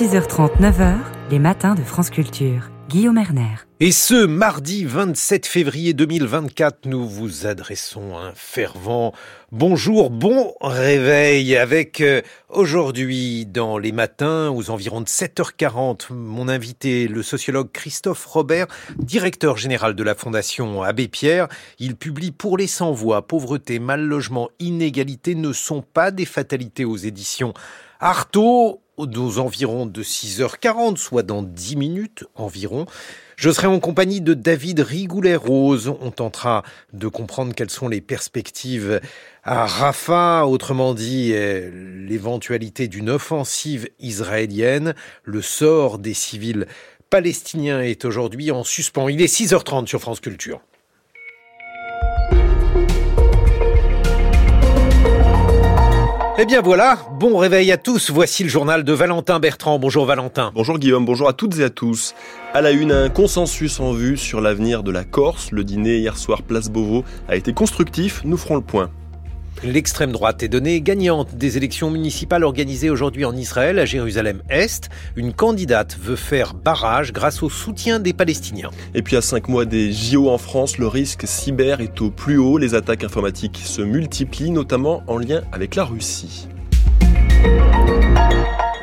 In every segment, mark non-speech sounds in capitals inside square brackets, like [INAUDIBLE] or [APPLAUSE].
6h30, 9h, les matins de France Culture. Guillaume Erner. Et ce mardi 27 février 2024, nous vous adressons un fervent bonjour, bon réveil avec euh, aujourd'hui dans les matins aux environs de 7h40 mon invité le sociologue Christophe Robert, directeur général de la Fondation Abbé Pierre. Il publie Pour les sans-voix, pauvreté, mal logement, inégalité ne sont pas des fatalités aux éditions Artaud aux environs de 6h40, soit dans 10 minutes environ. Je serai en compagnie de David Rigoulet-Rose. On tentera de comprendre quelles sont les perspectives à Rafah, autrement dit euh, l'éventualité d'une offensive israélienne. Le sort des civils palestiniens est aujourd'hui en suspens. Il est 6h30 sur France Culture. Eh bien voilà, bon réveil à tous. Voici le journal de Valentin Bertrand. Bonjour Valentin. Bonjour Guillaume, bonjour à toutes et à tous. À la une, un consensus en vue sur l'avenir de la Corse. Le dîner hier soir place Beauvau a été constructif. Nous ferons le point. L'extrême droite est donnée gagnante des élections municipales organisées aujourd'hui en Israël, à Jérusalem-Est. Une candidate veut faire barrage grâce au soutien des Palestiniens. Et puis à cinq mois des JO en France, le risque cyber est au plus haut. Les attaques informatiques se multiplient, notamment en lien avec la Russie.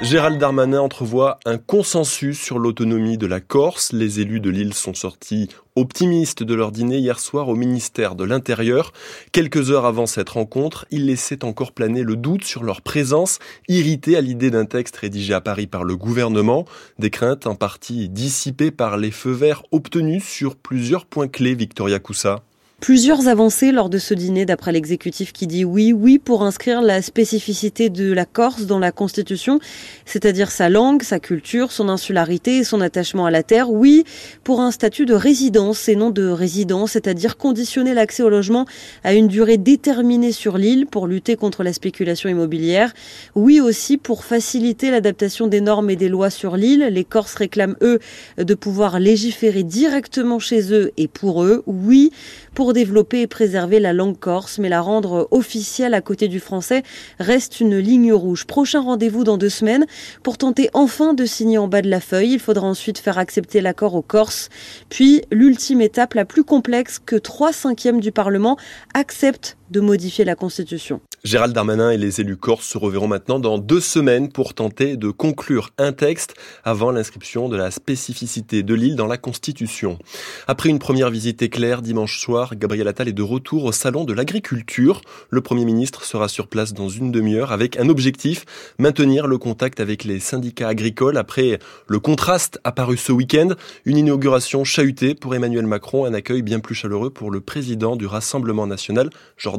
Gérald Darmanin entrevoit un consensus sur l'autonomie de la Corse. Les élus de l'île sont sortis optimistes de leur dîner hier soir au ministère de l'Intérieur. Quelques heures avant cette rencontre, ils laissaient encore planer le doute sur leur présence, irrités à l'idée d'un texte rédigé à Paris par le gouvernement, des craintes en partie dissipées par les feux verts obtenus sur plusieurs points clés, Victoria Coussa. Plusieurs avancées lors de ce dîner d'après l'exécutif qui dit oui, oui pour inscrire la spécificité de la Corse dans la Constitution, c'est-à-dire sa langue, sa culture, son insularité et son attachement à la terre. Oui pour un statut de résidence et non de résidence, c'est-à-dire conditionner l'accès au logement à une durée déterminée sur l'île pour lutter contre la spéculation immobilière. Oui aussi pour faciliter l'adaptation des normes et des lois sur l'île. Les Corses réclament, eux, de pouvoir légiférer directement chez eux et pour eux. Oui pour développer et préserver la langue corse, mais la rendre officielle à côté du français reste une ligne rouge. Prochain rendez-vous dans deux semaines pour tenter enfin de signer en bas de la feuille. Il faudra ensuite faire accepter l'accord aux Corses. Puis, l'ultime étape la plus complexe que trois cinquièmes du Parlement acceptent de modifier la Constitution. Gérald Darmanin et les élus corses se reverront maintenant dans deux semaines pour tenter de conclure un texte avant l'inscription de la spécificité de l'île dans la Constitution. Après une première visite éclair dimanche soir, Gabriel Attal est de retour au Salon de l'Agriculture. Le Premier ministre sera sur place dans une demi-heure avec un objectif, maintenir le contact avec les syndicats agricoles après le contraste apparu ce week-end, une inauguration chahutée pour Emmanuel Macron, un accueil bien plus chaleureux pour le président du Rassemblement national, Jordan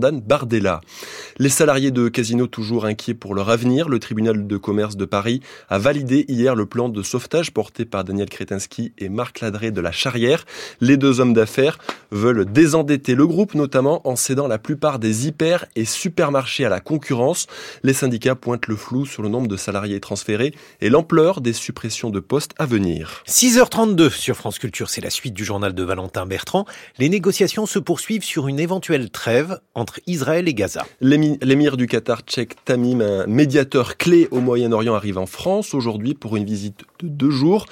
Les salariés de Casino toujours inquiets pour leur avenir, le tribunal de commerce de Paris a validé hier le plan de sauvetage porté par Daniel Kretinsky et Marc Ladré de la Charrière. Les deux hommes d'affaires veulent désendetter le groupe, notamment en cédant la plupart des hyper et supermarchés à la concurrence. Les syndicats pointent le flou sur le nombre de salariés transférés et l'ampleur des suppressions de postes à venir. 6h32 sur France Culture, c'est la suite du journal de Valentin Bertrand. Les négociations se poursuivent sur une éventuelle trêve entre Israël et Gaza. L'émir du Qatar tchèque Tamim, un médiateur clé au Moyen-Orient, arrive en France aujourd'hui pour une visite de deux jours.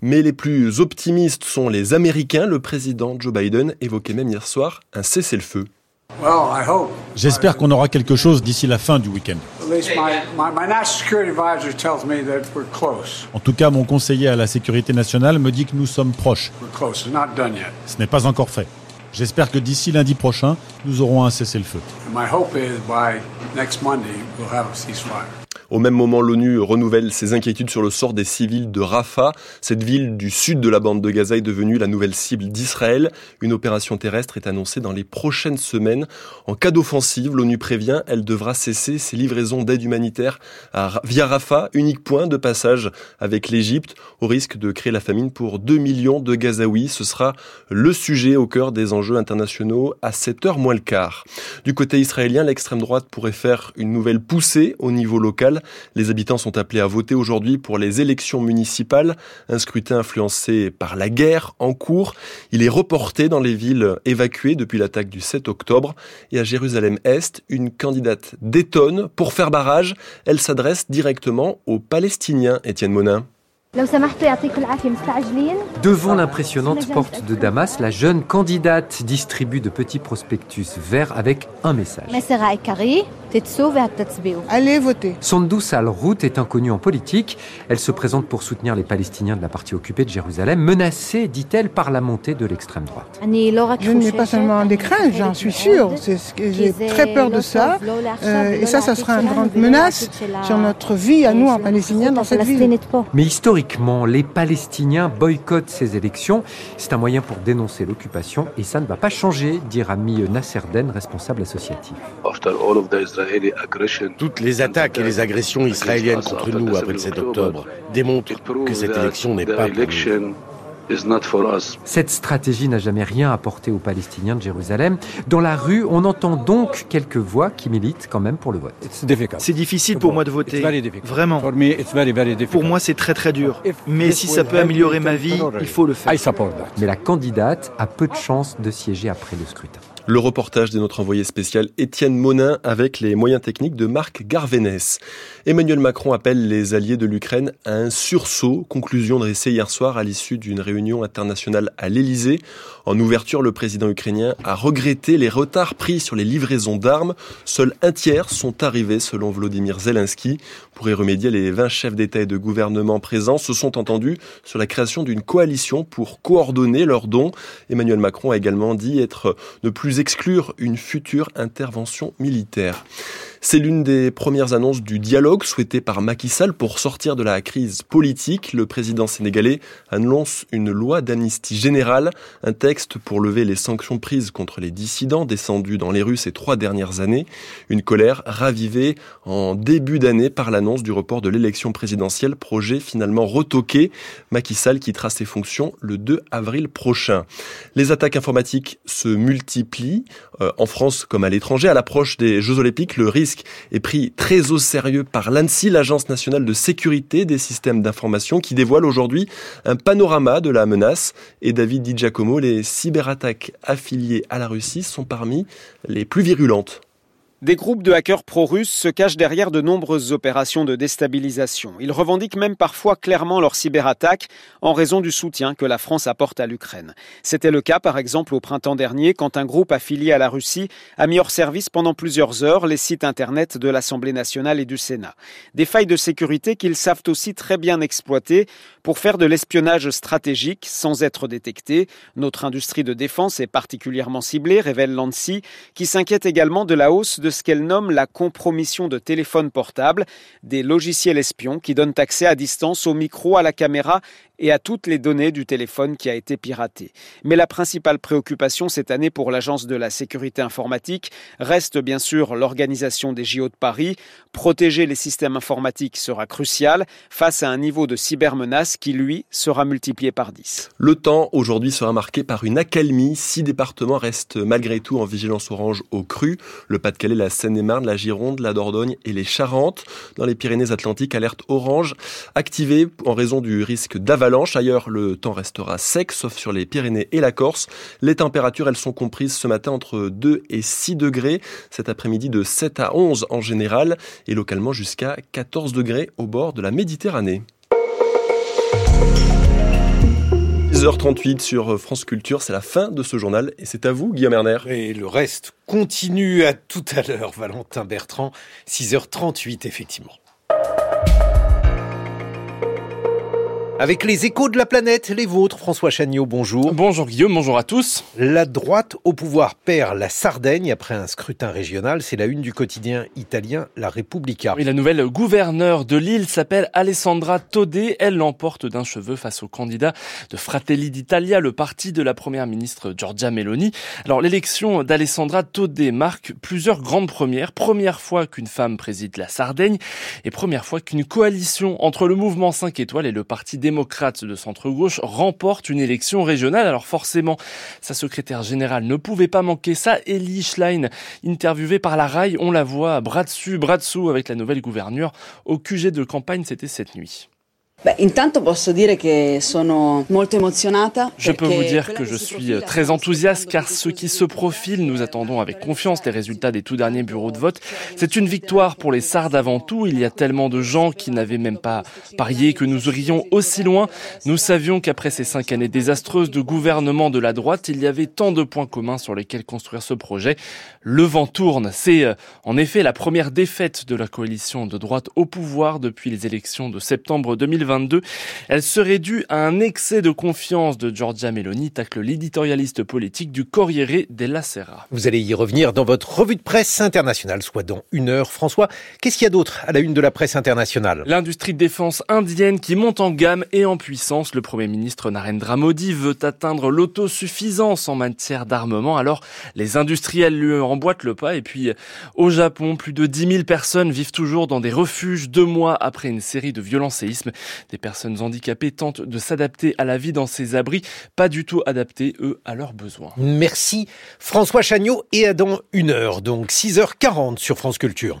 Mais les plus optimistes sont les Américains. Le président Joe Biden évoquait même hier soir un cessez-le-feu. J'espère qu'on aura quelque chose d'ici la fin du week-end. En tout cas, mon conseiller à la sécurité nationale me dit que nous sommes proches. Ce n'est pas encore fait. J'espère que d'ici lundi prochain, nous aurons un cessez-le-feu. Au même moment, l'ONU renouvelle ses inquiétudes sur le sort des civils de Rafah. Cette ville du sud de la bande de Gaza est devenue la nouvelle cible d'Israël. Une opération terrestre est annoncée dans les prochaines semaines. En cas d'offensive, l'ONU prévient, elle devra cesser ses livraisons d'aide humanitaire via Rafah, unique point de passage avec l'Égypte, au risque de créer la famine pour 2 millions de Gazaouis. Ce sera le sujet au cœur des enjeux internationaux à 7 heures moins le quart. Du côté israélien, l'extrême droite pourrait faire une nouvelle poussée au niveau local Les habitants sont appelés à voter aujourd'hui pour les élections municipales, un scrutin influencé par la guerre en cours. Il est reporté dans les villes évacuées depuis l'attaque du 7 octobre. Et à Jérusalem-Est, une candidate détonne. Pour faire barrage, elle s'adresse directement aux Palestiniens, Étienne Monin. Devant l'impressionnante porte de Damas, la jeune candidate distribue de petits prospectus verts avec un message. Allez voter. Sondous Al-Rout est inconnue en politique. Elle se présente pour soutenir les Palestiniens de la partie occupée de Jérusalem, menacée, dit-elle, par la montée de l'extrême droite. Je n'ai pas seulement des craintes, j'en suis sûre. J'ai très peur de ça. Euh, et ça, ça sera une grande menace sur notre vie à nous, en Palestiniens, dans cette ville. Mais historiquement, les Palestiniens boycottent ces élections. C'est un moyen pour dénoncer l'occupation et ça ne va pas changer, dit Rami Nasserden, responsable associatif. Toutes les attaques et les agressions israéliennes contre nous après le 7 octobre démontrent que cette élection n'est pas pour nous. Cette stratégie n'a jamais rien apporté aux Palestiniens de Jérusalem. Dans la rue, on entend donc quelques voix qui militent quand même pour le vote. C'est difficile pour moi de voter. Vraiment. Pour moi, c'est très très dur. Mais si ça peut améliorer ma vie, il faut le faire. Mais la candidate a peu de chances de siéger après le scrutin. Le reportage de notre envoyé spécial Étienne Monin avec les moyens techniques de Marc Garvenès. Emmanuel Macron appelle les alliés de l'Ukraine à un sursaut, conclusion dressée hier soir à l'issue d'une réunion internationale à l'Elysée. En ouverture, le président ukrainien a regretté les retards pris sur les livraisons d'armes. Seuls un tiers sont arrivés selon Vladimir Zelensky. Pour y remédier, les 20 chefs d'État et de gouvernement présents se sont entendus sur la création d'une coalition pour coordonner leurs dons. Emmanuel Macron a également dit être ne plus exclure une future intervention militaire. C'est l'une des premières annonces du dialogue souhaité par Macky Sall pour sortir de la crise politique. Le président sénégalais annonce une loi d'amnistie générale, un texte pour lever les sanctions prises contre les dissidents descendus dans les rues ces trois dernières années. Une colère ravivée en début d'année par l'annonce du report de l'élection présidentielle, projet finalement retoqué. Macky Sall quittera ses fonctions le 2 avril prochain. Les attaques informatiques se multiplient euh, en France comme à l'étranger. À l'approche des Jeux Olympiques, le risque est pris très au sérieux par l'ANSI, l'Agence nationale de sécurité des systèmes d'information, qui dévoile aujourd'hui un panorama de la menace. Et David Di Giacomo, les cyberattaques affiliées à la Russie sont parmi les plus virulentes. Des groupes de hackers pro-russes se cachent derrière de nombreuses opérations de déstabilisation. Ils revendiquent même parfois clairement leur cyberattaque en raison du soutien que la France apporte à l'Ukraine. C'était le cas par exemple au printemps dernier quand un groupe affilié à la Russie a mis hors service pendant plusieurs heures les sites internet de l'Assemblée nationale et du Sénat. Des failles de sécurité qu'ils savent aussi très bien exploiter pour faire de l'espionnage stratégique sans être détectés. Notre industrie de défense est particulièrement ciblée, révèle l'ANSI, qui s'inquiète également de la hausse de ce qu'elle nomme la compromission de téléphones portables, des logiciels espions qui donnent accès à distance au micro, à la caméra et à toutes les données du téléphone qui a été piraté. Mais la principale préoccupation cette année pour l'Agence de la sécurité informatique reste bien sûr l'organisation des JO de Paris. Protéger les systèmes informatiques sera crucial face à un niveau de cybermenace qui, lui, sera multiplié par 10. Le temps aujourd'hui sera marqué par une accalmie. Six départements restent malgré tout en vigilance orange au cru. Le Pas-de-Calais, la Seine-et-Marne, la Gironde, la Dordogne et les Charentes. Dans les Pyrénées-Atlantiques, alerte orange activée en raison du risque d'avalanche Ailleurs, le temps restera sec, sauf sur les Pyrénées et la Corse. Les températures, elles sont comprises ce matin entre 2 et 6 degrés. Cet après-midi, de 7 à 11 en général et localement jusqu'à 14 degrés au bord de la Méditerranée. 10h38 sur France Culture, c'est la fin de ce journal et c'est à vous, Guillaume Erner. Et le reste continue à tout à l'heure, Valentin Bertrand. 6h38, effectivement. Avec les échos de la planète, les vôtres, François Chagnot, bonjour. Bonjour Guillaume, bonjour à tous. La droite au pouvoir perd la Sardaigne après un scrutin régional. C'est la une du quotidien italien La Repubblica. Et la nouvelle gouverneure de l'île s'appelle Alessandra Todé. Elle l'emporte d'un cheveu face au candidat de Fratelli d'Italia, le parti de la première ministre Giorgia Meloni. Alors l'élection d'Alessandra Todé marque plusieurs grandes premières. Première fois qu'une femme préside la Sardaigne et première fois qu'une coalition entre le mouvement 5 étoiles et le parti démocrate démocrate de centre-gauche, remporte une élection régionale. Alors forcément, sa secrétaire générale ne pouvait pas manquer ça. Elie Schlein, interviewée par la RAI, on la voit bras dessus, bras dessous avec la nouvelle gouverneure. Au QG de campagne, c'était cette nuit. Je peux vous dire que je suis très enthousiaste car ce qui se profile, nous attendons avec confiance les résultats des tout derniers bureaux de vote. C'est une victoire pour les Sardes avant tout. Il y a tellement de gens qui n'avaient même pas parié que nous irions aussi loin. Nous savions qu'après ces cinq années désastreuses de gouvernement de la droite, il y avait tant de points communs sur lesquels construire ce projet. Le vent tourne. C'est euh, en effet la première défaite de la coalition de droite au pouvoir depuis les élections de septembre 2020 elle serait due à un excès de confiance de Giorgia Meloni, tacle l'éditorialiste politique du Corriere della Sera. Vous allez y revenir dans votre revue de presse internationale, soit dans une heure. François, qu'est-ce qu'il y a d'autre à la une de la presse internationale? L'industrie de défense indienne qui monte en gamme et en puissance. Le Premier ministre Narendra Modi veut atteindre l'autosuffisance en matière d'armement. Alors, les industriels lui emboîtent le pas. Et puis, au Japon, plus de 10 000 personnes vivent toujours dans des refuges deux mois après une série de violents séismes. Des personnes handicapées tentent de s'adapter à la vie dans ces abris, pas du tout adaptés, eux, à leurs besoins. Merci François Chagnot et à dans une heure, donc 6h40 sur France Culture.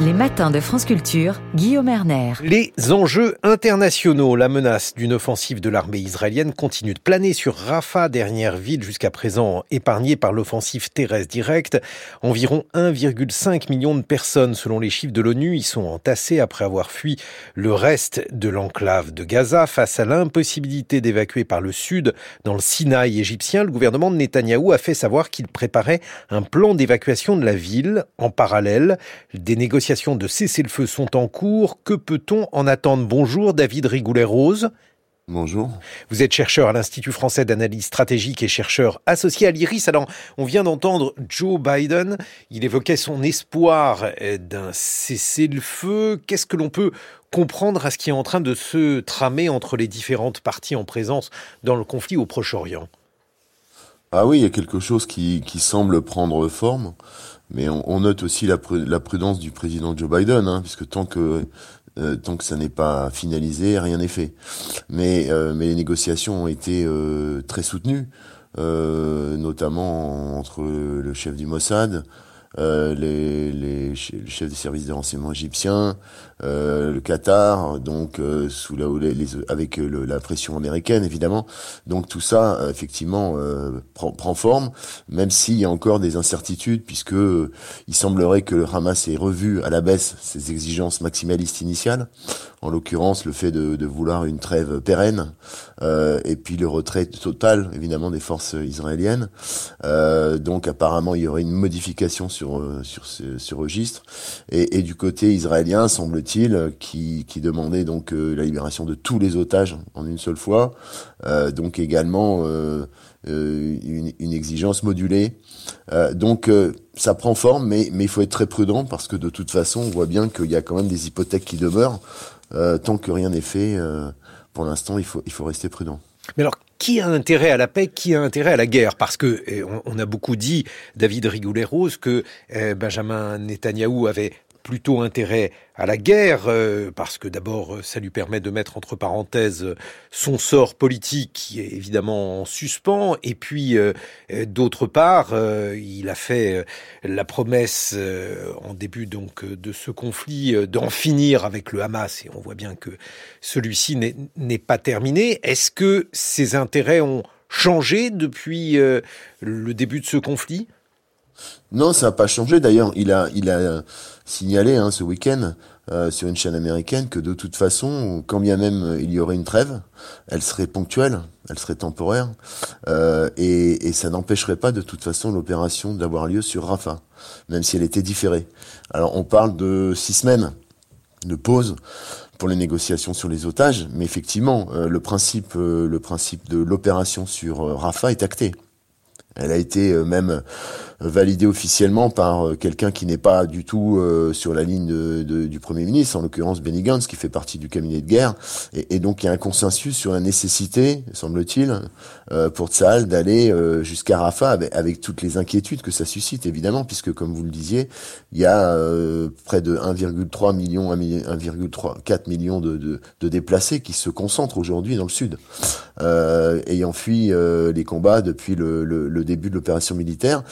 Les matins de France Culture, Guillaume Erner. Les enjeux internationaux, la menace d'une offensive de l'armée israélienne continue de planer sur Rafah, dernière ville jusqu'à présent épargnée par l'offensive terrestre directe. Environ 1,5 million de personnes, selon les chiffres de l'ONU, y sont entassées après avoir fui le reste de l'enclave de Gaza face à l'impossibilité d'évacuer par le sud dans le Sinaï égyptien. Le gouvernement de Netanyahou a fait savoir qu'il préparait un plan d'évacuation de la ville. En parallèle, des négociations de cessez-le-feu sont en cours. Que peut-on en attendre? Bonjour David Rigoulet-Rose. Bonjour. Vous êtes chercheur à l'Institut français d'analyse stratégique et chercheur associé à l'IRIS. Alors, on vient d'entendre Joe Biden. Il évoquait son espoir d'un cessez-le-feu. Qu'est-ce que l'on peut comprendre à ce qui est en train de se tramer entre les différentes parties en présence dans le conflit au Proche-Orient? Ah oui, il y a quelque chose qui, qui semble prendre forme. Mais on, note aussi la, prudence du président Joe Biden, hein, puisque tant que euh, tant que ça n'est pas finalisé, rien n'est fait. Mais euh, mais les négociations ont été euh, très soutenues, notamment entre le chef du Mossad, les, les, les chefs des services de renseignement égyptiens, euh, le Qatar, donc euh, sous la, les, avec le, la pression américaine évidemment. Donc tout ça euh, effectivement prend, prend, forme, même s'il y a encore des incertitudes, puisque il semblerait que le Hamas ait revu à la baisse ses exigences maximalistes initiales, en l'occurrence le fait de, de, vouloir une trêve pérenne, et puis le retrait total évidemment des forces israéliennes. donc apparemment il y aurait une modification sur sur ce, ce registre, et, et du côté israélien semble qui, demandait donc euh, la libération de tous les otages en une seule fois, euh, donc également euh, une, exigence modulée. donc ça prend forme, mais, il faut être très prudent parce que de toute façon, on voit bien qu'il y a quand même des hypothèques qui demeurent. tant que rien n'est fait, pour l'instant, il faut, rester prudent. Mais alors, qui a intérêt à la paix, qui a intérêt à la guerre? Parce que on, a beaucoup dit, David Rigoulet-Rose, que Benjamin Netanyahou avait plutôt intérêt à la guerre, euh, parce que d'abord, euh, ça lui permet de mettre entre parenthèses euh, son sort politique qui est évidemment en suspens, et puis d'autre part, il a fait la promesse en début donc de ce conflit d'en finir avec le Hamas, et on voit bien que celui-ci n'est pas terminé. Est-ce que ses intérêts ont changé depuis le début de ce conflit? Non, ça n'a pas changé. D'ailleurs, il a, il a signalé hein, ce week-end euh, sur une chaîne américaine que de toute façon, quand bien même il y aurait une trêve, elle serait ponctuelle, elle serait temporaire, euh, et, ça n'empêcherait pas de toute façon l'opération d'avoir lieu sur Rafah, même si elle était différée. Alors, on parle de six semaines de pause pour les négociations sur les otages, mais effectivement, euh, le principe, le principe de l'opération sur Rafah est acté. Elle a été même validé officiellement par quelqu'un qui n'est pas du tout sur la ligne de, du Premier ministre, en l'occurrence Benny Gantz, qui fait partie du cabinet de guerre. Et, et donc il y a un consensus sur la nécessité, semble-t-il, pour Tsahal d'aller jusqu'à Rafah avec, toutes les inquiétudes que ça suscite, évidemment, puisque comme vous le disiez, il y a près de 1,3 million, 1,4 millions de, de, de, déplacés qui se concentrent aujourd'hui dans le sud, euh, ayant fui euh, les combats depuis le, le, le début de l'opération militaire.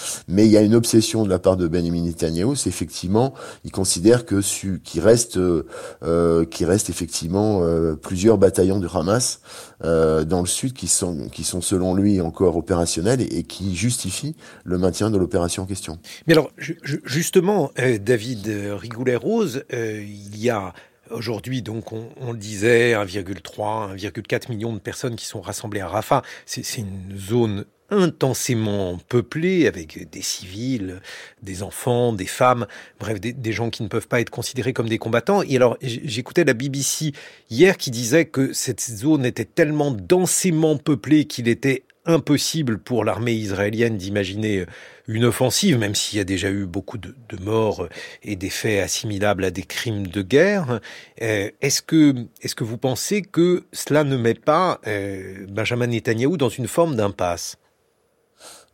Il y a une obsession de la part de Benjamin Netanyahu, c'est effectivement, il considère que qu'il reste, euh, qu'il reste effectivement euh, plusieurs bataillons du Hamas euh, dans le sud qui sont, qui sont selon lui encore opérationnels et, qui justifient le maintien de l'opération en question. Mais alors, justement, euh, David Rigoulet-Rose, il y a Aujourd'hui, donc, on, on le disait, 1,3, 1,4 millions de personnes qui sont rassemblées à Rafah. C'est une zone intensément peuplée avec des civils, des enfants, des femmes, bref, des, gens qui ne peuvent pas être considérés comme des combattants. Et alors, j'écoutais la BBC hier qui disait que cette zone était tellement densément peuplée qu'il était impossible pour l'armée israélienne d'imaginer une offensive, même s'il y a déjà eu beaucoup de, morts et des faits assimilables à des crimes de guerre. Euh, est-ce que, est-ce que vous pensez que cela ne met pas euh, Benjamin Netanyahou dans une forme d'impasse?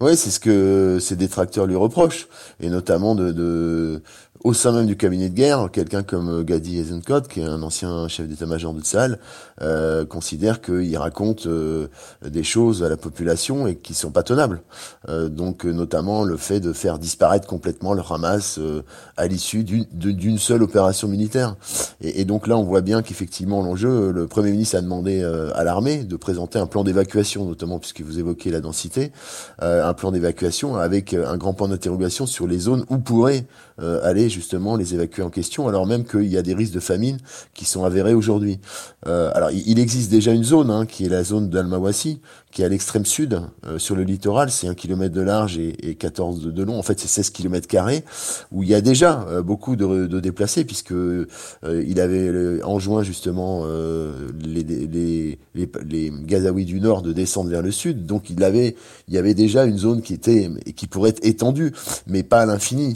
Oui, c'est ce que ses détracteurs lui reprochent, et notamment de, de au sein même du cabinet de guerre, quelqu'un comme euh, Gadi Eisenkot, qui est un ancien chef d'état-major de Tsahal, euh, considère qu'il raconte euh, des choses à la population et qui sont pas tenables. Donc notamment le fait de faire disparaître complètement le Hamas à l'issue d'une seule opération militaire. Et, et, donc là, on voit bien qu'effectivement l'enjeu, le Premier ministre a demandé à l'armée de présenter un plan d'évacuation, notamment puisque vous évoquez la densité, un plan d'évacuation avec un grand point d'interrogation sur les zones où pourraient aller justement les évacuer en question, alors même qu'il y a des risques de famine qui sont avérés aujourd'hui. Euh, alors, il existe déjà une zone, hein, qui est la zone d'Al-Mawassi, qui est à l'extrême sud, euh, sur le littoral, c'est un kilomètre de large et, et 14 de, de, long. En fait, c'est 16 kilomètres carrés, où il y a déjà euh, beaucoup de, de, déplacés, puisque euh, il avait enjoint justement les, les, les, les, Gazaouis du Nord de descendre vers le sud. Donc, il avait, il y avait déjà une zone qui était qui pourrait être étendue, mais pas à l'infini.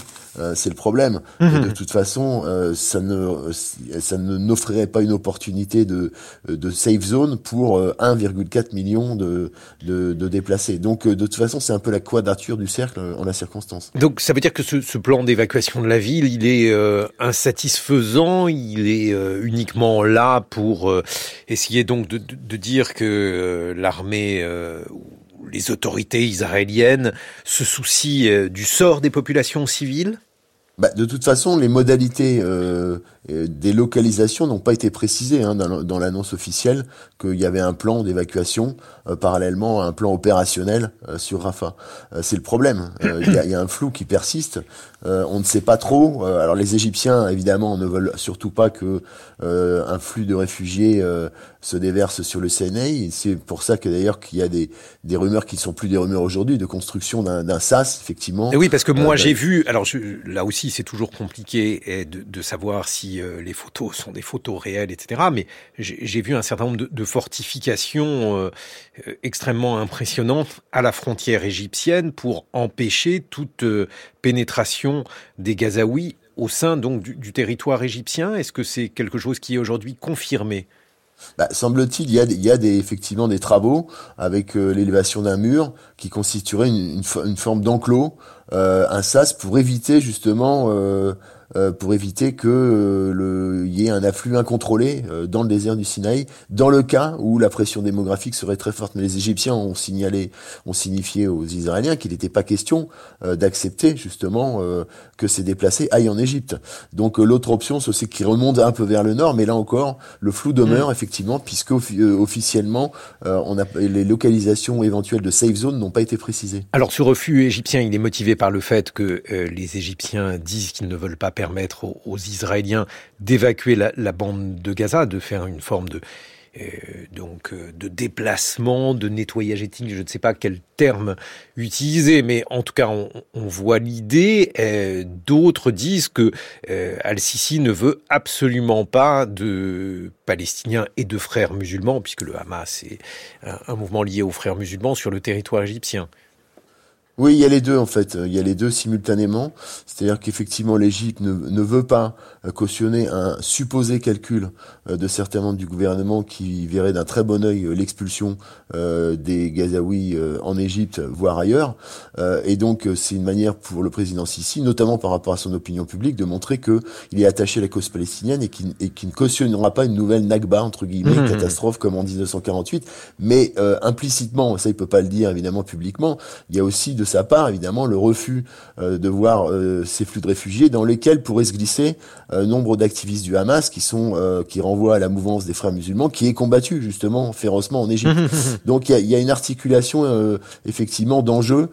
c'est le problème. Mmh. de toute façon, ça ne, ça ne n'offrirait pas une opportunité de, de safe zone pour 1,4 million de de, de, déplacer. Donc, euh, de toute façon, c'est un peu la quadrature du cercle euh, en la circonstance. Donc, ça veut dire que ce, ce plan d'évacuation de la ville, il est euh, insatisfaisant, il est euh, uniquement là pour euh, essayer donc de, dire que l'armée les autorités israéliennes se soucient du sort des populations civiles? Bah, de toute façon, les modalités euh, des localisations n'ont pas été précisées hein, dans, l'annonce officielle qu'il y avait un plan d'évacuation parallèlement à un plan opérationnel euh, sur Rafah. Euh, c'est le problème. Il y, y, a un flou qui persiste. on ne sait pas trop. alors les Égyptiens, évidemment, ne veulent surtout pas que un flux de réfugiés se déverse sur le Sinaï. C'est pour ça que d'ailleurs qu'il y a des, des rumeurs qui ne sont plus des rumeurs aujourd'hui de construction d'un sas, effectivement. Et oui, parce que moi j'ai vu. Alors je, là aussi, c'est toujours compliqué de, de savoir si les photos sont des photos réelles, etc. Mais j'ai vu un certain nombre de, de fortifications euh, extrêmement impressionnantes à la frontière égyptienne pour empêcher toute euh, pénétration des Gazaouis au sein du, territoire égyptien. Est-ce que c'est quelque chose qui est aujourd'hui confirmé? Bah, semble-t-il, il y a, effectivement des travaux avec euh, l'élévation d'un mur qui constituerait une, forme d'enclos, euh, un sas pour éviter justement euh, euh, pour éviter que euh, le y ait un afflux incontrôlé euh, dans le désert du Sinaï, dans le cas où la pression démographique serait très forte. Mais les Égyptiens ont signalé, ont signifié aux Israéliens qu'il n'était pas question d'accepter justement que ces déplacés aillent en Égypte. Donc l'autre option, c'est qu'ils remontent un peu vers le nord, mais là encore, le flou demeure mmh. effectivement, puisque officiellement, on a, les localisations éventuelles de safe zone n'ont pas été précisées. Alors ce refus égyptien, il est motivé par le fait que les Égyptiens disent qu'ils ne veulent pas permettre aux, Israéliens d'évacuer la, bande de Gaza, de faire une forme de euh, donc euh, de déplacement, de nettoyage ethnique, je ne sais pas quel terme utiliser, mais en tout cas on, voit l'idée. Euh, D'autres disent que Al-Sisi ne veut absolument pas de Palestiniens et de frères musulmans, puisque le Hamas est un mouvement lié aux frères musulmans sur le territoire égyptien. Oui, il y a les deux en fait. Il y a les deux simultanément. C'est-à-dire qu'effectivement, l'Égypte ne, ne, veut pas euh, cautionner un supposé calcul euh, de certains membres du gouvernement qui verraient d'un très bon œil euh, l'expulsion des Gazaouis en Égypte, voire ailleurs. Et donc, c'est une manière pour le président Sisi, notamment par rapport à son opinion publique, de montrer que il est attaché à la cause palestinienne et qu'il ne cautionnera pas une nouvelle Nakba entre guillemets, mmh. catastrophe comme en 1948. Mais implicitement, ça il peut pas le dire évidemment publiquement. Il y a aussi de sa part, évidemment, le refus euh, de voir euh, ces flux de réfugiés dans lesquels pourraient se glisser euh, nombre d'activistes du Hamas qui sont qui renvoient à la mouvance des frères musulmans qui est combattue justement férocement en Égypte. [LAUGHS] Donc il y a, une articulation effectivement d'enjeux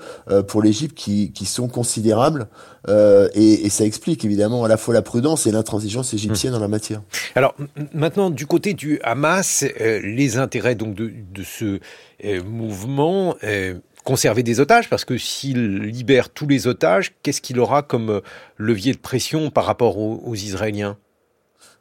pour l'Égypte qui, qui sont considérables et, et, ça explique évidemment à la fois la prudence et l'intransigeance égyptienne en la matière. Alors maintenant du côté du Hamas, les intérêts donc de, de ce mouvement conserver des otages, parce que s'il libère tous les otages, qu'est-ce qu'il aura comme euh, levier de pression par rapport aux, Israéliens?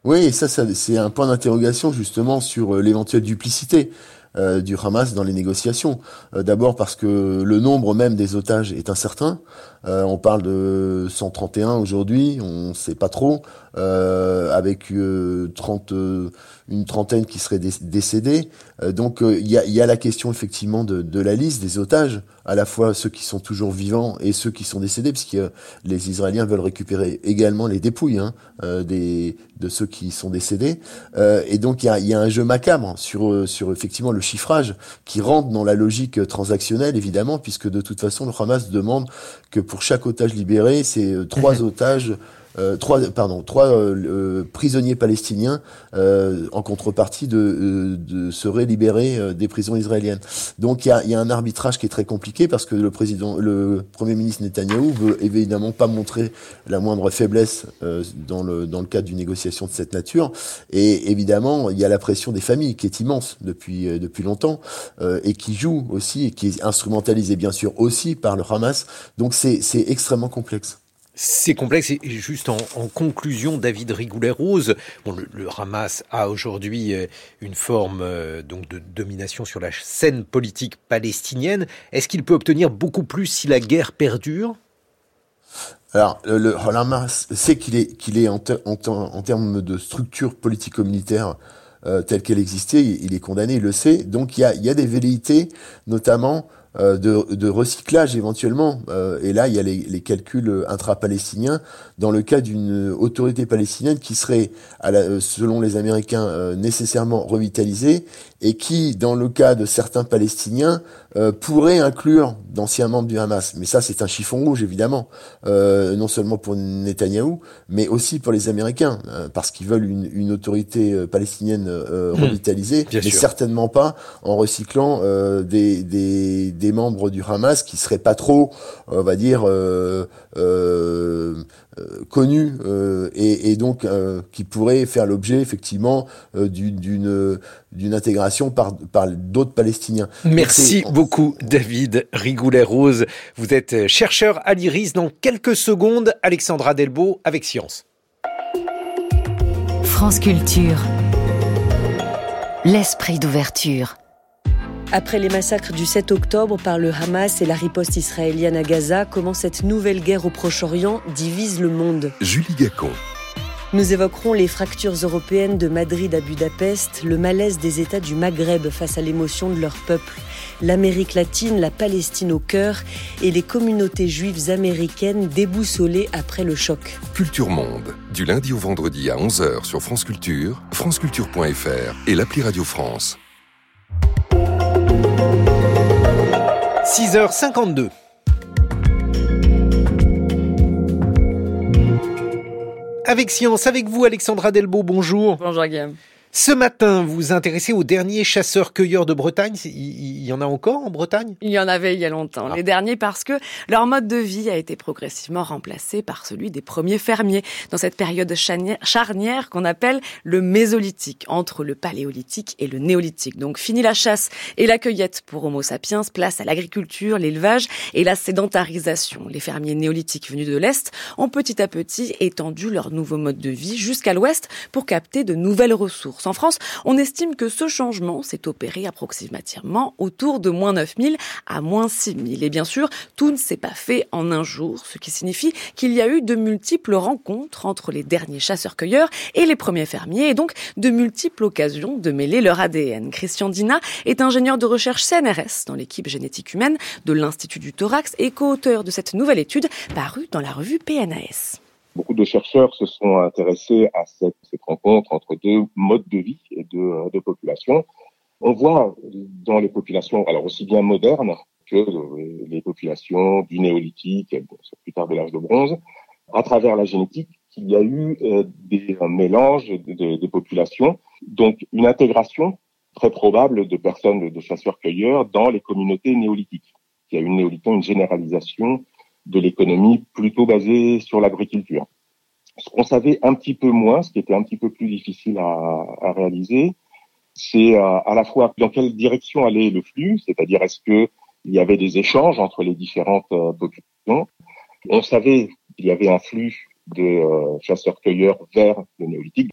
Oui, ça, ça c'est un point d'interrogation justement sur euh, l'éventuelle duplicité. Euh, du Hamas dans les négociations. D'abord parce que le nombre même des otages est incertain. On parle de 131 aujourd'hui, on ne sait pas trop, avec 30 une trentaine qui seraient décédés. Euh, donc euh, il y, a, y, a, la question effectivement de, de, la liste des otages, à la fois ceux qui sont toujours vivants et ceux qui sont décédés, puisque les Israéliens veulent récupérer également les dépouilles hein, euh, des, de ceux qui sont décédés. et donc il y a, y a, un jeu macabre sur, sur effectivement le chiffrage qui rentre dans la logique transactionnelle évidemment, puisque de toute façon le Hamas demande que pour chaque otage libéré, c'est trois otages [LAUGHS] euh, trois, pardon, trois euh, euh, prisonniers palestiniens en contrepartie de, de seraient libérés des prisons israéliennes. Donc il y a, y a, un arbitrage qui est très compliqué parce que le président, le premier ministre Netanyahou veut évidemment pas montrer la moindre faiblesse dans le dans le cadre d'une négociation de cette nature. Et évidemment, il y a la pression des familles qui est immense depuis depuis longtemps et qui joue aussi et qui est instrumentalisée bien sûr aussi par le Hamas. Donc c'est c'est extrêmement complexe. C'est complexe et juste en, conclusion, David Rigoulet-Rose, le, Hamas a aujourd'hui euh, une forme euh, donc de domination sur la scène politique palestinienne. Est-ce qu'il peut obtenir beaucoup plus si la guerre perdure? Alors, le, Hamas sait qu'il est, en, termes de structure politico-militaire euh, telle qu'elle existait, il est condamné, il le sait. Donc, il y a, il y a des velléités, notamment euh, de, recyclage éventuellement. Euh, et là, il y a les, calculs intra-palestiniens dans le cas d'une autorité palestinienne qui serait, selon les Américains, euh, nécessairement revitalisée et qui, dans le cas de certains Palestiniens, pourrait inclure d'anciens membres du Hamas. Mais ça, c'est un chiffon rouge, évidemment, non seulement pour Netanyahou, mais aussi pour les Américains, parce qu'ils veulent une, une autorité palestinienne hmm. revitalisée, mais certainement pas en recyclant des, des des membres du Hamas qui seraient pas trop, on va dire, euh, euh, euh euh, et, et, donc qui pourraient faire l'objet effectivement d'une d'une intégration par par d'autres Palestiniens. Merci beaucoup David Rigoulet-Rose. Vous êtes chercheur à l'IRIS. Dans quelques secondes, Alexandra Delbo avec Science. France Culture. L'esprit d'ouverture. Après les massacres du 7 octobre par le Hamas et la riposte israélienne à Gaza, comment cette nouvelle guerre au Proche-Orient divise le monde Julie Gacon. Nous évoquerons les fractures européennes de Madrid à Budapest, le malaise des États du Maghreb face à l'émotion de leur peuple, l'Amérique latine, la Palestine au cœur et les communautés juives américaines déboussolées après le choc. Culture Monde, du lundi au vendredi à 11h sur France Culture, franceculture.fr et l'appli Radio France. 6h52. Avec Science, avec vous Alexandra Delbo, bonjour. Bonjour Guillaume. Ce matin, vous vous intéressez aux derniers chasseurs-cueilleurs de Bretagne. Il y en a encore en Bretagne? Il y en avait il y a longtemps. Ah. Les derniers parce que leur mode de vie a été progressivement remplacé par celui des premiers fermiers dans cette période charnière qu'on appelle le mésolithique, entre le paléolithique et le néolithique. Donc fini la chasse et la cueillette pour Homo sapiens, place à l'agriculture, l'élevage et la sédentarisation. Les fermiers néolithiques venus de l'Est ont petit à petit étendu leur nouveau mode de vie jusqu'à l'Ouest pour capter de nouvelles ressources en France, on estime que ce changement s'est opéré approximativement autour de moins 9000 à moins 6000. Et bien sûr, tout ne s'est pas fait en un jour, ce qui signifie qu'il y a eu de multiples rencontres entre les derniers chasseurs-cueilleurs et les premiers fermiers, et donc de multiples occasions de mêler leur ADN. Christian Dina est ingénieur de recherche CNRS dans l'équipe génétique humaine de l'Institut du Thorax et co-auteur de cette nouvelle étude parue dans la revue PNAS. Beaucoup de chercheurs se sont intéressés à cette, rencontre entre deux modes de vie et deux, deux populations. On voit dans les populations, alors aussi bien modernes que les populations du néolithique, plus tard de l'âge de bronze, à travers la génétique, qu'il y a eu euh, des mélanges de, populations, donc une intégration très probable de personnes de chasseurs-cueilleurs dans les communautés néolithiques. Il y a une néolithique, une généralisation de l'économie plutôt basée sur l'agriculture. Ce qu'on savait un petit peu moins, ce qui était un petit peu plus difficile à, réaliser, c'est à, euh, à la fois dans quelle direction allait le flux, c'est-à-dire est-ce que il y avait des échanges entre les différentes euh, populations. On savait qu'il y avait un flux de euh, chasseurs-cueilleurs vers le néolithique.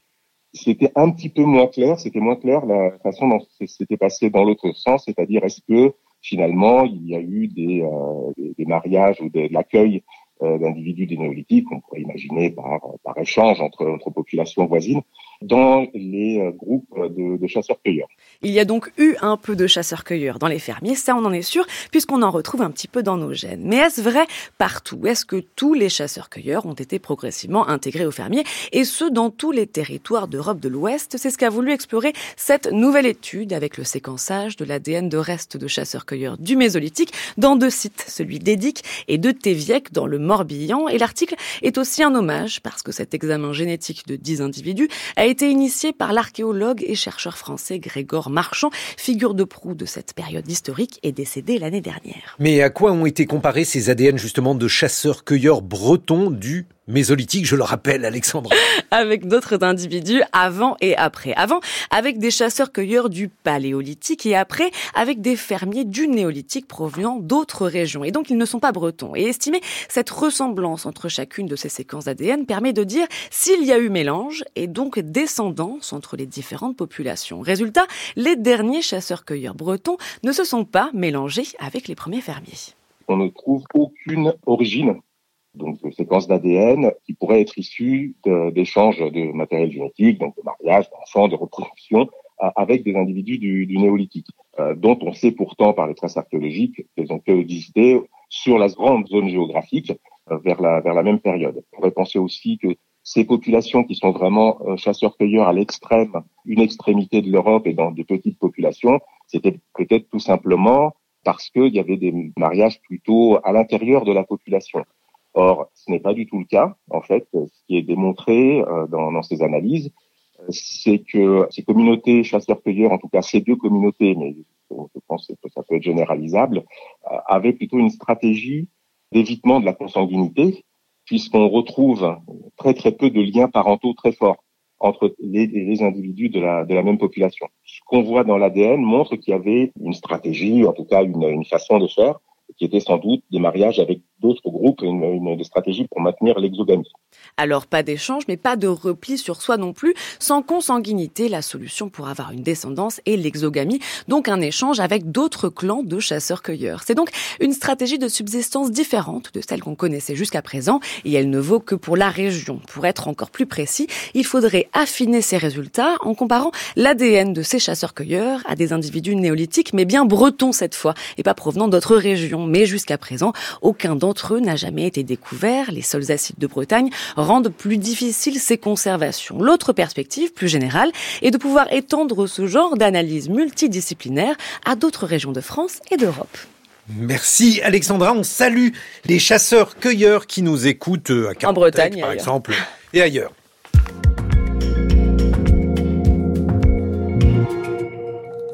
C'était un petit peu moins clair, c'était moins clair la façon dont c'était passé dans l'autre sens, c'est-à-dire est-ce que finalement il y a eu des, euh, mariages ou de, l'accueil d'individus des néolithiques, on pourrait imaginer par, échange entre, entre populations voisines, dans les euh, groupes de, de chasseurs-cueilleurs. Il y a donc eu un peu de chasseurs-cueilleurs dans les fermiers, ça on en est sûr, puisqu'on en retrouve un petit peu dans nos gènes. Mais est-ce vrai partout? Est-ce que tous les chasseurs-cueilleurs ont été progressivement intégrés aux fermiers, et ce dans tous les territoires d'Europe de l'Ouest? C'est ce qu'a voulu explorer cette nouvelle étude avec le séquençage de l'ADN de restes de chasseurs-cueilleurs du Mésolithique dans deux sites, celui d'Edic et de Téviec dans le Morbihan. Et l'article est aussi un hommage parce que cet examen génétique de 10 individus a été initié par l'archéologue et chercheur français Grégor Marchand, figure de proue de cette période historique, est décédé l'année dernière. Mais à quoi ont été comparés ces ADN justement de chasseurs-cueilleurs bretons du mésolithique, je le rappelle, Alexandre. [LAUGHS] avec d'autres individus avant et après. Avant, avec des chasseurs-cueilleurs du paléolithique et après, avec des fermiers du néolithique provenant d'autres régions. Et donc, ils ne sont pas bretons. Et estimer cette ressemblance entre chacune de ces séquences ADN permet de dire s'il y a eu mélange et donc descendance entre les différentes populations. Résultat, les derniers chasseurs-cueilleurs bretons ne se sont pas mélangés avec les premiers fermiers. On ne trouve aucune origine donc de séquences d'ADN qui pourraient être issues d'échanges de, matériel génétique, donc de mariage, d'enfants, de reproduction, avec des individus du, du néolithique, euh, dont on sait pourtant par les traces archéologiques qu'elles ont pu exister sur la grande zone géographique euh, vers, la, vers la même période. On pourrait penser aussi que ces populations qui sont vraiment euh, chasseurs-cueilleurs à l'extrême, une extrémité de l'Europe et dans des petites populations, c'était peut-être tout simplement parce qu'il y avait des mariages plutôt à l'intérieur de la population. Or, ce n'est pas du tout le cas. En fait, ce qui est démontré euh, dans, dans, ces analyses, euh, c'est que ces communautés chasseurs-cueilleurs, en tout cas ces deux communautés, mais je pense que ça peut être généralisable, euh, avaient plutôt une stratégie d'évitement de la consanguinité, puisqu'on retrouve très très peu de liens parentaux très forts entre les, les individus de la, de la même population. Ce qu'on voit dans l'ADN montre qu'il y avait une stratégie, en tout cas une, une façon de faire, qui était sans doute des mariages avec d'autres groupes, une, une stratégie pour maintenir l'exogamie. Alors pas d'échange, mais pas de repli sur soi non plus. Sans consanguinité, la solution pour avoir une descendance est l'exogamie, donc un échange avec d'autres clans de chasseurs-cueilleurs. C'est donc une stratégie de subsistance différente de celle qu'on connaissait jusqu'à présent, et elle ne vaut que pour la région. Pour être encore plus précis, il faudrait affiner ces résultats en comparant l'ADN de ces chasseurs-cueilleurs à des individus néolithiques, mais bien bretons cette fois, et pas provenant d'autres régions. Mais jusqu'à présent, aucun d'entre eux n'a jamais été découvert. Les sols acides de Bretagne rendent plus difficile ces conservations. L'autre perspective, plus générale, est de pouvoir étendre ce genre d'analyse multidisciplinaire à d'autres régions de France et d'Europe. Merci Alexandra, on salue les chasseurs-cueilleurs qui nous écoutent à en Bretagne par exemple et ailleurs.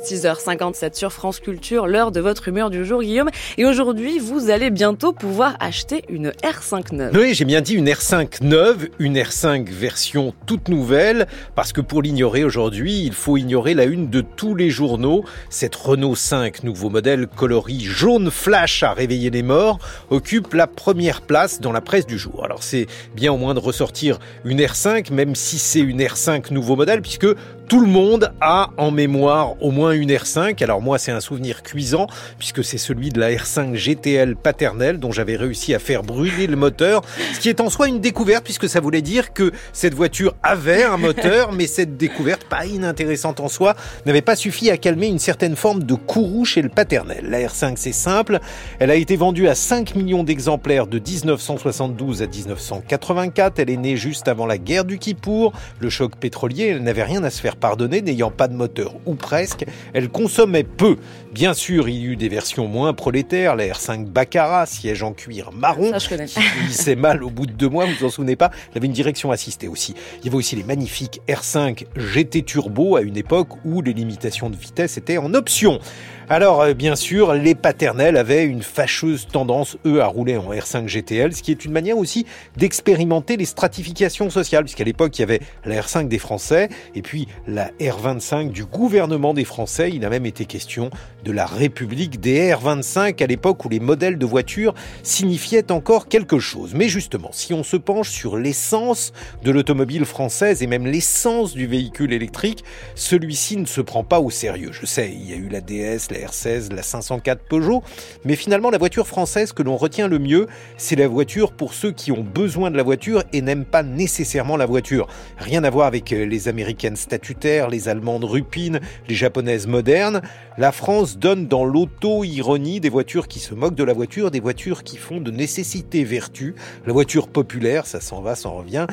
6h57 sur France Culture, l'heure de votre humeur du jour, Guillaume. Et aujourd'hui, vous allez bientôt pouvoir acheter une R5 neuve. Oui, j'ai bien dit une R5 neuve, une R5 version toute nouvelle, parce que pour l'ignorer aujourd'hui, il faut ignorer la une de tous les journaux. Cette Renault 5, nouveau modèle coloris jaune flash à réveiller les morts, occupe la première place dans la presse du jour. Alors c'est bien au moins de ressortir une R5, même si c'est une R5 nouveau modèle, puisque Tout le monde a en mémoire au moins une R5. Alors moi, c'est un souvenir cuisant puisque c'est celui de la R5 GTL paternelle dont j'avais réussi à faire brûler le moteur, ce qui est en soi une découverte puisque ça voulait dire que cette voiture avait un moteur, mais cette découverte, pas inintéressante en soi, n'avait pas suffi à calmer une certaine forme de courroux chez le paternel. La R5, c'est simple. Elle a été vendue à 5 millions d'exemplaires de 1972 à 1984. Elle est née juste avant la guerre du Kippour, le choc pétrolier. Elle n'avait rien à se faire pardonner, n'ayant pas de moteur ou presque, elle consommait peu. Bien sûr, il y eut des versions moins prolétaires, la R5 Baccarat, siège en cuir marron, Ça, je qui mal au bout de deux mois, vous vous en souvenez pas Elle avait une direction assistée aussi. Il y avait aussi les magnifiques R5 GT Turbo à une époque où les limitations de vitesse étaient en option. Alors, euh, bien sûr, les paternels avaient une fâcheuse tendance, eux, à rouler en R5 GTL, ce qui est une manière aussi d'expérimenter les stratifications sociales, puisqu'à l'époque, il y avait la R5 des Français et puis la R25 du gouvernement des Français. Il a même été question de la République des R25 à l'époque où les modèles de voitures signifiaient encore quelque chose. Mais justement, si on se penche sur l'essence de l'automobile française et même l'essence du véhicule électrique, celui-ci ne se prend pas au sérieux. Je sais, il y a eu la DS, la R16, la 504 Peugeot, mais finalement la voiture française que l'on retient le mieux, c'est la voiture pour ceux qui ont besoin de la voiture et n'aiment pas nécessairement la voiture. Rien à voir avec euh, les américaines statutaires, les allemandes rupines, les japonaises modernes. La France donne dans l'auto-ironie des voitures qui se moquent de la voiture, des voitures qui font de nécessité vertu. La voiture populaire, ça s'en va, s'en revient.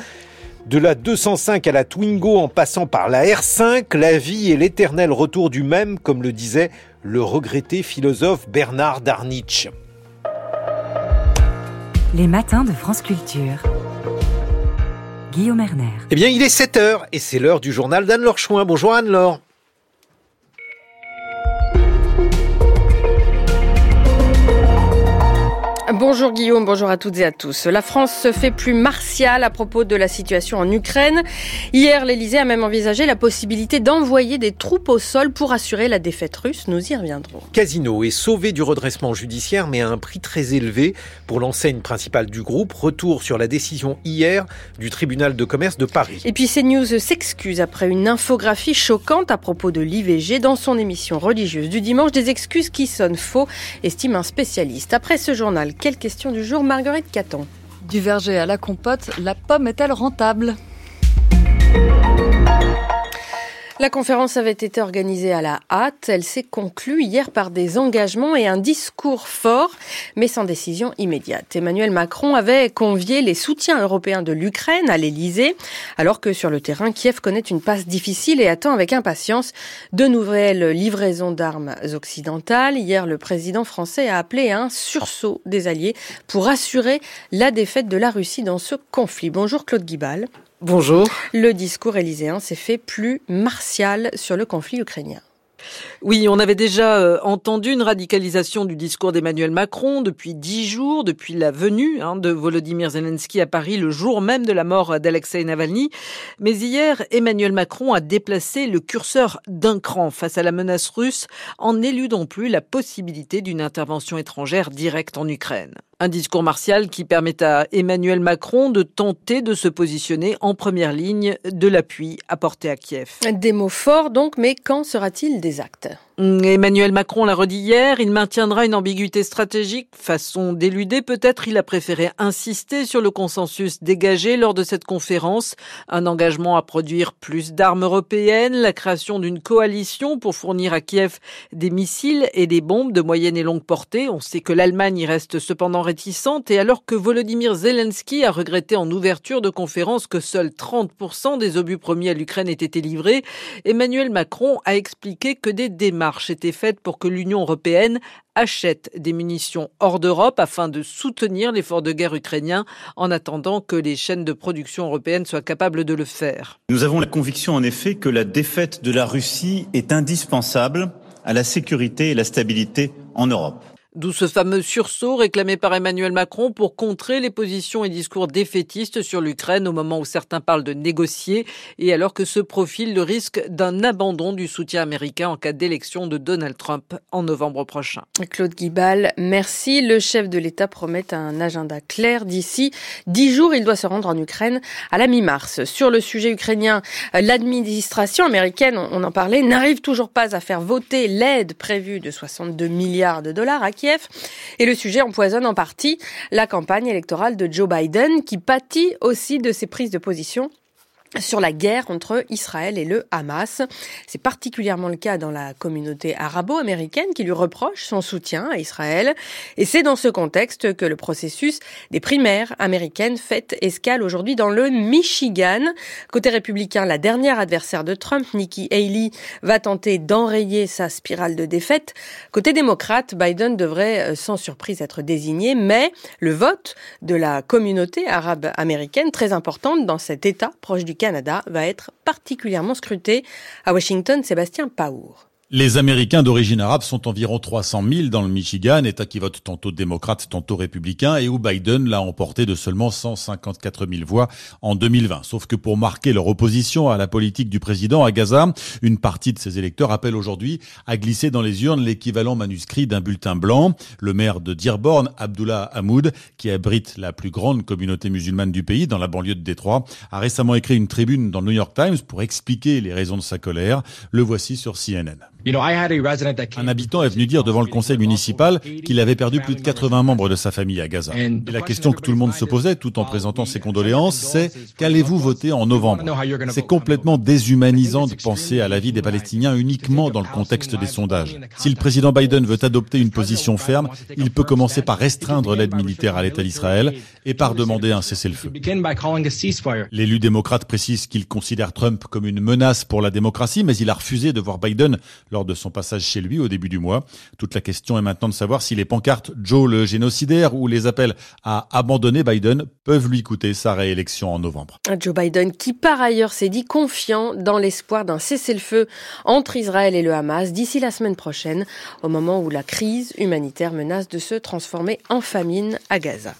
De la 205 à la Twingo en passant par la R5, la vie est l'éternel retour du même, comme le disait le regretté philosophe Bernard Darnitsch. Les matins de France Culture. Guillaume Erner. Eh bien, il est 7 heures et c'est l'heure du journal d'Anne-Laure Chouin. Bonjour Anne-Laure. Bonjour Guillaume, bonjour à toutes et à tous. La France se fait plus martiale à propos de la situation en Ukraine. Hier, l'Elysée a même envisagé la possibilité d'envoyer des troupes au sol pour assurer la défaite russe. Nous y reviendrons. Casino est sauvé du redressement judiciaire, mais à un prix très élevé pour l'enseigne principale du groupe. Retour sur la décision hier du tribunal de commerce de Paris. Et puis CNews s'excuse après une infographie choquante à propos de l'IVG dans son émission religieuse du dimanche. Des excuses qui sonnent faux, estime un spécialiste. Après ce journal, question du jour, Marguerite Caton. Du verger à la compote, la pomme est-elle rentable? La conférence avait été organisée à la hâte. Elle s'est conclue hier par des engagements et un discours fort, mais sans décision immédiate. Emmanuel Macron avait convié les soutiens européens de l'Ukraine à l'Elysée, alors que sur le terrain, Kiev connaît une passe difficile et attend avec impatience de nouvelles livraisons d'armes occidentales. Hier, le président français a appelé à un sursaut des alliés pour assurer la défaite de la Russie dans ce conflit. Bonjour Claude Guibal. Bonjour. Le discours élyséen s'est fait plus martial sur le conflit ukrainien. Oui, on avait déjà euh, entendu une radicalisation du discours d'Emmanuel Macron depuis dix jours, depuis la venue hein, de Volodymyr Zelensky à Paris le jour même de la mort d'Alexei Navalny. Mais hier, Emmanuel Macron a déplacé le curseur d'un cran face à la menace russe en éludant plus la possibilité d'une intervention étrangère directe en Ukraine. Un discours martial qui permet à Emmanuel Macron de tenter de se positionner en première ligne de l'appui apporté à Kiev. Des mots forts donc, mais quand sera-t-il des actes? Mm, Emmanuel Macron l'a redit hier, il maintiendra une ambiguïté stratégique, façon d'éluder peut-être, il a préféré insister sur le consensus dégagé lors de cette conférence, un engagement à produire plus d'armes européennes, la création d'une coalition pour fournir à Kiev des missiles et des bombes de moyenne et longue portée. On sait que l'Allemagne y reste cependant réticente et alors que Volodymyr Zelensky a regretté en ouverture de conférence que seuls 30% des obus promis à l'Ukraine aient été livrés, Emmanuel Macron a expliqué que des démarches démarche était faite pour que l'Union européenne achète des munitions hors d'Europe afin de soutenir l'effort de guerre ukrainien en attendant que les chaînes de production européennes soient capables de le faire. Nous avons la conviction en effet que la défaite de la Russie est indispensable à la sécurité et la stabilité en Europe. D'où ce fameux sursaut réclamé par Emmanuel Macron pour contrer les positions et discours défaitistes sur l'Ukraine au moment où certains parlent de négocier et alors que se profile le risque d'un abandon du soutien américain en cas d'élection de Donald Trump en novembre prochain. Claude Guibal, merci. Le chef de l'État promet un agenda clair d'ici dix jours. Il doit se rendre en Ukraine à la mi-mars. Sur le sujet ukrainien, l'administration américaine, on en parlait, n'arrive toujours pas à faire voter l'aide prévue de 62 milliards de dollars à et le sujet empoisonne en partie la campagne électorale de Joe Biden, qui pâtit aussi de ses prises de position sur la guerre entre Israël et le Hamas. C'est particulièrement le cas dans la communauté arabo-américaine qui lui reproche son soutien à Israël. Et c'est dans ce contexte que le processus des primaires américaines fait escale aujourd'hui dans le Michigan. Côté républicain, la dernière adversaire de Trump, Nikki Haley, va tenter d'enrayer sa spirale de défaite. Côté démocrate, Biden devrait euh, sans surprise être désigné, mais le vote de la communauté arabe américaine, très importante dans cet État proche du Canada va être particulièrement scruté. À Washington, Sébastien Paour. Les Américains d'origine arabe sont environ 300 000 dans le Michigan, État qui vote tantôt démocrate, tantôt républicain, et où Biden l'a emporté de seulement 154 000 voix en 2020. Sauf que pour marquer leur opposition à la politique du président à Gaza, une partie de ses électeurs appelle aujourd'hui à glisser dans les urnes l'équivalent manuscrit d'un bulletin blanc. Le maire de Dearborn, Abdullah Hamoud, qui abrite la plus grande communauté musulmane du pays, dans la banlieue de Détroit, a récemment écrit une tribune dans le New York Times pour expliquer les raisons de sa colère. Le voici sur CNN. Un habitant est venu dire devant le conseil municipal qu'il avait perdu plus de 80 membres de sa famille à Gaza. Et la question que tout le monde se posait, tout en présentant ses condoléances, c'est qu'allez-vous voter en novembre? C'est complètement déshumanisant de penser à la vie des Palestiniens uniquement dans le contexte des sondages. Si le président Biden veut adopter une position ferme, il peut commencer par restreindre l'aide militaire à l'État d'Israël et par demander un cessez-le-feu. L'élu démocrate précise qu'il considère Trump comme une menace pour la démocratie, mais il a refusé de voir Biden lors de son passage chez lui au début du mois. Toute la question est maintenant de savoir si les pancartes Joe le génocidaire ou les appels à abandonner Biden peuvent lui coûter sa réélection en novembre. Joe Biden qui par ailleurs s'est dit confiant dans l'espoir d'un cessez-le-feu entre Israël et le Hamas d'ici la semaine prochaine, au moment où la crise humanitaire menace de se transformer en famine à Gaza.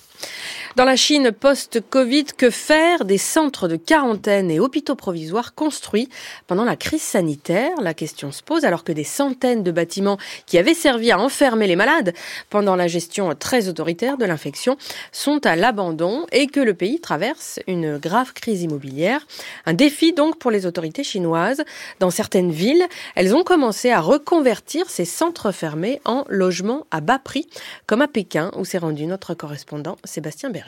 Dans la Chine post-Covid, que faire des centres de quarantaine et hôpitaux provisoires construits pendant la crise sanitaire? La question se pose alors que des centaines de bâtiments qui avaient servi à enfermer les malades pendant la gestion très autoritaire de l'infection sont à l'abandon et que le pays traverse une grave crise immobilière. Un défi donc pour les autorités chinoises. Dans certaines villes, elles ont commencé à reconvertir ces centres fermés en logements à bas prix, comme à Pékin où s'est rendu notre correspondant Sébastien Berger.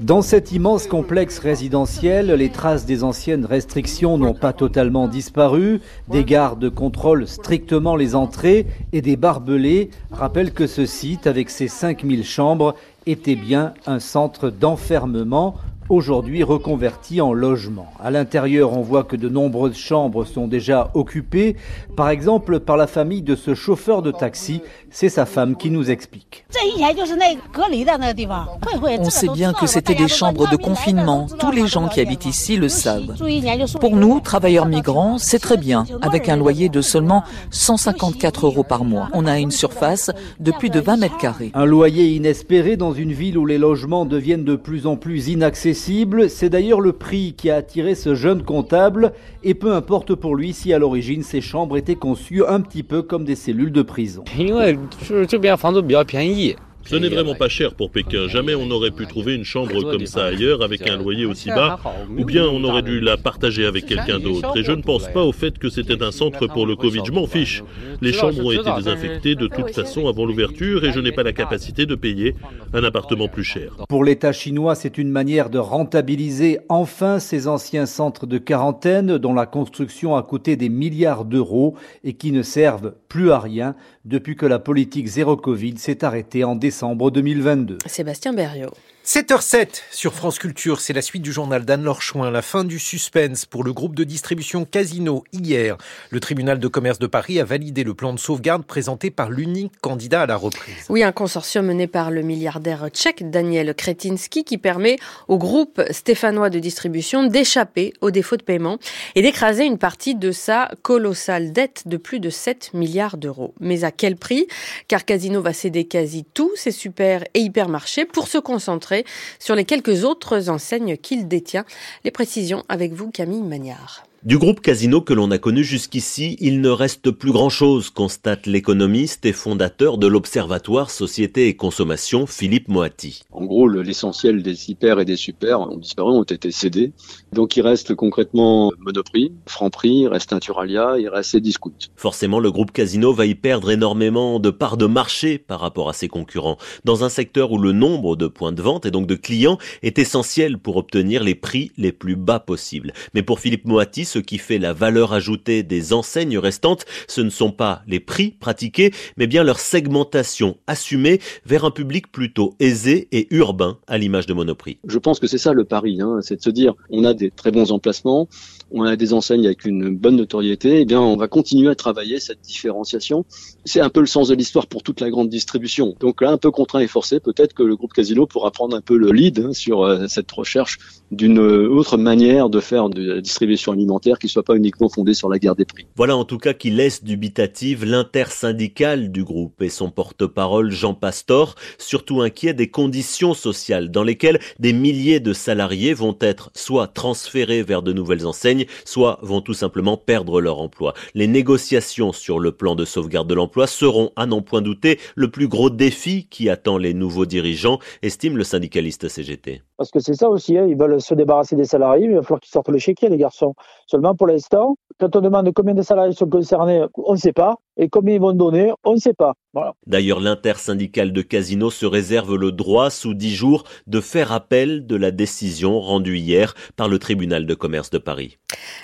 Dans cet immense complexe résidentiel, les traces des anciennes restrictions n'ont pas totalement disparu. Des gardes contrôlent strictement les entrées et des barbelés rappellent que ce site, avec ses 5000 chambres, était bien un centre d'enfermement aujourd'hui reconverti en logement. À l'intérieur, on voit que de nombreuses chambres sont déjà occupées, par exemple par la famille de ce chauffeur de taxi. C'est sa femme qui nous explique. On sait bien que c'était des chambres de confinement. Tous les gens qui habitent ici le savent. Pour nous, travailleurs migrants, c'est très bien, avec un loyer de seulement 154 euros par mois. On a une surface de plus de 20 mètres carrés. Un loyer inespéré dans une ville où les logements deviennent de plus en plus inaccessibles c'est d'ailleurs le prix qui a attiré ce jeune comptable, et peu importe pour lui si à l'origine ces chambres étaient conçues un petit peu comme des cellules de prison. Ce n'est vraiment pas cher pour Pékin. Jamais on n'aurait pu trouver une chambre comme ça ailleurs avec un loyer aussi bas, ou bien on aurait dû la partager avec quelqu'un d'autre. Et je ne pense pas au fait que c'était un centre pour le Covid. Je m'en fiche. Les chambres ont été désinfectées de toute façon avant l'ouverture et je n'ai pas la capacité de payer un appartement plus cher. Pour l'État chinois, c'est une manière de rentabiliser enfin ces anciens centres de quarantaine dont la construction a coûté des milliards d'euros et qui ne servent plus à rien depuis que la politique zéro Covid s'est arrêtée en décembre 2022. Sébastien Berriot. 7h07 sur France Culture, c'est la suite du journal d'Anne-Laure Chouin, la fin du suspense pour le groupe de distribution Casino. Hier, le tribunal de commerce de Paris a validé le plan de sauvegarde présenté par l'unique candidat à la reprise. Oui, un consortium mené par le milliardaire tchèque Daniel Kretinsky qui permet au groupe stéphanois de distribution d'échapper aux défauts de paiement et d'écraser une partie de sa colossale dette de plus de 7 milliards d'euros. Mais à quel prix? Car Casino va céder quasi tous ses super et hypermarchés pour se concentrer sur les quelques autres enseignes qu'il détient. Les précisions avec vous, Camille Magnard. Du groupe Casino que l'on a connu jusqu'ici, il ne reste plus grand-chose, constate l'économiste et fondateur de l'Observatoire Société et Consommation, Philippe Moati. En gros, l'essentiel des hyper et des super ont disparu, ont été cédés. Donc il reste concrètement Monoprix, Franprix, il reste Naturalia, il reste Discount. Forcément, le groupe Casino va y perdre énormément de parts de marché par rapport à ses concurrents, dans un secteur où le nombre de points de vente et donc de clients est essentiel pour obtenir les prix les plus bas possibles. Mais pour Philippe Moati, ce qui fait la valeur ajoutée des enseignes restantes, ce ne sont pas les prix pratiqués, mais bien leur segmentation assumée vers un public plutôt aisé et urbain, à l'image de Monoprix. Je pense que c'est ça le pari, hein, c'est de se dire, on a des très bons emplacements, on a des enseignes avec une bonne notoriété, eh bien, on va continuer à travailler cette différenciation. C'est un peu le sens de l'histoire pour toute la grande distribution. Donc là, un peu contraint et forcé, peut-être que le groupe Casino pourra prendre un peu le lead hein, sur euh, cette recherche d'une autre manière de faire de la distribution alimentaire qui soit pas uniquement sur la guerre des prix. Voilà en tout cas qui laisse dubitative l'intersyndicale du groupe et son porte-parole Jean Pastor, surtout inquiet des conditions sociales dans lesquelles des milliers de salariés vont être soit transférés vers de nouvelles enseignes, soit vont tout simplement perdre leur emploi. Les négociations sur le plan de sauvegarde de l'emploi seront, à n'en point douter, le plus gros défi qui attend les nouveaux dirigeants, estime le syndicaliste CGT. Parce que c'est ça aussi, hein, ils veulent se débarrasser des salariés, mais il va falloir qu'ils sortent le chéquier, les garçons. Seulement pour l'instant, quand on demande combien de salariés sont concernés, on ne sait pas. Et combien ils vont donner, on ne sait pas. Voilà. D'ailleurs, l'intersyndicale de Casino se réserve le droit, sous dix jours, de faire appel de la décision rendue hier par le tribunal de commerce de Paris.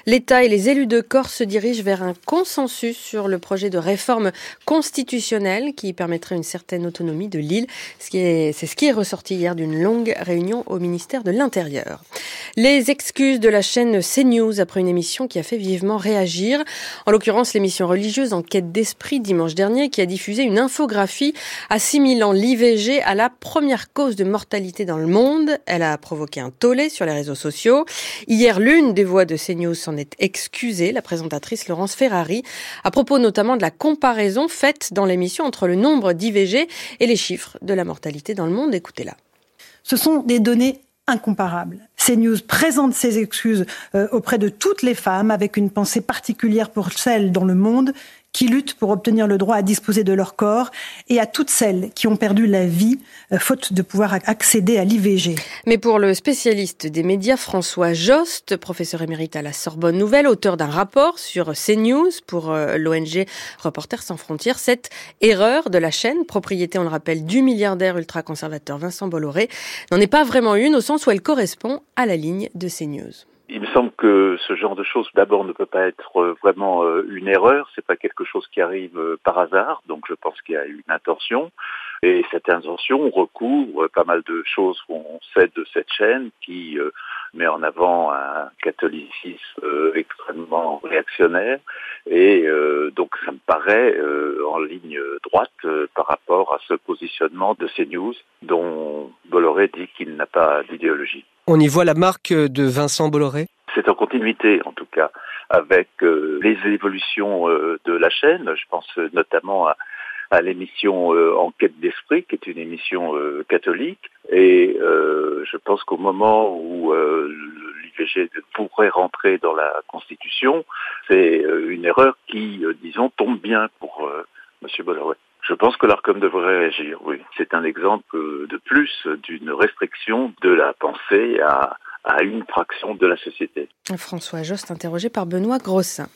L'État et les élus de Corse se dirigent vers un consensus sur le projet de réforme constitutionnelle qui permettrait une certaine autonomie de l'île. C'est ce qui est ressorti hier d'une longue réunion au ministère de l'Intérieur. Les excuses de la chaîne CNews après une émission qui a fait vivement réagir. En l'occurrence, l'émission religieuse en quête d'esprit dimanche dernier qui a diffusé une infographie assimilant l'IVG à la première cause de mortalité dans le monde. Elle a provoqué un tollé sur les réseaux sociaux. Hier, l'une des voix de CNews s'en est excusée, la présentatrice Laurence Ferrari, à propos notamment de la comparaison faite dans l'émission entre le nombre d'IVG et les chiffres de la mortalité dans le monde. Écoutez-la. Ce sont des données incomparables. CNews présente ses excuses euh, auprès de toutes les femmes avec une pensée particulière pour celles dans le monde qui luttent pour obtenir le droit à disposer de leur corps et à toutes celles qui ont perdu la vie euh, faute de pouvoir accéder à l'IVG. Mais pour le spécialiste des médias François Jost, professeur émérite à la Sorbonne Nouvelle, auteur d'un rapport sur CNews pour euh, l'ONG Reporters sans frontières, cette erreur de la chaîne, propriété on le rappelle du milliardaire ultra-conservateur Vincent Bolloré, n'en est pas vraiment une au sens où elle correspond à la ligne de CNews. Il me semble que ce genre de choses, d'abord, ne peut pas être euh, vraiment euh, une erreur. C'est pas quelque chose qui arrive euh, par hasard. Donc, je pense qu'il y a une intention. Et cette intention recouvre pas mal de choses qu'on sait de cette chaîne qui met en avant un catholicisme extrêmement réactionnaire. Et donc, ça me paraît en ligne droite par rapport à ce positionnement de ces news dont Bolloré dit qu'il n'a pas d'idéologie. On y voit la marque de Vincent Bolloré? C'est en continuité, en tout cas, avec euh, les évolutions euh, de la chaîne. Je pense notamment à, à l'émission euh, Enquête d'esprit, qui est une émission catholique. Et je pense qu'au moment où l'IVG pourrait rentrer dans la Constitution, c'est une erreur qui, disons, tombe bien pour M. Bolloré. Je pense que l'ARCOM devrait réagir, oui. C'est un exemple de plus d'une restriction de la pensée à, à une fraction de la société. François Jost, interrogé par Benoît Grossin.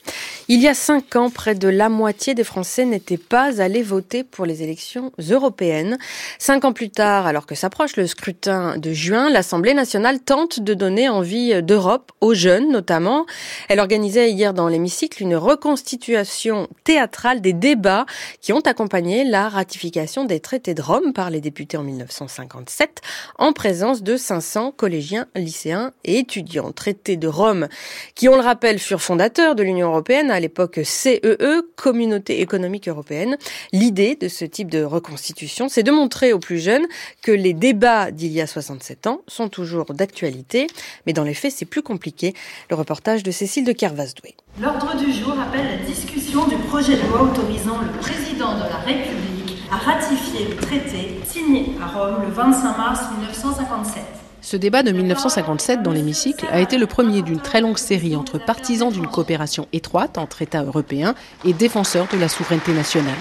Il y a cinq ans, près de la moitié des Français n'étaient pas allés voter pour les élections européennes. Cinq ans plus tard, alors que s'approche le scrutin de juin, l'Assemblée nationale tente de donner envie d'Europe aux jeunes notamment. Elle organisait hier dans l'hémicycle une reconstitution théâtrale des débats qui ont accompagné la ratification des traités de Rome par les députés en 1957 en présence de 500 collégiens, lycéens et étudiants. Traités de Rome qui, on le rappelle, furent fondateurs de l'Union européenne à l'époque CEE, e, Communauté économique européenne. L'idée de ce type de reconstitution, c'est de montrer aux plus jeunes que les débats d'il y a 67 ans sont toujours d'actualité, mais dans les faits, c'est plus compliqué. Le reportage de Cécile de Kervasdoué. L'ordre du jour appelle la discussion du projet de loi autorisant le président de la République à ratifier le traité signé à Rome le 25 mars 1957. Ce débat de 1957 dans l'hémicycle a été le premier d'une très longue série entre partisans d'une coopération étroite entre États européens et défenseurs de la souveraineté nationale.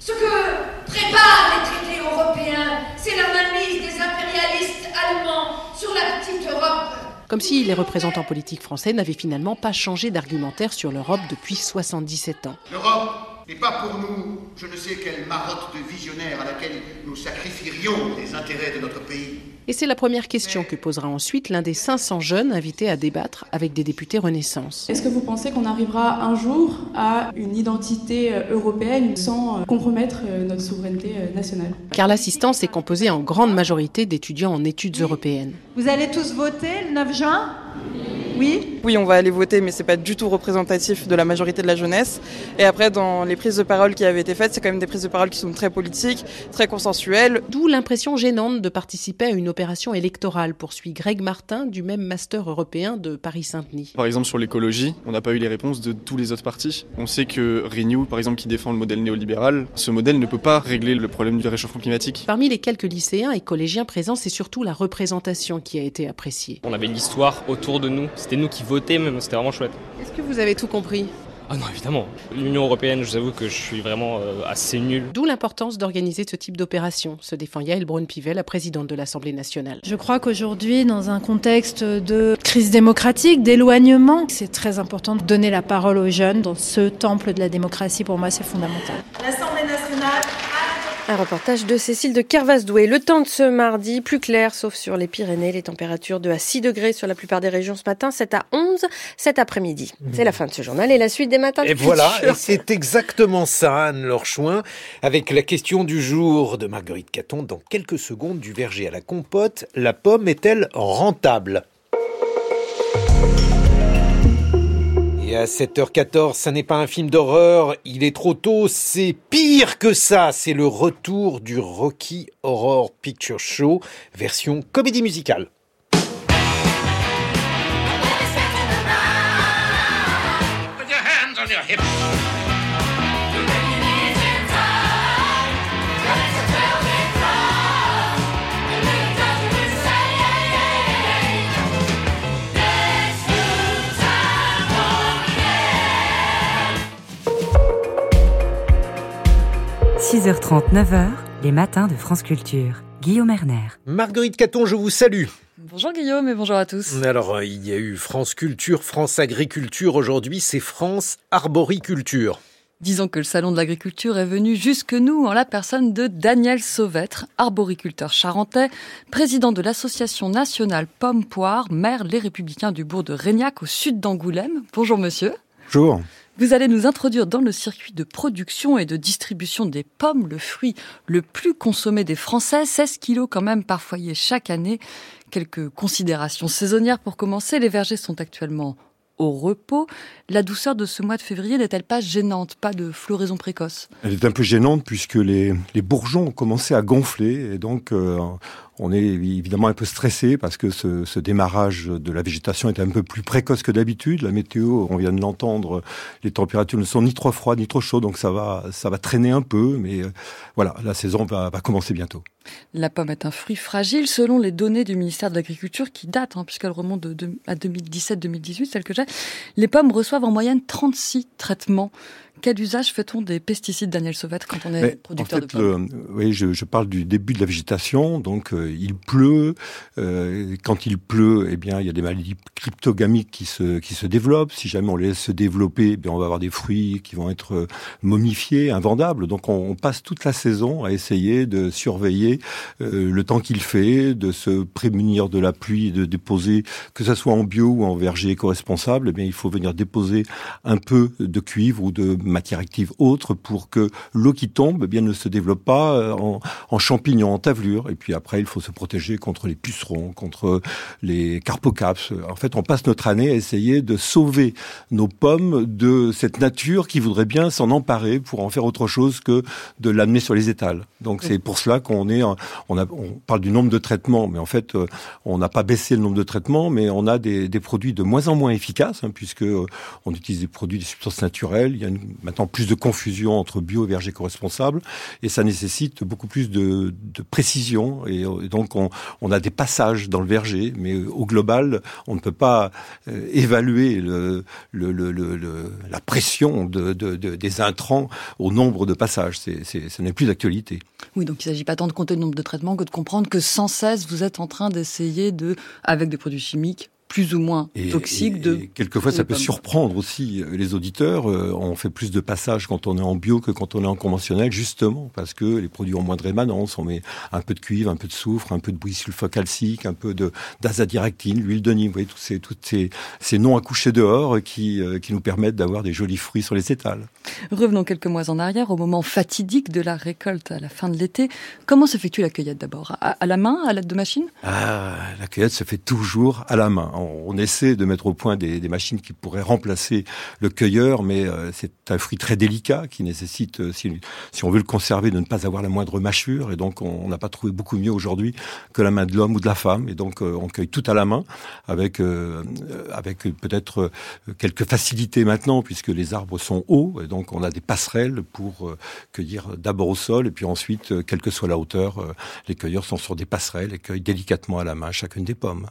Ce que préparent les traités européens, c'est la mainmise des impérialistes allemands sur la petite Europe. Comme si les représentants politiques français n'avaient finalement pas changé d'argumentaire sur l'Europe depuis 77 ans. L'Europe n'est pas pour nous je ne sais quelle marotte de visionnaire à laquelle nous sacrifierions les intérêts de notre pays. Et c'est la première question que posera ensuite l'un des 500 jeunes invités à débattre avec des députés Renaissance. Est-ce que vous pensez qu'on arrivera un jour à une identité euh, européenne sans euh, compromettre euh, notre souveraineté nationale? Car l'assistance est composée en grande majorité d'étudiants en études européennes. Vous allez tous voter le 9 juin? Oui Oui, on va aller voter, mais c'est pas du tout représentatif de la majorité de la jeunesse. Et après, dans les prises de parole qui avaient été faites, c'est quand même des prises de parole qui sont très politiques, très consensuelles. D'où l'impression gênante de participer à une opération électorale, poursuit Greg Martin du même master européen de Paris-Saint-Denis. Par exemple, sur l'écologie, on n'a pas eu les réponses de tous les autres partis. On sait que Renew, par exemple, qui défend le modèle néolibéral, ce modèle ne peut pas régler le problème du réchauffement climatique. Parmi les quelques lycéens et collégiens présents, c'est surtout la représentation qui a été appréciée. On avait l'histoire autour de nous, c'était nous qui votions, mais c'était vraiment chouette. Est-ce que vous avez tout compris ah non, évidemment. L'Union européenne, je vous avoue que je suis vraiment euh, assez nul. D'où l'importance d'organiser ce type d'opération, se défend Yael Braun-Pivet, la présidente de l'Assemblée nationale. Je crois qu'aujourd'hui, dans un contexte de crise démocratique, d'éloignement, c'est très important de donner la parole aux jeunes dans ce temple de la démocratie. Pour moi, c'est fondamental. L'Assemblée nationale un reportage de Cécile de Kervasdoué. Le temps de ce mardi, plus clair, sauf sur les Pyrénées. Les températures de à 6 degrés sur la plupart des régions ce matin, 7 à 11 cet après-midi. C'est la fin de ce journal et la suite des matins. Et voilà, et c'est exactement ça, Anne Lorchouin, avec la question du jour de Marguerite Caton. Dans quelques secondes, du verger à la compote, la pomme est-elle rentable? Et à 7h14, ça n'est pas un film d'horreur, il est trop tôt, c'est pire que ça, c'est le retour du Rocky Horror Picture Show, version comédie musicale. 6h30, 9h, les matins de France Culture. Guillaume Erner. Marguerite Caton, je vous salue. Bonjour Guillaume et bonjour à tous. Alors, euh, il y a eu France Culture, France Agriculture. Aujourd'hui, c'est France Arboriculture. Disons que le Salon de l'Agriculture est venu jusque nous en la personne de Daniel Sauvêtre, arboriculteur charentais, président de l'Association nationale Pomme-Poire, maire Les Républicains du bourg de Régnac au sud d'Angoulême. Bonjour monsieur. Bonjour. Vous allez nous introduire dans le circuit de production et de distribution des pommes, le fruit le plus consommé des Français, 16 kilos quand même par foyer chaque année. Quelques considérations saisonnières pour commencer. Les vergers sont actuellement au repos. La douceur de ce mois de février n'est-elle pas gênante? Pas de floraison précoce? Elle est un peu gênante puisque les, bourgeons ont commencé à gonfler et donc euh, on est évidemment un peu stressé parce que ce, démarrage de la végétation est un peu plus précoce que d'habitude. La météo, on vient de l'entendre, les températures ne sont ni trop froides ni trop chaudes, donc ça va, ça va traîner un peu. Mais euh, voilà, la saison va, commencer bientôt. La pomme est un fruit fragile selon les données du ministère de l'Agriculture qui datent, hein, puisqu'elles remontent à 2017-2018, celles que j'ai. Les pommes reçoivent en moyenne 36 traitements quel usage fait-on des pesticides, Daniel Sauvette, quand on est producteur de pommes? Oui, je, parle du début de la végétation. Donc, euh, il pleut. quand il pleut, eh bien, il y a des maladies cryptogamiques qui se qui se développent. Si jamais on les laisse se développer, eh bien, on va avoir des fruits qui vont être momifiés, invendables. Donc, on, on passe toute la saison à essayer de surveiller le temps qu'il fait, de se prémunir de la pluie, de déposer, que ce soit en bio ou en verger éco-responsable, eh bien, il faut venir déposer un peu de cuivre ou de matière active autre pour que l'eau qui tombe eh bien, ne se développe pas euh, en, champignons, en tavelure. Et puis après, il faut se protéger contre les pucerons, contre les carpocaps. En fait, on passe notre année à essayer de sauver nos pommes de cette nature qui voudrait bien s'en emparer pour en faire autre chose que de l'amener sur les étals. Donc c'est pour cela qu'on est, on, a, on parle du nombre de traitements, mais en fait, euh, on n'a pas baissé le nombre de traitements, mais on a des, des produits de moins en moins efficaces, hein, puisque euh, on utilise des produits, des substances naturelles. Maintenant plus de confusion entre bio et verger éco-responsable, et ça nécessite beaucoup plus de, précision. Et, donc, on, a des passages dans le verger, mais au global, on ne peut pas euh, évaluer la pression de, de, des intrants au nombre de passages. C'est, ce n'est plus d'actualité. Oui, donc il ne s'agit pas tant de compter le nombre de traitements que de comprendre que sans cesse, vous êtes en train d'essayer de, avec des produits chimiques, plus ou moins toxiques. de quelquefois, ça peut surprendre aussi euh, les auditeurs. Euh, on fait plus de passages quand on est en bio que quand on est en conventionnel, justement parce que les produits ont moins de rémanence. On met un peu de cuivre, un peu de soufre, un peu de bouillie sulfocalcique, un peu d'azadiractine, l'huile de Nîmes. Vous voyez, tous ces, toutes ces, ces noms accouchés dehors qui, euh, qui nous permettent d'avoir des jolis fruits sur les étals. Revenons quelques mois en arrière, au moment fatidique de la récolte à la fin de l'été. Comment s'effectue la cueillette d'abord? À, la main, à l'aide de machines ah, La cueillette se fait toujours à la main on, essaie de mettre au point des, machines qui pourraient remplacer le cueilleur, mais euh, c'est un fruit très délicat qui nécessite, euh, si, on veut le conserver, de ne pas avoir la moindre mâchure. Et donc, on n'a pas trouvé beaucoup mieux aujourd'hui que la main de l'homme ou de la femme. Et donc, euh, on cueille tout à la main, avec avec peut-être quelques facilités maintenant, puisque les arbres sont hauts. Et donc, on a des passerelles pour cueillir d'abord au sol, et puis ensuite, quelle que soit la hauteur, les cueilleurs sont sur des passerelles et cueillent délicatement à la main chacune des pommes.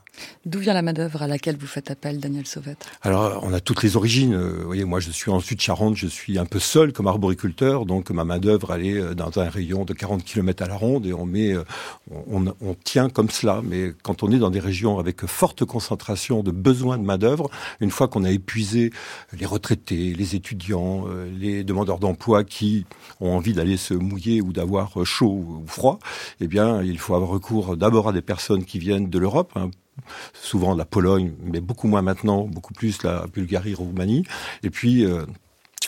D'où vient la main à laquelle vous faites appel, Daniel Sauvette Alors, on a toutes les origines. Euh, vous voyez, moi, je suis en Sud-Charente, je suis un peu seul comme arboriculteur, donc ma main-d'œuvre, elle est euh, dans un rayon de 40 km à la ronde et on met, euh, on tient comme cela. Mais quand on est dans des régions avec forte concentration de besoins de main-d'œuvre, une fois qu'on a épuisé les retraités, les étudiants, les demandeurs d'emploi qui ont envie d'aller se mouiller ou d'avoir chaud ou froid, eh bien, il faut avoir recours d'abord à des personnes qui viennent de l'Europe, hein, souvent la Pologne, mais beaucoup moins maintenant, beaucoup plus la Bulgarie, Roumanie. Et puis, euh,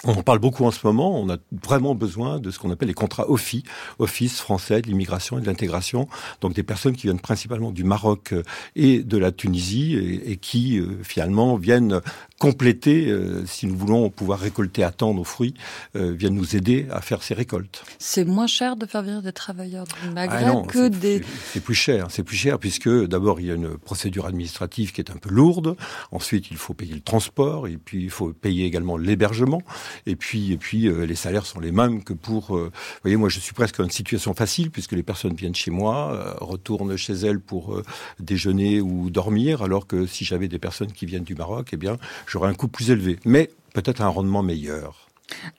on en parle beaucoup en ce moment. On a vraiment besoin de ce qu'on appelle les contrats OFI, Office français de l'immigration et de l'intégration. Donc des personnes qui viennent principalement du Maroc euh, et de la Tunisie et, qui euh, finalement viennent compléter, euh, si nous voulons pouvoir récolter à temps nos fruits, viennent nous aider à faire ces récoltes. C'est moins cher de faire venir des travailleurs du Maghreb ah que des... C'est plus cher, c'est plus cher puisque d'abord il y a une procédure administrative qui est un peu lourde. Ensuite il faut payer le transport et puis il faut payer également l'hébergement. Et puis, et puis euh, les salaires sont les mêmes que pour. Euh, vous voyez, moi, je suis presque dans une situation facile puisque les personnes viennent chez moi, euh, retournent chez elles pour déjeuner ou dormir, alors que si j'avais des personnes qui viennent du Maroc, eh bien, j'aurais un coût plus élevé, mais peut-être un rendement meilleur.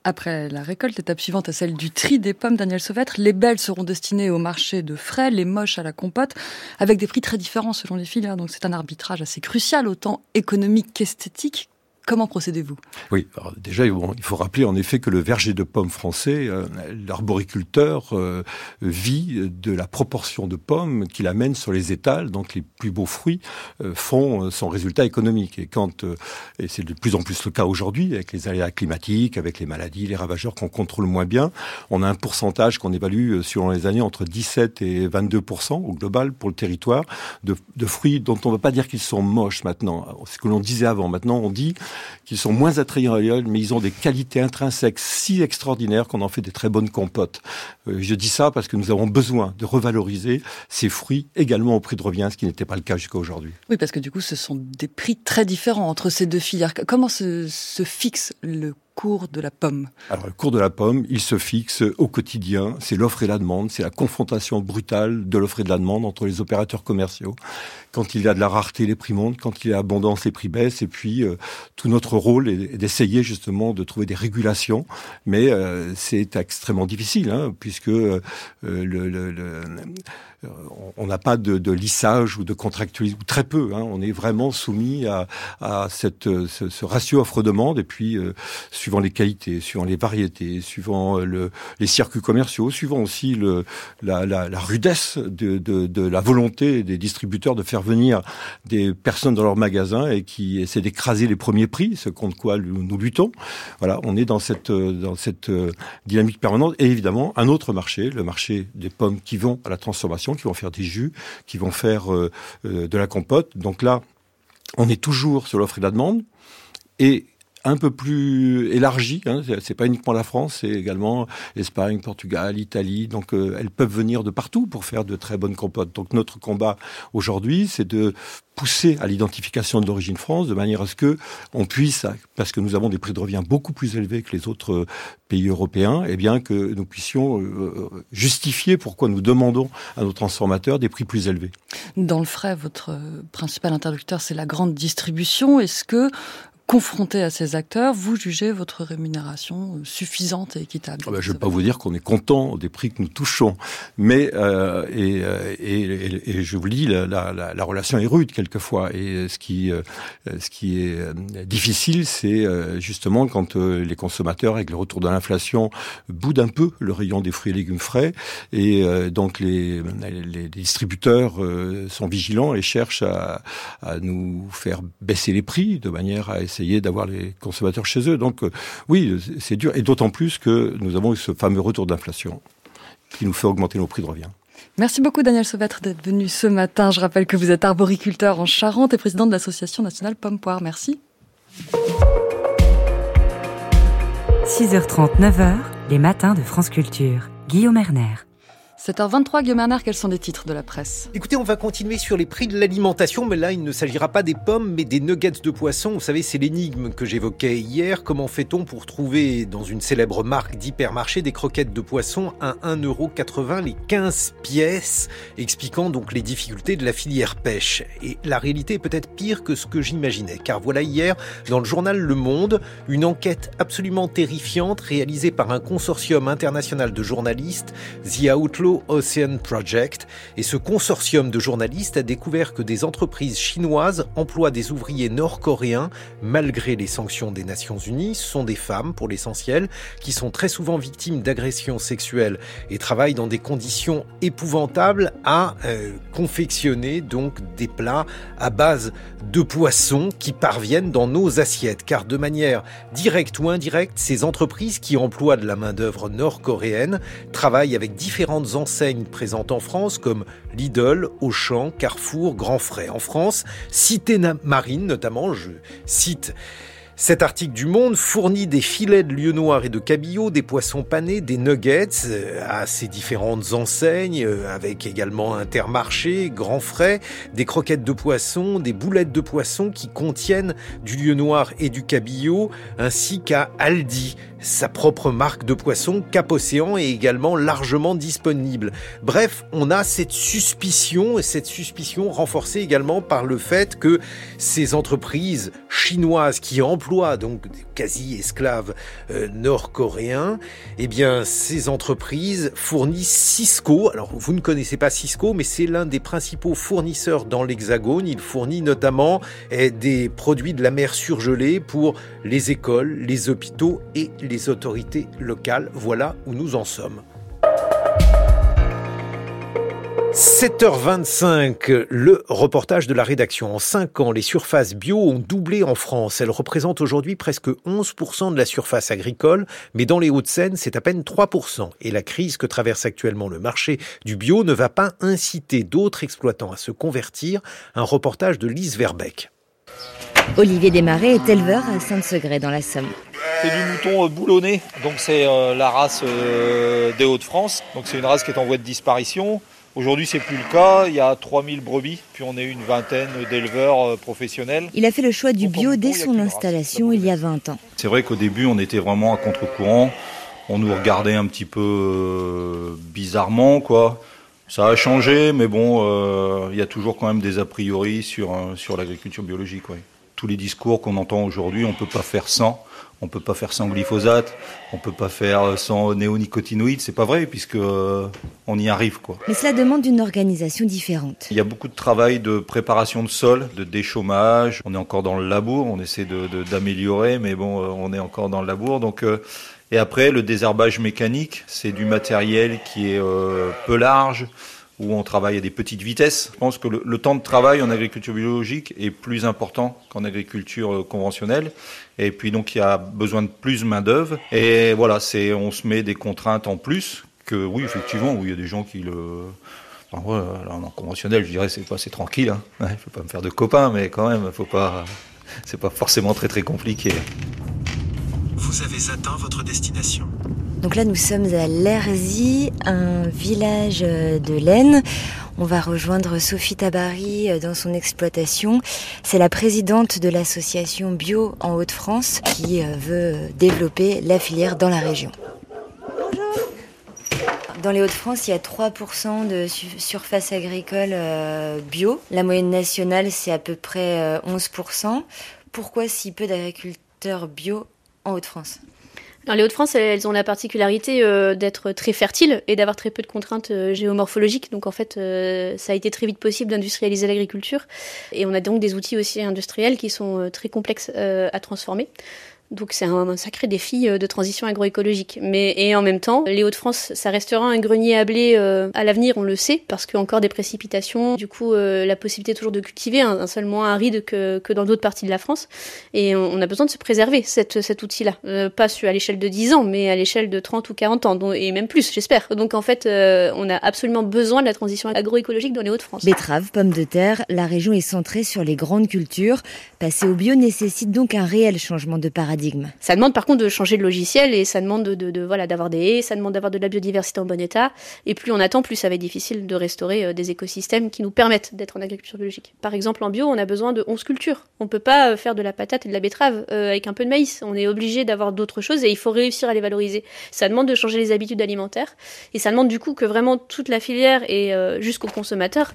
Après la récolte, étape suivante à celle du tri des pommes, Daniel Sauvêtre, les belles seront destinées au marché de frais, les moches à la compote, avec des prix très différents selon les filières. Donc c'est un arbitrage assez crucial, autant économique qu'esthétique. Comment procédez-vous? Oui, déjà, bon, il faut rappeler en effet que le verger de pommes français, euh, l'arboriculteur euh, vit de la proportion de pommes qu'il amène sur les étals, donc les plus beaux fruits euh, font son résultat économique. Et quand, et c'est de plus en plus le cas aujourd'hui, avec les aléas climatiques, avec les maladies, les ravageurs qu'on contrôle moins bien, on a un pourcentage qu'on évalue selon les années entre 17 et 22% au global pour le territoire de, de fruits dont on ne va pas dire qu'ils sont moches maintenant. Ce que l'on disait avant. Maintenant, on dit qui sont moins attrayants à l'œil, mais ils ont des qualités intrinsèques si extraordinaires qu'on en fait des très bonnes compotes. Euh, je dis ça parce que nous avons besoin de revaloriser ces fruits également au prix de revient, ce qui n'était pas le cas jusqu'à aujourd'hui. Oui, parce que du coup, ce sont des prix très différents entre ces deux filières. Comment se, se fixe le cours de la pomme Alors, le cours de la pomme, il se fixe au quotidien. C'est l'offre et la demande. C'est la confrontation brutale de l'offre et de la demande entre les opérateurs commerciaux. Quand il y a de la rareté, les prix montent. Quand il y a abondance, les prix baissent. Et puis, euh, tout notre rôle est d'essayer justement de trouver des régulations. Mais euh, c'est extrêmement difficile, hein, puisque euh, le, le, le on n'a pas de, lissage ou de contractualisme, ou très peu. Hein. On est vraiment soumis à, ce, ce ratio offre-demande, et puis euh, suivant les qualités, suivant les variétés, suivant le, les circuits commerciaux, suivant aussi la, rudesse de, la volonté des distributeurs de faire venir des personnes dans leurs magasins et qui essaient d'écraser les premiers prix, ce contre quoi nous luttons. Voilà, on est dans cette, dans cette euh, dynamique permanente. Et évidemment, un autre marché, le marché des pommes qui vont à la transformation qui vont faire des jus, qui vont faire euh, euh, de la compote. Donc là, on est toujours sur l'offre et la demande. Et un peu plus élargie. Hein. C'est pas uniquement la France, c'est également l'Espagne, Portugal, Italie. Donc euh, elles peuvent venir de partout pour faire de très bonnes compotes. Donc notre combat aujourd'hui, c'est de pousser à l'identification de l'origine France de manière à ce que on puisse, parce que nous avons des prix de revient beaucoup plus élevés que les autres euh, pays européens, et eh bien que nous puissions euh, justifier pourquoi nous demandons à nos transformateurs des prix plus élevés. Dans le frais, votre principal interlocuteur, c'est la grande distribution. Est-ce que confronté à ces acteurs, vous jugez votre rémunération euh, suffisante et équitable ah ben, Je ne vais pas vous dire qu'on est content des prix que nous touchons, mais euh, et, euh, et, et, je vous le dis, la, la, la, relation est rude quelquefois. Et ce qui, euh, ce qui est difficile, c'est justement quand les consommateurs, avec le retour de l'inflation, boudent un peu le rayon des fruits et légumes frais, et donc les, les distributeurs sont vigilants et cherchent à, à nous faire baisser les prix de manière à essayer essayer d'avoir les consommateurs chez eux. Donc euh, oui, c'est dur, et d'autant plus que nous avons eu ce fameux retour d'inflation qui nous fait augmenter nos prix de revient. Merci beaucoup Daniel Sauvêtre d'être venu ce matin. Je rappelle que vous êtes arboriculteur en Charente et président de l'Association nationale Pomme-Poire. Merci. 6h30, 9h, les matins de France Culture. Guillaume Erner. 7h23, Guillaume quels sont les titres de la presse Écoutez, on va continuer sur les prix de l'alimentation, mais là, il ne s'agira pas des pommes, mais des nuggets de poisson. Vous savez, c'est l'énigme que j'évoquais hier. Comment fait-on pour trouver dans une célèbre marque d'hypermarché des croquettes de poisson à 1,80€ les 15 pièces, expliquant donc les difficultés de la filière pêche? Et la réalité est peut-être pire que ce que j'imaginais, car voilà hier, dans le journal Le Monde, une enquête absolument terrifiante réalisée par un consortium international de journalistes, The Outlaw Ocean Project et ce consortium de journalistes a découvert que des entreprises chinoises emploient des ouvriers nord-coréens malgré les sanctions des Nations Unies. Ce sont des femmes pour l'essentiel qui sont très souvent victimes d'agressions sexuelles et travaillent dans des conditions épouvantables à euh, confectionner donc des plats à base de poissons qui parviennent dans nos assiettes car de manière directe ou indirecte ces entreprises qui emploient de la main-d'œuvre nord-coréenne travaillent avec différentes présentes en France comme Lidl, Auchan, Carrefour, Grand Frais. En France, Cité Marine notamment, je cite cet article du Monde fournit des filets de lieu noir et de cabillaud, des poissons panés, des nuggets euh, à ces différentes enseignes, euh, avec également Intermarché, Grand Frais, des croquettes de poisson, des boulettes de poisson qui contiennent du lieu noir et du cabillaud, ainsi qu'à Aldi, sa propre marque de poisson, Cap Océan, est également largement disponible. Bref, on a cette suspicion, et cette suspicion renforcée également par le fait que ces entreprises chinoises qui emploient donc des quasi-esclaves euh, nord-coréens, eh bien, ces entreprises fournissent Cisco. Alors, vous ne connaissez pas Cisco, mais c'est l'un des principaux fournisseurs dans l'Hexagone. Il fournit notamment eh, des produits de la mer surgelée pour les écoles, les hôpitaux et les autorités locales. Voilà où nous en sommes. 7h25, le reportage de la rédaction. En 5 ans, les surfaces bio ont doublé en France. Elles représentent aujourd'hui presque 11% de la surface agricole, mais dans les Hauts-de-Seine, c'est à peine 3%. Et la crise que traverse actuellement le marché du bio ne va pas inciter d'autres exploitants à se convertir. Un reportage de Lise Verbeck. Olivier Desmarais est éleveur à Saint-Segré dans la Somme. C'est du mouton euh, boulonné, donc c'est euh, la race euh, des Hauts-de-France. Donc c'est une race qui est en voie de disparition. Aujourd'hui, c'est plus le cas. Il y a 3000 brebis, puis on est une vingtaine d'éleveurs professionnels. Il a fait le choix du bio dès son installation il y a 20 ans. C'est vrai qu'au début, on était vraiment à contre-courant. On nous regardait un petit peu euh, bizarrement, quoi. Ça a changé, mais bon, euh, il y a toujours quand même des a priori sur, sur l'agriculture biologique. Ouais. Tous les discours qu'on entend aujourd'hui, on ne peut pas faire sans. On peut pas faire sans glyphosate, on peut pas faire sans néonicotinoïdes, c'est pas vrai puisque euh, on y arrive quoi. Mais cela demande une organisation différente. Il y a beaucoup de travail de préparation de sol, de déchômage. On est encore dans le labour, on essaie d'améliorer, mais bon, euh, on est encore dans le labour. Donc euh, et après le désherbage mécanique, c'est du matériel qui est peu large où on travaille à des petites vitesses. Je pense que le, temps de travail en agriculture biologique est plus important qu'en agriculture euh, conventionnelle. Et puis donc il y a besoin de plus de main d'œuvre. Et voilà, c'est on se met des contraintes en plus que oui effectivement il y a des gens qui le en conventionnel, je dirais c'est pas c'est tranquille. Hein. Ouais, faut pas me faire de copains, mais quand même, faut pas c'est pas forcément très très compliqué. Vous avez atteint votre destination. Donc là, nous sommes à Lerzy, un village euh, de l'Aisne. On va rejoindre Sophie Tabary euh, dans son exploitation. C'est la présidente de l'association Bio en Haute-France qui euh, veut développer la filière dans la région. Dans les Hauts-de-France, il y a 3% de surface agricole bio. La moyenne nationale, c'est à peu près 11%. Pourquoi si peu d'agriculteurs bio en Les Hauts-de-France, elles ont la particularité euh, d'être très fertiles et d'avoir très peu de contraintes euh, géomorphologiques. Donc en fait, euh, ça a été très vite possible d'industrialiser l'agriculture. Et on a donc des outils aussi industriels qui sont très complexes à transformer. Donc c'est un, sacré défi euh, de transition agroécologique. Mais et en même temps, les Hauts-de-France, ça restera un grenier à blé euh, à l'avenir, on le sait, parce qu'il encore des précipitations. Du coup, euh, la possibilité toujours de cultiver un, sol moins aride que, que dans d'autres parties de la France. Et on, a besoin de se préserver cette, cet outil-là, pas à l'échelle de 10 ans, mais à l'échelle de 30 ou 40 ans, et même plus, j'espère. Donc en fait, on a absolument besoin de la transition agroécologique dans les Hauts-de-France. Betteraves, pommes de terre, la région est centrée sur les grandes cultures. Passer au bio nécessite donc un réel changement de paradigme ça demande par contre de changer de logiciel et ça demande de, voilà d'avoir des haies, ça demande d'avoir de la biodiversité en bon état. Et plus on attend, plus ça va être difficile de restaurer euh, des écosystèmes qui nous permettent d'être en agriculture biologique. Par exemple, en bio, on a besoin de 11 cultures. On peut pas euh, faire de la patate et de la betterave euh, avec un peu de maïs. On est obligé d'avoir d'autres choses et il faut réussir à les valoriser. Ça demande de changer les habitudes alimentaires et ça demande du coup que vraiment toute la filière et jusqu'au consommateur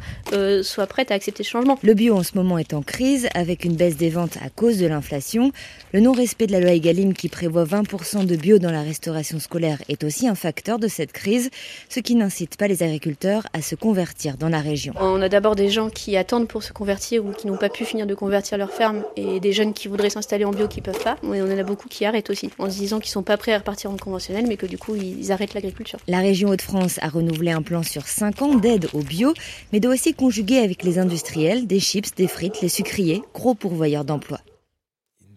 soit prête à accepter ce changement. Le bio en ce moment est en crise avec une baisse des ventes à cause de l'inflation, le non-respect de la loi Egalim qui prévoit 20% de bio dans la restauration scolaire est aussi un facteur de cette crise, ce qui n'incite pas les agriculteurs à se convertir dans la région. On a d'abord des gens qui attendent pour se convertir ou qui n'ont pas pu finir de convertir leur ferme et des jeunes qui voudraient s'installer en bio qui peuvent pas. Et on en a beaucoup qui arrêtent aussi en se disant qu'ils sont pas prêts à repartir en conventionnel mais que du coup ils arrêtent l'agriculture. La région Hauts-de-France a renouvelé un plan sur 5 ans d'aide au bio mais doit aussi conjuguer avec les industriels des chips, des frites, les sucriers, gros pourvoyeurs d'emplois.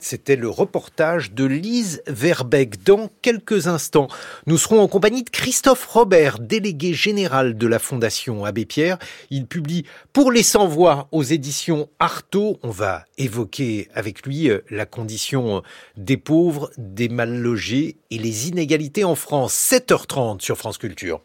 C'était le reportage de Lise Verbeck. Dans quelques instants, nous serons en compagnie de Christophe Robert, délégué général de la Fondation Abbé Pierre. Il publie Pour les sans-voix aux éditions Artaud. On va évoquer avec lui euh, la condition des pauvres, des mal logés et les inégalités en France. 7h30 sur France Culture.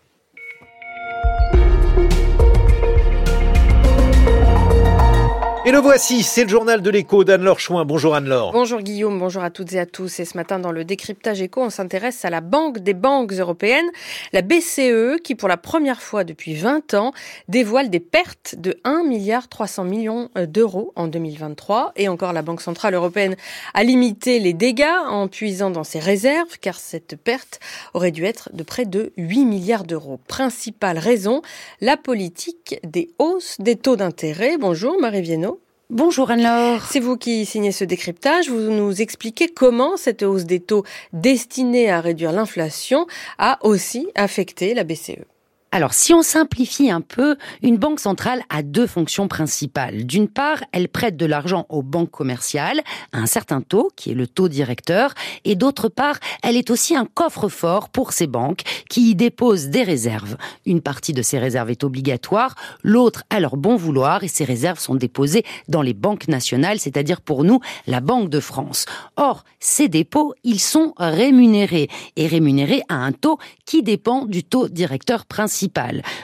Et le voici, c'est le journal de l'écho d'Anne-Laure Chouin. Bonjour Anne-Laure. Bonjour Guillaume, bonjour à toutes et à tous. Et ce matin, dans le décryptage écho, on s'intéresse à la Banque des banques européennes, la BCE, qui pour la première fois depuis 20 ans dévoile des pertes de 1 milliard 300 millions d'euros en 2023. Et encore, la Banque centrale européenne a limité les dégâts en puisant dans ses réserves, car cette perte aurait dû être de près de 8 milliards d'euros. Principale raison, la politique des hausses des taux d'intérêt. Bonjour Marie Viennot. Bonjour Anne-Laure. C'est vous qui signez ce décryptage. Vous nous expliquez comment cette hausse des taux destinée à réduire l'inflation a aussi affecté la BCE. Alors, si on simplifie un peu, une banque centrale a deux fonctions principales. D'une part, elle prête de l'argent aux banques commerciales à un certain taux, qui est le taux directeur, et d'autre part, elle est aussi un coffre-fort pour ces banques qui y déposent des réserves. Une partie de ces réserves est obligatoire, l'autre à leur bon vouloir, et ces réserves sont déposées dans les banques nationales, c'est-à-dire pour nous, la Banque de France. Or, ces dépôts, ils sont rémunérés, et rémunérés à un taux qui dépend du taux directeur principal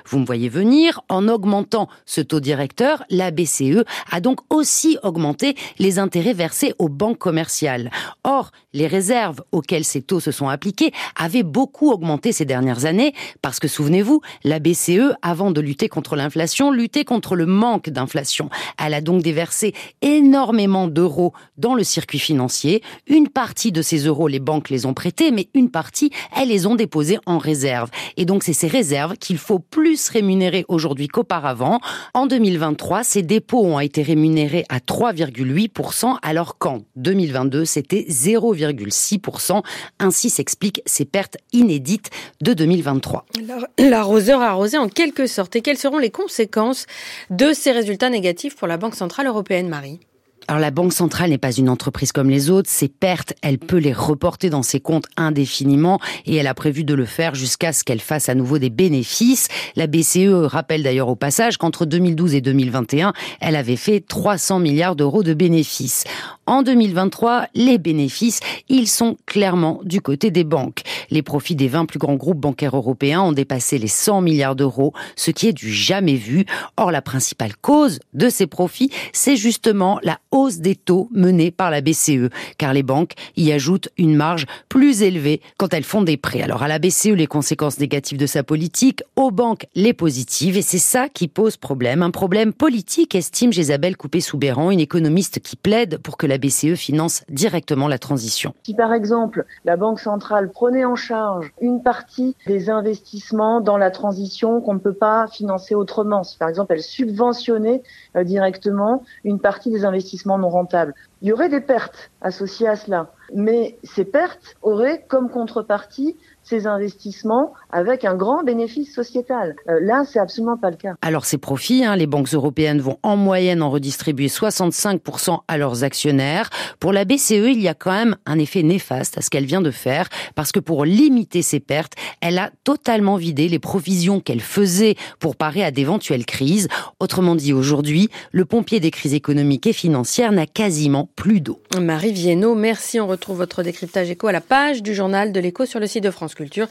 Vous me voyez venir, en augmentant ce taux directeur, la BCE a donc aussi augmenté les intérêts versés aux banques commerciales. Or, les réserves auxquelles ces taux se sont appliqués avaient beaucoup augmenté ces dernières années parce que souvenez-vous, la BCE, avant de lutter contre l'inflation, luttait contre le manque d'inflation. Elle a donc déversé énormément d'euros dans le circuit financier. Une partie de ces euros, les banques les ont prêtés, mais une partie, elles les ont déposés en réserve. Et donc, c'est ces réserves qu'il faut plus rémunérer aujourd'hui qu'auparavant. En 2023, ces dépôts ont été rémunérés à 3,8%, alors qu'en 2022, c'était 0,6%. Ainsi s'expliquent ces pertes inédites de 2023. [CLEARS THROAT] L'arroseur a arrosé en quelque sorte. Et quelles seront les conséquences de ces résultats négatifs pour la Banque Centrale Européenne, Marie? Alors la Banque centrale n'est pas une entreprise comme les autres. Ses pertes, elle peut les reporter dans ses comptes indéfiniment et elle a prévu de le faire jusqu'à ce qu'elle fasse à nouveau des bénéfices. La BCE rappelle d'ailleurs au passage qu'entre 2012 et 2021, elle avait fait 300 milliards d'euros de bénéfices. En 2023, les bénéfices, ils sont clairement du côté des banques. Les profits des 20 plus grands groupes bancaires européens ont dépassé les 100 milliards d'euros, ce qui est du jamais vu. Or, la principale cause de ces profits, c'est justement la hausse des taux menée par la BCE, car les banques y ajoutent une marge plus élevée quand elles font des prêts. Alors à la BCE, les conséquences négatives de sa politique, aux banques, les positives, et c'est ça qui pose problème. Un problème politique, estime Isabelle Coupé-Soubéran, une économiste qui plaide pour que la BCE finance directement la transition. Si par exemple la Banque centrale prenait en charge une partie des investissements dans la transition qu'on ne peut pas financer autrement, si par exemple elle subventionnait euh, directement une partie des investissements non rentable. Il y aurait des pertes associées à cela, mais ces pertes auraient comme contrepartie ces investissements avec un grand bénéfice sociétal. Euh, là, c'est absolument pas le cas. Alors ces profits, hein, les banques européennes vont en moyenne en redistribuer 65% à leurs actionnaires. Pour la BCE, il y a quand même un effet néfaste à ce qu'elle vient de faire, parce que pour limiter ces pertes, elle a totalement vidé les provisions qu'elle faisait pour parer à d'éventuelles crises. Autrement dit, aujourd'hui, le pompier des crises économiques et financières n'a quasiment plus d'eau. Marie Viennot, merci. On retrouve votre décryptage éco à la page du journal de l'écho sur le site de France Culture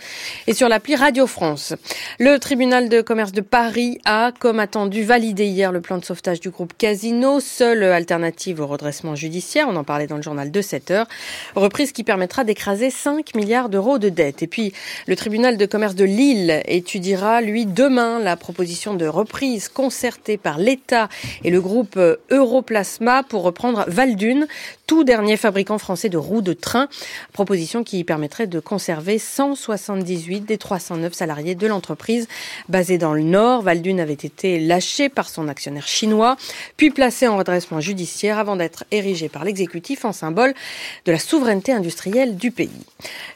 et sur l'appli Radio France. Le tribunal de commerce de Paris a, comme attendu, validé hier le plan de sauvetage du groupe Casino, seule alternative au redressement judiciaire. On en parlait dans le journal de 7 heures. Reprise qui permettra d'écraser 5 milliards d'euros de dettes. Et puis, le tribunal de commerce de Lille étudiera, lui, demain, la proposition de reprise concertée par l'État et le groupe Europlasma pour reprendre Valdune, tout dernier fabricant français de roues de train. Proposition qui permettrait de conserver 100 178 des 309 salariés de l'entreprise basée dans le Nord. Valdune avait été lâché par son actionnaire chinois, puis placé en redressement judiciaire avant d'être érigé par l'exécutif en symbole de la souveraineté industrielle du pays.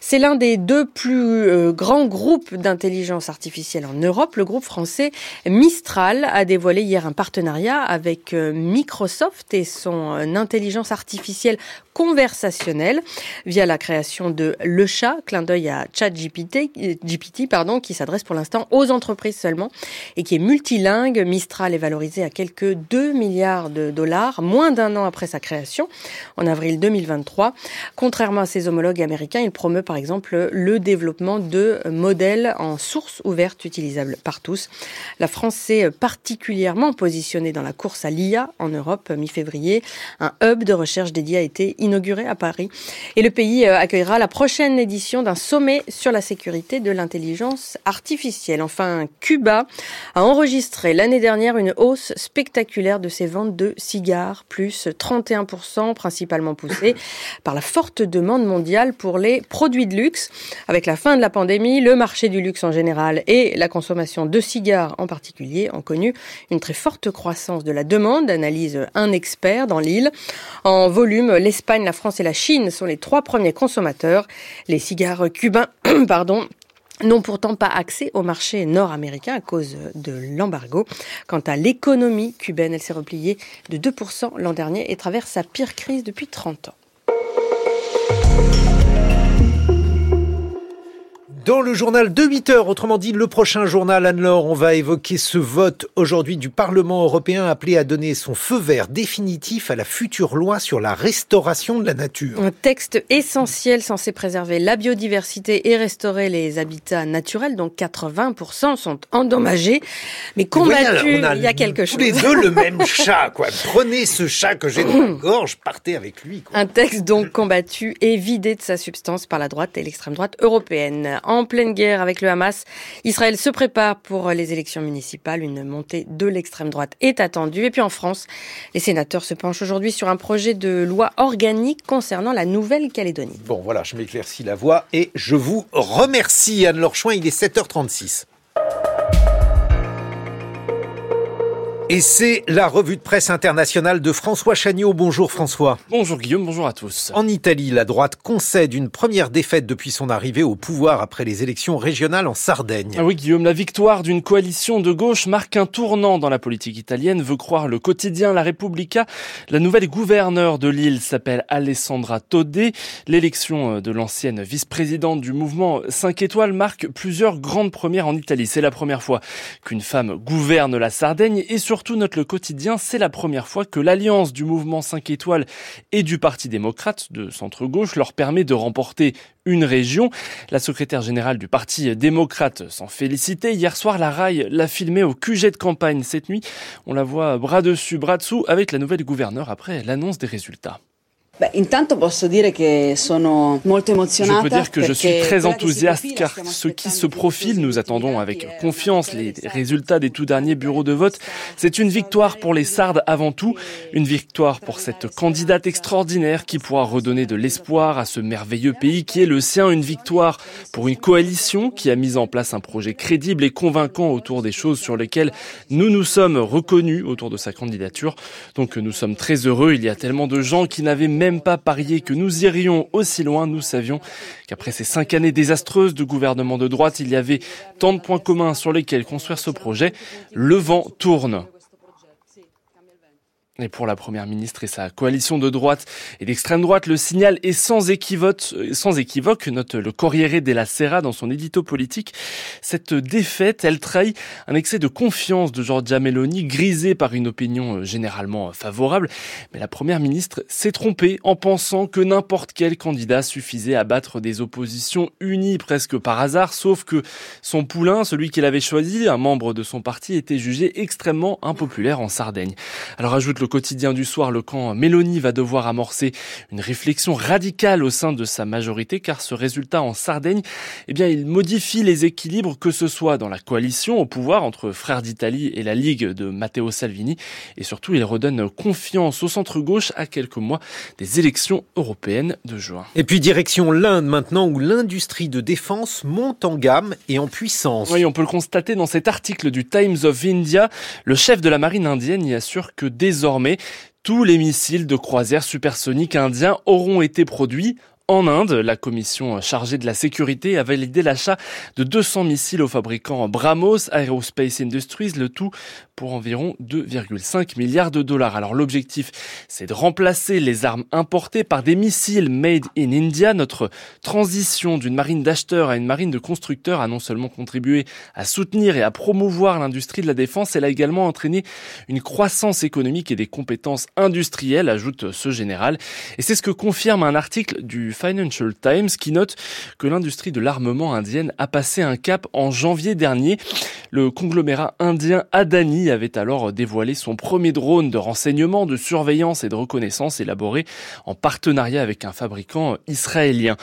C'est l'un des deux plus euh, grands groupes d'intelligence artificielle en Europe. Le groupe français Mistral a dévoilé hier un partenariat avec euh, Microsoft et son euh, intelligence artificielle conversationnelle via la création de Le Chat, clin d'œil à ChatGPT, GPT, pardon, qui s'adresse pour l'instant aux entreprises seulement et qui est multilingue. Mistral est valorisé à quelques 2 milliards de dollars, moins d'un an après sa création, en avril 2023. Contrairement à ses homologues américains, il promeut par exemple le développement de modèles en source ouverte utilisables par tous. La France s'est particulièrement positionnée dans la course à l'IA en Europe mi-février. Un hub de recherche dédié a été inauguré à Paris et le pays accueillera la prochaine édition d'un sommet sur la sécurité de l'intelligence artificielle. Enfin, Cuba a enregistré l'année dernière une hausse spectaculaire de ses ventes de cigares, plus 31%, principalement poussée [LAUGHS] par la forte demande mondiale pour les produits de luxe. Avec la fin de la pandémie, le marché du luxe en général et la consommation de cigares en particulier ont connu une très forte croissance de la demande, analyse un expert dans l'île. En volume, l'Espagne, la France et la Chine sont les trois premiers consommateurs. Les cigares cubains [CLEARS THROAT] pardon, n'ont pourtant pas accès au marché nord-américain à cause de l'embargo. Quant à l'économie cubaine, elle s'est repliée de 2% l'an dernier et traverse sa pire crise depuis 30 ans. Dans le journal de 8 heures, autrement dit le prochain journal, Anne-Laure, on va évoquer ce vote aujourd'hui du Parlement européen appelé à donner son feu vert définitif à la future loi sur la restauration de la nature. Un texte essentiel censé préserver la biodiversité et restaurer les habitats naturels, donc 80% sont endommagés, mais combattus, il y a quelque chose. Tous les deux le même [LAUGHS] chat, quoi. Prenez ce chat que j'ai dans la [CLEARS THROAT] gorge, partez avec lui. Quoi. Un texte donc combattu et vidé de sa substance par la droite et l'extrême droite européenne en pleine guerre avec le Hamas. Israël se prépare pour les élections municipales. Une montée de l'extrême droite est attendue. Et puis en France, les sénateurs se penchent aujourd'hui sur un projet de loi organique concernant la Nouvelle-Calédonie. Bon, voilà, je m'éclaircis la voix et je vous remercie, Anne-Laure Chouin. Il est 7h36. Et c'est la revue de presse internationale de François Chagnot. Bonjour François. Bonjour Guillaume, bonjour à tous. En Italie, la droite concède une première défaite depuis son arrivée au pouvoir après les élections régionales en Sardaigne. Ah oui Guillaume, la victoire d'une coalition de gauche marque un tournant dans la politique italienne, veut croire le quotidien La Repubblica. La nouvelle gouverneure de l'île s'appelle Alessandra Todé. L'élection de l'ancienne vice-présidente du mouvement 5 étoiles marque plusieurs grandes premières en Italie. C'est la première fois qu'une femme gouverne la Sardaigne et sur surtout note le quotidien, c'est la première fois que l'alliance du mouvement 5 étoiles et du Parti démocrate de centre-gauche leur permet de remporter une région. La secrétaire générale du Parti démocrate s'en félicitait. Hier soir, la RAI l'a filmé au QG de campagne cette nuit. On la voit bras dessus, bras dessous avec la nouvelle gouverneure après l'annonce des résultats. Je peux dire que je suis très enthousiaste car ce qui se profile, nous attendons avec confiance les résultats des tout derniers bureaux de vote. C'est une victoire pour les Sardes avant tout, une victoire pour cette candidate extraordinaire qui pourra redonner de l'espoir à ce merveilleux pays qui est le sien, une victoire pour une coalition qui a mis en place un projet crédible et convaincant autour des choses sur lesquelles nous nous sommes reconnus autour de sa candidature. Donc nous sommes très heureux, il y a tellement de gens qui n'avaient même même pas parié que nous irions aussi loin. Nous savions qu'après ces cinq années désastreuses de gouvernement de droite, il y avait tant de points communs sur lesquels construire ce projet. Le vent tourne. Et pour la première ministre et sa coalition de droite et d'extrême droite, le signal est sans équivoque, note le Corriere della Sera dans son édito politique. Cette défaite, elle trahit un excès de confiance de Giorgia Meloni, grisé par une opinion euh, généralement favorable. Mais la première ministre s'est trompée en pensant que n'importe quel candidat suffisait à battre des oppositions unies presque par hasard, sauf que son poulain, celui qu'il avait choisi, un membre de son parti, était jugé extrêmement impopulaire en Sardaigne. Alors ajoute le le quotidien du soir, le camp Mélanie va devoir amorcer une réflexion radicale au sein de sa majorité car ce résultat en Sardaigne, eh bien, il modifie les équilibres que ce soit dans la coalition au pouvoir entre Frères d'Italie et la Ligue de Matteo Salvini et surtout il redonne confiance au centre-gauche à quelques mois des élections européennes de juin. Et puis direction l'Inde maintenant où l'industrie de défense monte en gamme et en puissance. Oui, on peut le constater dans cet article du Times of India. Le chef de la marine indienne y assure que désormais tous les missiles de croisière supersoniques indiens auront été produits en Inde, la commission chargée de la sécurité a validé l'achat de 200 missiles au fabricant Brahmos Aerospace Industries, le tout pour environ 2,5 milliards de dollars. Alors l'objectif, c'est de remplacer les armes importées par des missiles made in India. Notre transition d'une marine d'acheteurs à une marine de constructeurs a non seulement contribué à soutenir et à promouvoir l'industrie de la défense, elle a également entraîné une croissance économique et des compétences industrielles, ajoute ce général. Et c'est ce que confirme un article du Financial Times qui note que l'industrie de l'armement indienne a passé un cap en janvier dernier. Le conglomérat indien Adani avait alors dévoilé son premier drone de renseignement, de surveillance et de reconnaissance élaboré en partenariat avec un fabricant israélien.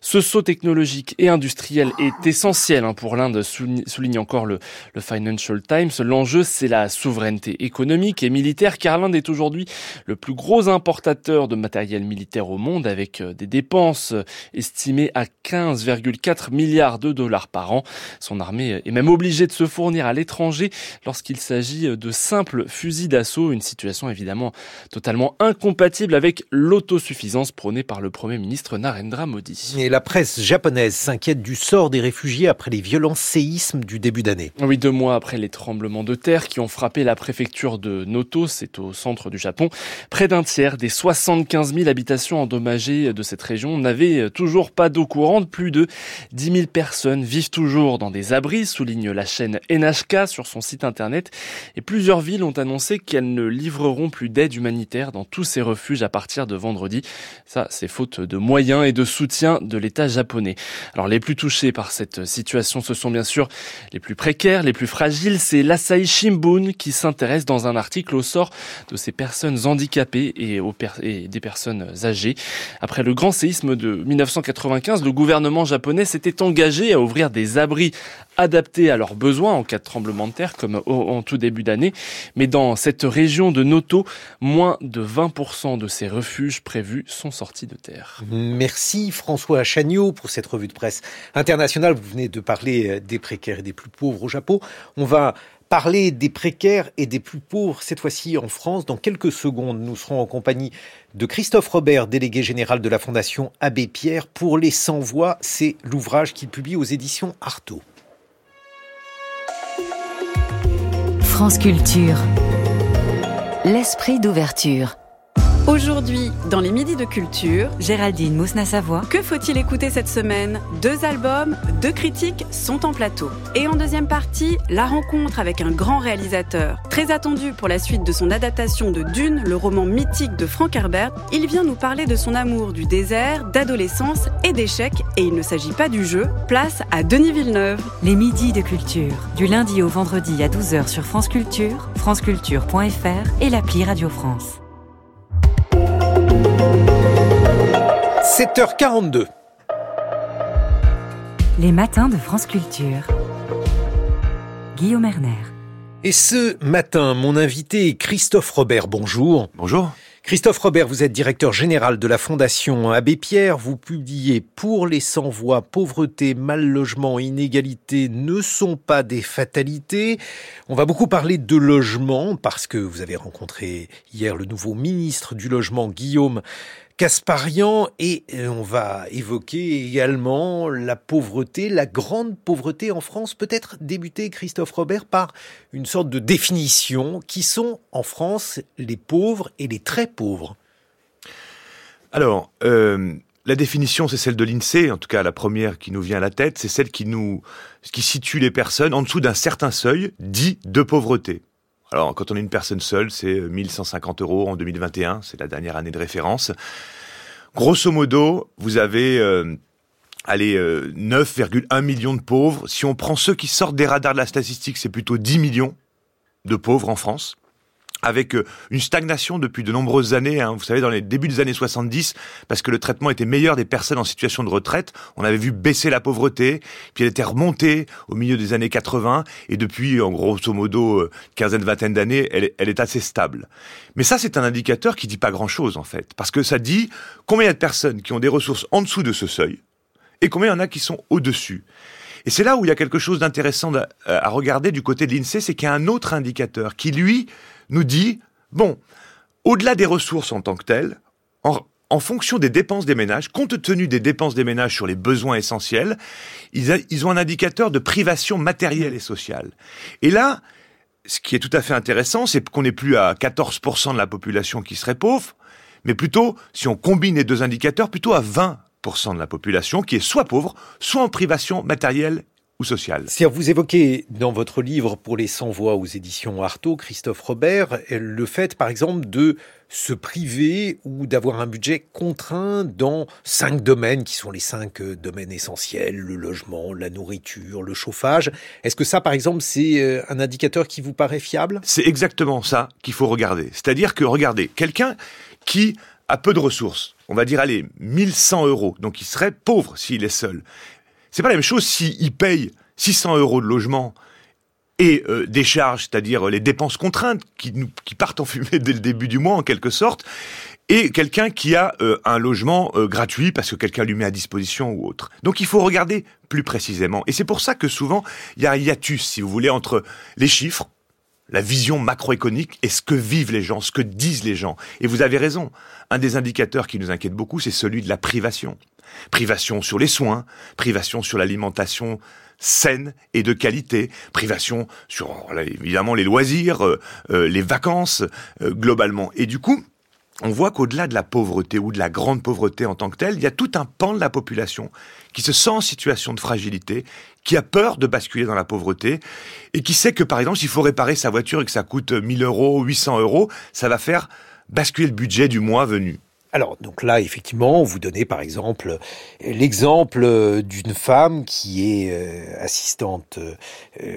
Ce saut technologique et industriel est essentiel hein, pour l'Inde, souligne encore le, Financial Times. L'enjeu, c'est la souveraineté économique et militaire, car l'Inde est aujourd'hui le plus gros importateur de matériel militaire au monde, avec euh, des dépenses estimée à 15,4 milliards de dollars par an. Son armée est même obligée de se fournir à l'étranger lorsqu'il s'agit de simples fusils d'assaut, une situation évidemment totalement incompatible avec l'autosuffisance prônée par le Premier ministre Narendra Modi. Et la presse japonaise s'inquiète du sort des réfugiés après les violents séismes du début d'année. Oui, deux mois après les tremblements de terre qui ont frappé la préfecture de Noto, c'est au centre du Japon, près d'un tiers des 75 000 habitations endommagées de cette région n'avaient toujours pas d'eau courante. Plus de 10 000 personnes vivent toujours dans des abris, souligne la chaîne NHK sur son site internet. Et plusieurs villes ont annoncé qu'elles ne livreront plus d'aide humanitaire dans tous ces refuges à partir de vendredi. Ça, c'est faute de moyens et de soutien de l'État japonais. Alors, les plus touchés par cette situation, ce sont bien sûr les plus précaires, les plus fragiles. C'est l'Asahi Shimbun qui s'intéresse dans un article au sort de ces personnes handicapées et, aux et des personnes âgées. Après le grand séisme de 1995, le gouvernement japonais s'était engagé à ouvrir des abris adaptés à leurs besoins en cas de tremblement de terre, comme en tout début d'année. Mais dans cette région de Noto, moins de 20% de ces refuges prévus sont sortis de terre. Merci François Chagnot pour cette revue de presse internationale. Vous venez de parler des précaires et des plus pauvres au Japon. On va parler des précaires et des plus pauvres, cette fois-ci en France. Dans quelques secondes, nous serons en compagnie de Christophe Robert, délégué général de la Fondation Abbé Pierre. Pour les 100 voix, c'est l'ouvrage qu'il publie aux éditions Artaud. France Culture. L'esprit d'ouverture. Aujourd'hui, dans les Midis de Culture, Géraldine Mousna-Savoie. Que faut-il écouter cette semaine? Deux albums, deux critiques sont en plateau. Et en deuxième partie, la rencontre avec un grand réalisateur. Très attendu pour la suite de son adaptation de Dune, le roman mythique de Frank Herbert, il vient nous parler de son amour du désert, d'adolescence et d'échecs. Et il ne s'agit pas du jeu. Place à Denis Villeneuve. Les Midis de Culture. Du lundi au vendredi à 12h sur France Culture, franceculture.fr et l'appli Radio France. 7h42. Les matins de France Culture. Guillaume Erner. Et ce matin, mon invité est Christophe Robert. Bonjour. Bonjour. Christophe Robert, vous êtes directeur général de la Fondation Abbé Pierre. Vous publiez Pour les sans-voix, pauvreté, mal logement, inégalité ne sont pas des fatalités. On va beaucoup parler de logement parce que vous avez rencontré hier le nouveau ministre du logement, Guillaume Casparian et euh, on va évoquer également la pauvreté, la grande pauvreté en France. Peut-être débuter, Christophe Robert, par une sorte de définition. Qui sont en France les pauvres et les très pauvres Alors, euh, la définition, c'est celle de l'INSEE, en tout cas la première qui nous vient à la tête, c'est celle qui situe les personnes en dessous d'un certain seuil dit de pauvreté. Alors, quand on est une personne seule, c'est 1150 euros en 2021, c'est la dernière année de référence. Grosso modo, vous avez euh, allez, 9,1 euh, millions de pauvres. Si on prend ceux qui sortent des radars de la statistique, c'est plutôt 10 millions de pauvres en France avec euh, une stagnation depuis de nombreuses années. Hein. Vous savez, dans les débuts des années 70, parce que le traitement était meilleur des personnes en situation de retraite, on avait vu baisser la pauvreté, puis elle était remontée au milieu des années 80, et depuis, en grosso modo, euh, quinzaine, vingtaine d'années, elle, elle, est assez stable. Mais ça, c'est un indicateur qui dit pas grand-chose, en fait, parce que ça dit combien il y a de personnes qui ont des ressources en dessous de ce seuil, et combien il y en a qui sont au-dessus. Et c'est là où il y a quelque chose d'intéressant à regarder du côté de l'INSEE, c'est qu'il y a un autre indicateur qui, lui, nous dit, bon, au-delà des ressources en tant que telles, en, fonction des dépenses des ménages, compte tenu des dépenses des ménages sur les besoins essentiels, ils, ils ont un indicateur de privation matérielle et sociale. Et là, ce qui est tout à fait intéressant, c'est qu'on n'est plus à 14% de la population qui serait pauvre, mais plutôt, si on combine les deux indicateurs, plutôt à 20% de la population qui est soit pauvre, soit en privation matérielle social. Si vous évoquez dans votre livre pour les 100 voix aux éditions Artaud, Christophe Robert, le fait par exemple de se priver ou d'avoir un budget contraint dans cinq domaines qui sont les cinq euh, domaines essentiels, le logement, la nourriture, le chauffage. Est-ce que ça par exemple c'est euh, un indicateur qui vous paraît fiable? C'est exactement ça qu'il faut regarder. C'est-à-dire que regardez, quelqu'un qui a peu de ressources, on va dire allez, 1100 euros, donc il serait pauvre s'il est seul. C'est pas la même chose s'il paye 600 euros de logement et euh, des charges, c'est-à-dire les dépenses contraintes qui, nous, qui partent en fumée [LAUGHS] dès le début du mois en quelque sorte, et quelqu'un qui a euh, un logement euh, gratuit parce que quelqu'un lui met à disposition ou autre. Donc il faut regarder plus précisément. Et c'est pour ça que souvent, il y a un hiatus, si vous voulez, entre les chiffres, la vision macroéconomique et ce que vivent les gens, ce que disent les gens. Et vous avez raison. Un des indicateurs qui nous inquiète beaucoup, c'est celui de la privation. Privation sur les soins, privation sur l'alimentation saine et de qualité, privation sur évidemment les loisirs, euh, euh, les vacances euh, globalement. Et du coup, on voit qu'au-delà de la pauvreté ou de la grande pauvreté en tant que telle, il y a tout un pan de la population qui se sent en situation de fragilité, qui a peur de basculer dans la pauvreté et qui sait que par exemple s'il faut réparer sa voiture et que ça coûte 1000 euros, 800 euros, ça va faire basculer le budget du mois venu. Alors, donc là, effectivement, vous donnez par exemple l'exemple d'une femme qui est euh, assistante, euh,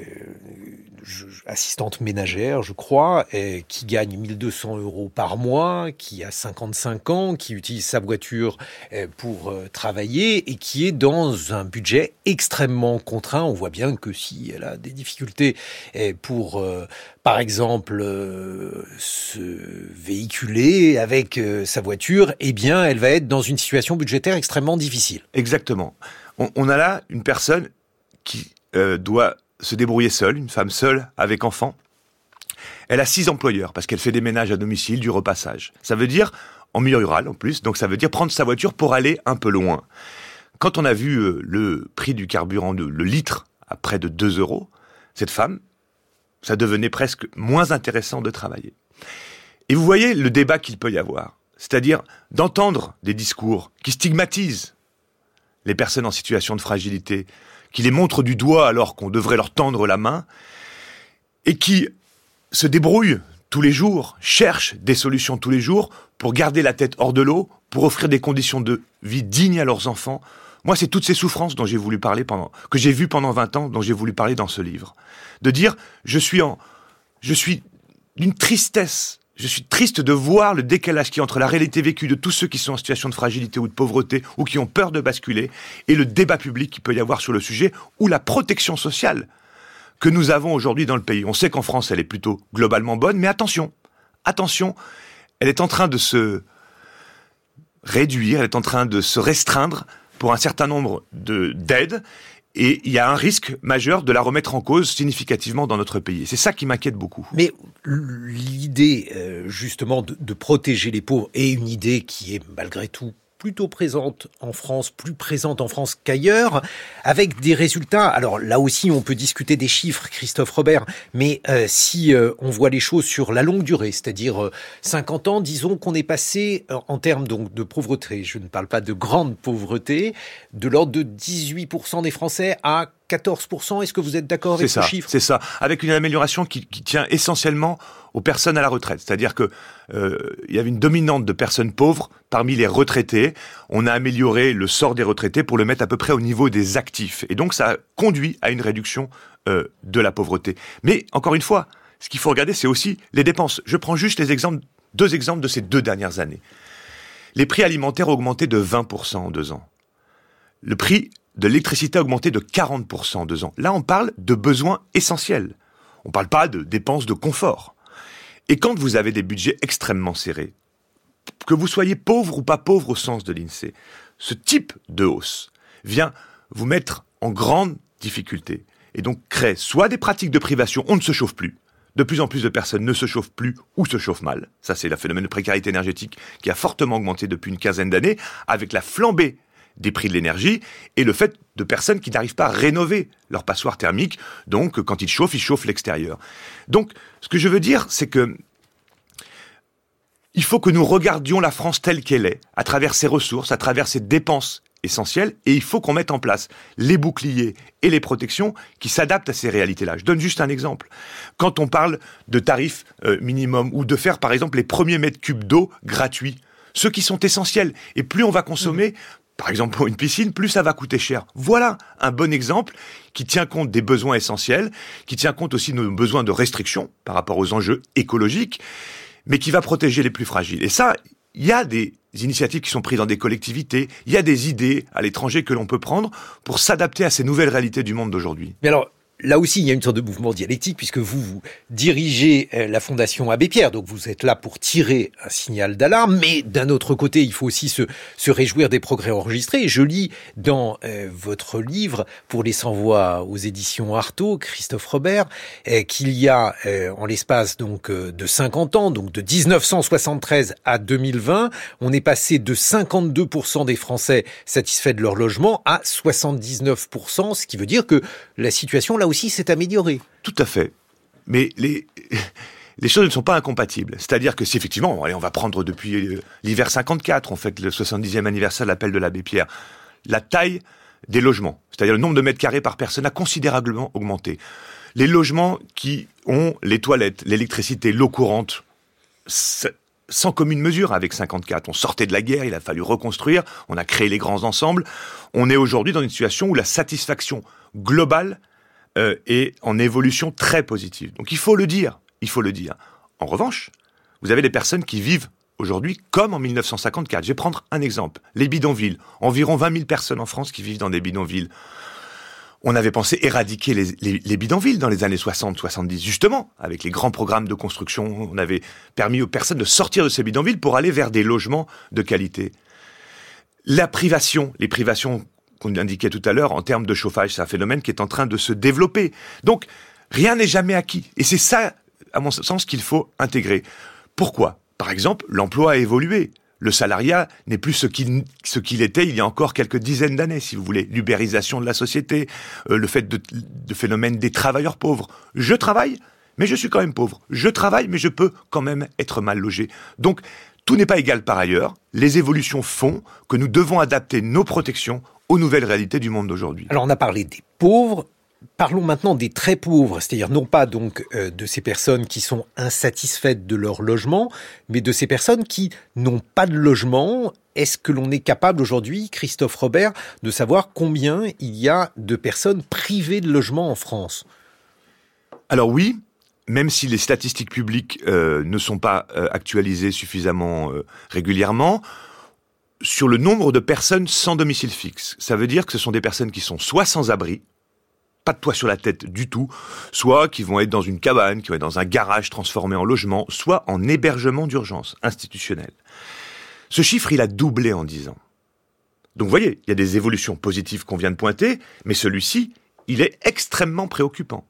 assistante ménagère, je crois, qui gagne 1200 euros par mois, qui a 55 ans, qui utilise sa voiture euh, pour travailler et qui est dans un budget extrêmement contraint. On voit bien que si elle a des difficultés pour, par exemple, se véhiculer avec sa voiture, eh bien, elle va être dans une situation budgétaire extrêmement difficile. Exactement. On, a là une personne qui euh, doit se débrouiller seule, une femme seule avec enfant. Elle a six employeurs parce qu'elle fait des ménages à domicile, du repassage. Ça veut dire en milieu rural en plus, donc ça veut dire prendre sa voiture pour aller un peu loin. Quand on a vu euh, le prix du carburant, le litre, à près de 2 euros, cette femme, ça devenait presque moins intéressant de travailler. Et vous voyez le débat qu'il peut y avoir c'est-à-dire d'entendre des discours qui stigmatisent les personnes en situation de fragilité, qui les montrent du doigt alors qu'on devrait leur tendre la main, et qui se débrouillent tous les jours, cherchent des solutions tous les jours pour garder la tête hors de l'eau, pour offrir des conditions de vie dignes à leurs enfants. Moi, c'est toutes ces souffrances dont j'ai voulu parler pendant, que j'ai vues pendant 20 ans, dont j'ai voulu parler dans ce livre. De dire, je suis en, je suis d'une tristesse je suis triste de voir le décalage qui entre la réalité vécue de tous ceux qui sont en situation de fragilité ou de pauvreté ou qui ont peur de basculer et le débat public qui peut y avoir sur le sujet ou la protection sociale que nous avons aujourd'hui dans le pays. On sait qu'en France, elle est plutôt globalement bonne, mais attention, attention, elle est en train de se réduire, elle est en train de se restreindre pour un certain nombre d'aides et il y a un risque majeur de la remettre en cause significativement dans notre pays. C'est ça qui m'inquiète beaucoup. Mais l'idée, euh, justement, de, de, protéger les pauvres est une idée qui est malgré tout plutôt présente en France, plus présente en France qu'ailleurs, avec des résultats. Alors là aussi, on peut discuter des chiffres, Christophe Robert, mais euh, si euh, on voit les choses sur la longue durée, c'est-à-dire 50 euh, ans, disons qu'on est passé en termes donc de pauvreté, je ne parle pas de grande pauvreté, de l'ordre de 18% des Français à 14%. Est-ce que vous êtes d'accord avec ce chiffre? C'est ça, avec une amélioration qui, qui, tient essentiellement aux personnes à la retraite. C'est-à-dire que euh, il y avait une dominante de personnes pauvres parmi les retraités. On a amélioré le sort des retraités pour le mettre à peu près au niveau des actifs. Et donc ça a conduit à une réduction euh, de la pauvreté. Mais encore une fois, ce qu'il faut regarder, c'est aussi les dépenses. Je prends juste les exemples, deux exemples de ces deux dernières années. Les prix alimentaires ont augmenté de 20% en deux ans. Le prix de l'électricité a augmenté de 40% en deux ans. Là, on parle de besoins essentiels. On ne parle pas de dépenses de confort. Et quand vous avez des budgets extrêmement serrés, que vous soyez pauvre ou pas pauvre au sens de l'INSEE, ce type de hausse vient vous mettre en grande difficulté et donc crée soit des pratiques de privation, on ne se chauffe plus, de plus en plus de personnes ne se chauffent plus ou se chauffent mal. Ça, c'est le phénomène de précarité énergétique qui a fortement augmenté depuis une quinzaine d'années, avec la flambée des prix de l'énergie et le fait de personnes qui n'arrivent pas à rénover leur passoire thermique. Donc, quand ils chauffent, ils chauffent l'extérieur. Donc, ce que je veux dire, c'est que il faut que nous regardions la France telle qu'elle est, à travers ses ressources, à travers ses dépenses essentielles, et il faut qu'on mette en place les boucliers et les protections qui s'adaptent à ces réalités-là. Je donne juste un exemple. Quand on parle de tarifs euh, minimum ou de faire, par exemple, les premiers mètres cubes d'eau gratuits, ceux qui sont essentiels. Et plus on va consommer, par exemple pour une piscine, plus ça va coûter cher. Voilà un bon exemple qui tient compte des besoins essentiels, qui tient compte aussi de nos besoins de restriction par rapport aux enjeux écologiques, mais qui va protéger les plus fragiles. Et ça, il y a des initiatives qui sont prises dans des collectivités, il y a des idées à l'étranger que l'on peut prendre pour s'adapter à ces nouvelles réalités du monde d'aujourd'hui. Mais alors, là aussi, il y a une sorte de mouvement dialectique puisque vous, vous dirigez euh, la Fondation Abbé Pierre, donc vous êtes là pour tirer un signal d'alarme, mais d'un autre côté, il faut aussi se, se réjouir des progrès enregistrés. Je lis dans euh, votre livre pour les sans-voix aux éditions Artaud, Christophe Robert, euh, qu'il y a en l'espace donc de 50 ans, donc de 1973 à 2020, on est passé de 52% des Français satisfaits de leur logement à 79%, ce qui veut dire que la situation là aussi s'est améliorée. Tout à fait. Mais les, [LAUGHS] choses ne sont pas incompatibles. C'est-à-dire que si effectivement, on va prendre depuis euh, l'hiver 54, on fait le 70e anniversaire de l'appel de l'abbé Pierre, la taille des logements, c'est-à-dire le nombre de mètres carrés par personne a considérablement augmenté. Les logements qui ont les toilettes, l'électricité, l'eau courante, sans commune mesure avec 54. On sortait de la guerre, il a fallu reconstruire, on a créé les grands ensembles. On est aujourd'hui dans une situation où la satisfaction globale euh, est en évolution très positive. Donc il faut le dire, il faut le dire. En revanche, vous avez des personnes qui vivent aujourd'hui comme en 1954. Je vais prendre un exemple. Les bidonvilles. Environ 20 000 personnes en France qui vivent dans des bidonvilles on avait pensé éradiquer les, bidonvilles dans les années 60-70, justement, avec les grands programmes de construction. On avait permis aux personnes de sortir de ces bidonvilles pour aller vers des logements de qualité. La privation, les privations qu'on indiquait tout à l'heure en termes de chauffage, c'est un phénomène qui est en train de se développer. Donc, rien n'est jamais acquis. Et c'est ça, à mon sens, qu'il faut intégrer. Pourquoi? Par exemple, l'emploi a évolué le salariat n'est plus ce qu'il ce était il y a encore quelques dizaines d'années, si vous voulez. L'ubérisation de la société, euh, le fait de, de phénomène des travailleurs pauvres. Je travaille, mais je suis quand même pauvre. Je travaille, mais je peux quand même être mal logé. Donc, tout n'est pas égal par ailleurs. Les évolutions font que nous devons adapter nos protections aux nouvelles réalités du monde d'aujourd'hui. Alors, on a parlé des pauvres, Parlons maintenant des très pauvres, c'est-à-dire non pas donc euh, de ces personnes qui sont insatisfaites de leur logement, mais de ces personnes qui n'ont pas de logement. Est-ce que l'on est capable aujourd'hui, Christophe Robert, de savoir combien il y a de personnes privées de logement en France? Alors oui, même si les statistiques publiques euh, ne sont pas euh, actualisées suffisamment régulièrement, sur le nombre de personnes sans domicile fixe. Ça veut dire que ce sont des personnes qui sont soit sans abri, pas de toit sur la tête du tout, soit qui vont être dans une cabane, qui vont être dans un garage transformé en logement, soit en hébergement d'urgence institutionnel. Ce chiffre, il a doublé en 10 ans. Donc vous voyez, il y a des évolutions positives qu'on vient de pointer, mais celui-ci, il est extrêmement préoccupant.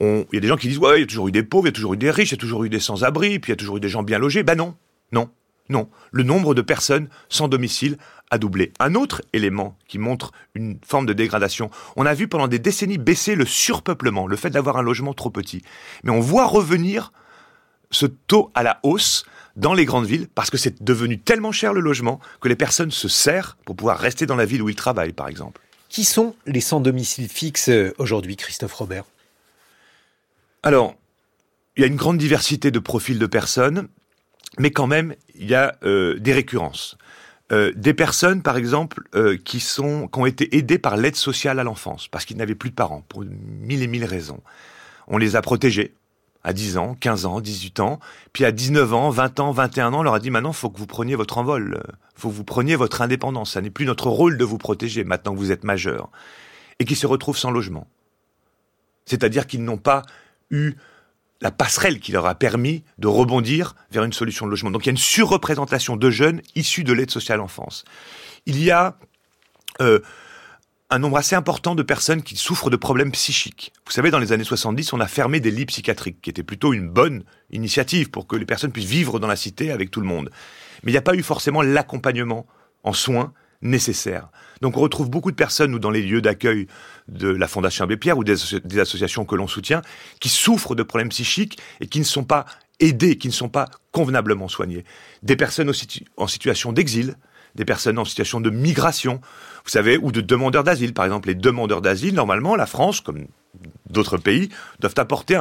il y a des gens qui disent, ouais, il y a toujours eu des pauvres, il y a toujours eu des riches, il y a toujours eu des sans-abri, puis il y a toujours eu des gens bien logés. Ben non, non, non. Le nombre de personnes sans domicile a doublé. Un autre élément qui montre une forme de dégradation, on a vu pendant des décennies baisser le surpeuplement, le fait d'avoir un logement trop petit. Mais on voit revenir ce taux à la hausse dans les grandes villes parce que c'est devenu tellement cher le logement que les personnes se serrent pour pouvoir rester dans la ville où ils travaillent, par exemple. Qui sont les sans domicile fixe euh, aujourd'hui, Christophe Robert? Alors, il y a une grande diversité de profils de personnes, mais quand même, il y a euh, des récurrences. Euh, des personnes, par exemple, euh, qui sont qui ont été aidées par l'aide sociale à l'enfance parce qu'ils n'avaient plus de parents pour mille et mille raisons. On les a protégés à 10 ans, 15 ans, 18 ans, puis à 19 ans, 20 ans, 21 ans, on leur a dit maintenant faut que vous preniez votre envol, faut que vous preniez votre indépendance, ça n'est plus notre rôle de vous protéger maintenant que vous êtes majeur et qui se retrouvent sans logement. C'est-à-dire qu'ils n'ont pas eu la passerelle qui leur a permis de rebondir vers une solution de logement. Donc il y a une surreprésentation de jeunes issus de l'aide sociale enfance. Il y a euh, un nombre assez important de personnes qui souffrent de problèmes psychiques. Vous savez, dans les années 70, on a fermé des lits psychiatriques, qui était plutôt une bonne initiative pour que les personnes puissent vivre dans la cité avec tout le monde. Mais il n'y a pas eu forcément l'accompagnement en soins nécessaire. Donc on retrouve beaucoup de personnes ou dans les lieux d'accueil de la Fondation Abbé Pierre ou des, associations que l'on soutient qui souffrent de problèmes psychiques et qui ne sont pas aidées, qui ne sont pas convenablement soignées. Des personnes en situation d'exil, des personnes en situation de migration, vous savez, ou de demandeurs d'asile. Par exemple, les demandeurs d'asile, normalement, la France, comme d'autres pays, doivent apporter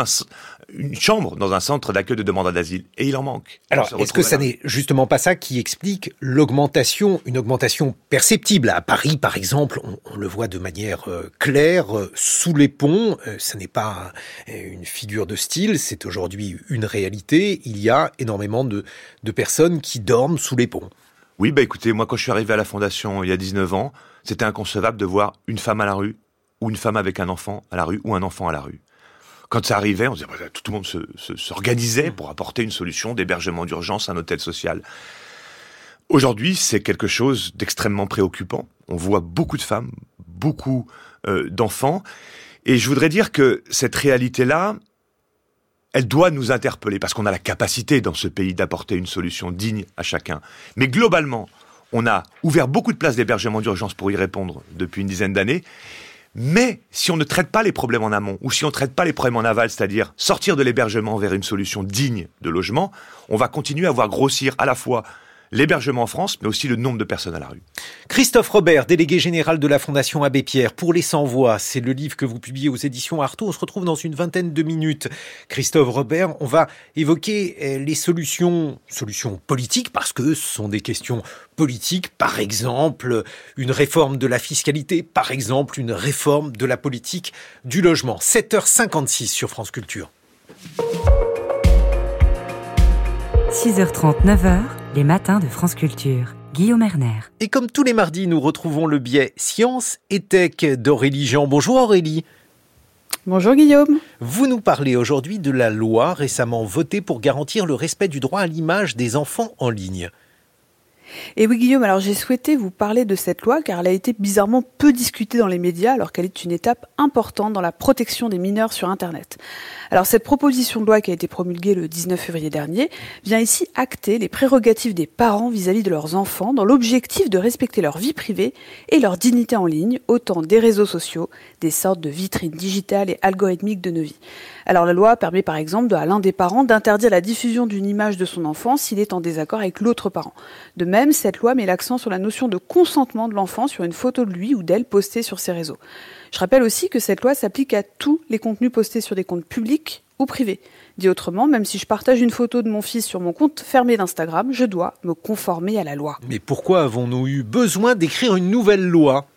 une chambre dans un centre d'accueil de demandeurs d'asile. Et il en manque. Alors, est-ce que ça n'est justement pas ça qui explique l'augmentation, une augmentation perceptible? À Paris, par exemple, on, le voit de manière euh, claire, euh, sous les ponts, euh, ce n'est pas une figure de style, c'est aujourd'hui une réalité. Il y a énormément de, de personnes qui dorment sous les ponts. Oui, bah écoutez, moi quand je suis arrivé à la fondation il y a 19 ans, c'était inconcevable de voir une femme à la rue ou une femme avec un enfant à la rue ou un enfant à la rue. Quand ça arrivait, on disait, bah, tout le monde s'organisait pour apporter une solution d'hébergement d'urgence, un hôtel social. Aujourd'hui, c'est quelque chose d'extrêmement préoccupant. On voit beaucoup de femmes, beaucoup euh, d'enfants. Et je voudrais dire que cette réalité-là, elle doit nous interpeller parce qu'on a la capacité dans ce pays d'apporter une solution digne à chacun. Mais globalement, on a ouvert beaucoup de places d'hébergement d'urgence pour y répondre depuis une dizaine d'années. Mais si on ne traite pas les problèmes en amont, ou si on ne traite pas les problèmes en aval, c'est-à-dire sortir de l'hébergement vers une solution digne de logement, on va continuer à voir grossir à la fois l'hébergement en France, mais aussi le nombre de personnes à la rue. Christophe Robert, délégué général de la Fondation Abbé Pierre, pour les sans-voix, c'est le livre que vous publiez aux éditions Artaud. On se retrouve dans une vingtaine de minutes. Christophe Robert, on va évoquer euh, les solutions, solutions politiques, parce que ce sont des questions politiques, par exemple une réforme de la fiscalité, par exemple une réforme de la politique du logement. 7h56 sur France Culture. 6h30, 9h, les matins de France Culture. Guillaume Erner. Et comme tous les mardis, nous retrouvons le biais Science et Tech d'Aurélie Jean. Bonjour Aurélie. Bonjour Guillaume. Vous nous parlez aujourd'hui de la loi récemment votée pour garantir le respect du droit à l'image des enfants en ligne. Et oui Guillaume, alors j'ai souhaité vous parler de cette loi car elle a été bizarrement peu discutée dans les médias alors qu'elle est une étape importante dans la protection des mineurs sur Internet. Alors cette proposition de loi qui a été promulguée le 19 février dernier vient ici acter les prérogatives des parents vis-à-vis de leurs enfants dans l'objectif de respecter leur vie privée et leur dignité en ligne, autant des réseaux sociaux, des sortes de vitrines digitales et algorithmiques de nos vies. Alors la loi permet par exemple à l'un des parents d'interdire la diffusion d'une image de son enfant s'il est en désaccord avec l'autre parent. De même, cette loi met l'accent sur la notion de consentement de l'enfant sur une photo de lui ou d'elle postée sur ses réseaux. Je rappelle aussi que cette loi s'applique à tous les contenus postés sur des comptes publics ou privés. Dit autrement, même si je partage une photo de mon fils sur mon compte fermé d'Instagram, je dois me conformer à la loi. Mais pourquoi avons-nous eu besoin d'écrire une nouvelle loi?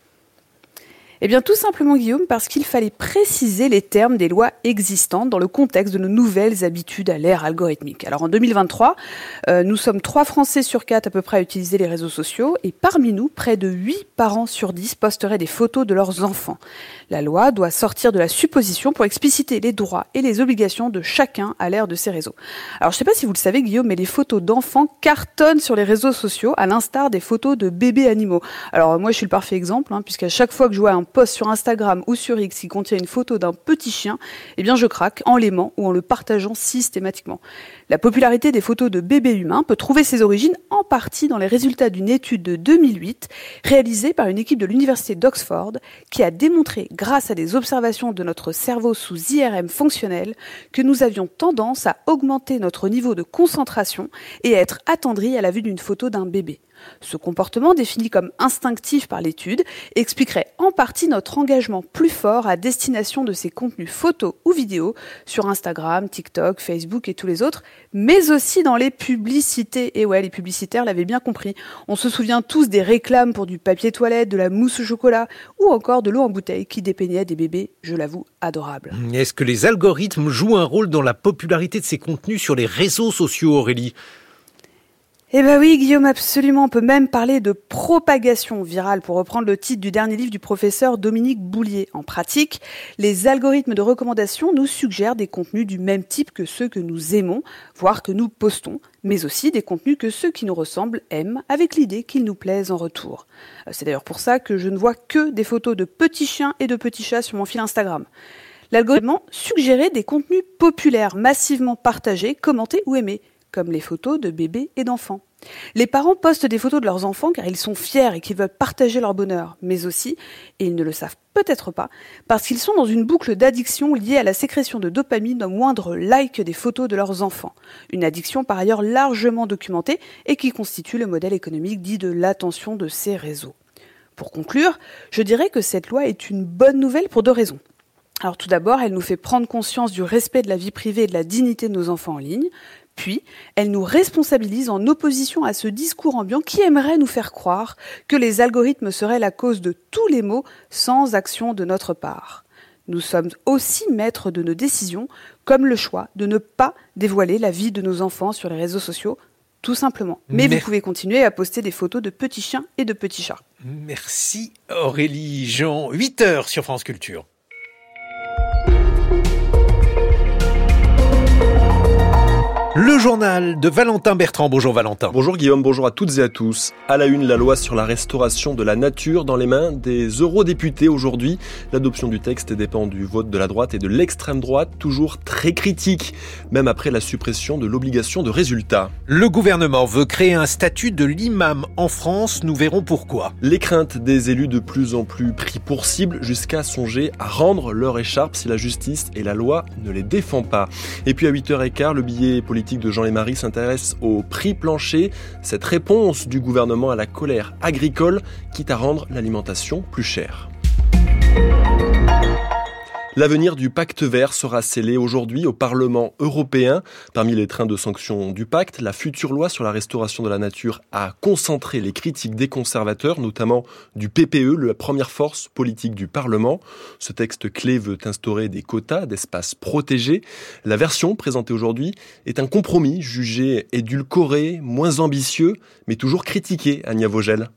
Eh bien, tout simplement, Guillaume, parce qu'il fallait préciser les termes des lois existantes dans le contexte de nos nouvelles habitudes à l'ère algorithmique. Alors, en 2023, euh, nous sommes 3 Français sur 4 à peu près à utiliser les réseaux sociaux, et parmi nous, près de 8 parents sur 10 posteraient des photos de leurs enfants. La loi doit sortir de la supposition pour expliciter les droits et les obligations de chacun à l'ère de ces réseaux. Alors, je ne sais pas si vous le savez, Guillaume, mais les photos d'enfants cartonnent sur les réseaux sociaux, à l'instar des photos de bébés animaux. Alors, moi, je suis le parfait exemple, hein, puisqu'à chaque fois que je vois un post sur Instagram ou sur X qui contient une photo d'un petit chien, eh bien je craque en l'aimant ou en le partageant systématiquement. La popularité des photos de bébés humains peut trouver ses origines en partie dans les résultats d'une étude de 2008 réalisée par une équipe de l'université d'Oxford qui a démontré grâce à des observations de notre cerveau sous IRM fonctionnel que nous avions tendance à augmenter notre niveau de concentration et à être attendris à la vue d'une photo d'un bébé. Ce comportement, défini comme instinctif par l'étude, expliquerait en partie notre engagement plus fort à destination de ces contenus photos ou vidéos sur Instagram, TikTok, Facebook et tous les autres, mais aussi dans les publicités. Et ouais, les publicitaires l'avaient bien compris. On se souvient tous des réclames pour du papier toilette, de la mousse au chocolat ou encore de l'eau en bouteille qui dépeignaient des bébés, je l'avoue, adorables. Est-ce que les algorithmes jouent un rôle dans la popularité de ces contenus sur les réseaux sociaux, Aurélie? Eh ben oui, Guillaume, absolument. On peut même parler de propagation virale, pour reprendre le titre du dernier livre du professeur Dominique Boulier. En pratique, les algorithmes de recommandation nous suggèrent des contenus du même type que ceux que nous aimons, voire que nous postons, mais aussi des contenus que ceux qui nous ressemblent aiment, avec l'idée qu'ils nous plaisent en retour. Euh, c'est d'ailleurs pour ça que je ne vois que des photos de petits chiens et de petits chats sur mon fil Instagram. L'algorithme suggérait des contenus populaires, massivement partagés, commentés ou aimés comme les photos de bébés et d'enfants. Les parents postent des photos de leurs enfants car ils sont fiers et qu'ils veulent partager leur bonheur, mais aussi, et ils ne le savent peut-être pas, parce qu'ils sont dans une boucle d'addiction liée à la sécrétion de dopamine au moindre like des photos de leurs enfants. Une addiction par ailleurs largement documentée et qui constitue le modèle économique dit de l'attention de ces réseaux. Pour conclure, je dirais que cette loi est une bonne nouvelle pour deux raisons. Alors tout d'abord, elle nous fait prendre conscience du respect de la vie privée et de la dignité de nos enfants en ligne. Puis, elle nous responsabilise en opposition à ce discours ambiant qui aimerait nous faire croire que les algorithmes seraient la cause de tous les maux sans action de notre part. Nous sommes aussi maîtres de nos décisions, comme le choix de ne pas dévoiler la vie de nos enfants sur les réseaux sociaux, tout simplement. Mais vous pouvez continuer à poster des photos de petits chiens et de petits chats. Merci Aurélie Jean. 8 heures sur France Culture. Le journal de Valentin Bertrand. Bonjour Valentin. Bonjour Guillaume, bonjour à toutes et à tous. À la une, la loi sur la restauration de la nature dans les mains des eurodéputés aujourd'hui. L'adoption du texte dépend du vote de la droite et de l'extrême droite, toujours très critique, même après la suppression de l'obligation de résultat. Le gouvernement veut créer un statut de l'imam en France, nous verrons pourquoi. Les craintes des élus de plus en plus pris pour cible jusqu'à songer à rendre leur écharpe si la justice et la loi ne les défend pas. Et puis à 8h15, le billet politique de Jean Lémarie s'intéresse au prix plancher, cette réponse du gouvernement à la colère agricole, quitte à rendre l'alimentation plus chère. L'avenir du pacte vert sera scellé aujourd'hui au Parlement européen. Parmi les trains de sanctions du pacte, la future loi sur la restauration de la nature a concentré les critiques des conservateurs, notamment du PPE, la première force politique du Parlement. Ce texte clé veut instaurer des quotas d'espaces protégés. La version présentée aujourd'hui est un compromis jugé édulcoré, moins ambitieux, mais toujours critiqué, Anya Vogel.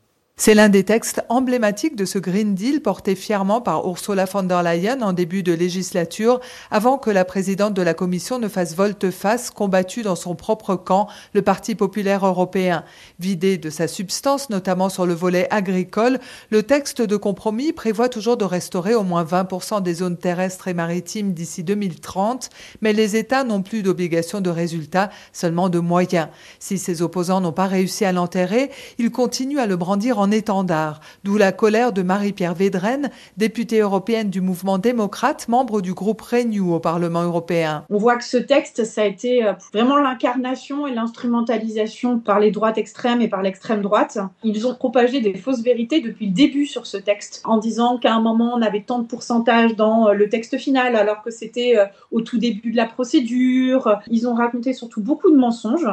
C'est l'un des textes emblématiques de ce Green Deal porté fièrement par Ursula von der Leyen en début de législature, avant que la présidente de la Commission ne fasse volte-face, combattue dans son propre camp, le Parti populaire européen. Vidé de sa substance, notamment sur le volet agricole, le texte de compromis prévoit toujours de restaurer au moins 20% des zones terrestres et maritimes d'ici 2030, mais les États n'ont plus d'obligation de résultat, seulement de moyens. Si ses opposants n'ont pas réussi à l'enterrer, ils continuent à le brandir en étendard, d'où la colère de Marie-Pierre Védrenne, députée européenne du mouvement démocrate, membre du groupe Renew au Parlement européen. On voit que ce texte, ça a été euh, vraiment l'incarnation et l'instrumentalisation par les droites extrêmes et par l'extrême droite. Ils ont propagé des fausses vérités depuis le début sur ce texte, en disant qu'à un moment on avait tant de pourcentage dans euh, le texte final, alors que c'était euh, au tout début de la procédure. Ils ont raconté surtout beaucoup de mensonges.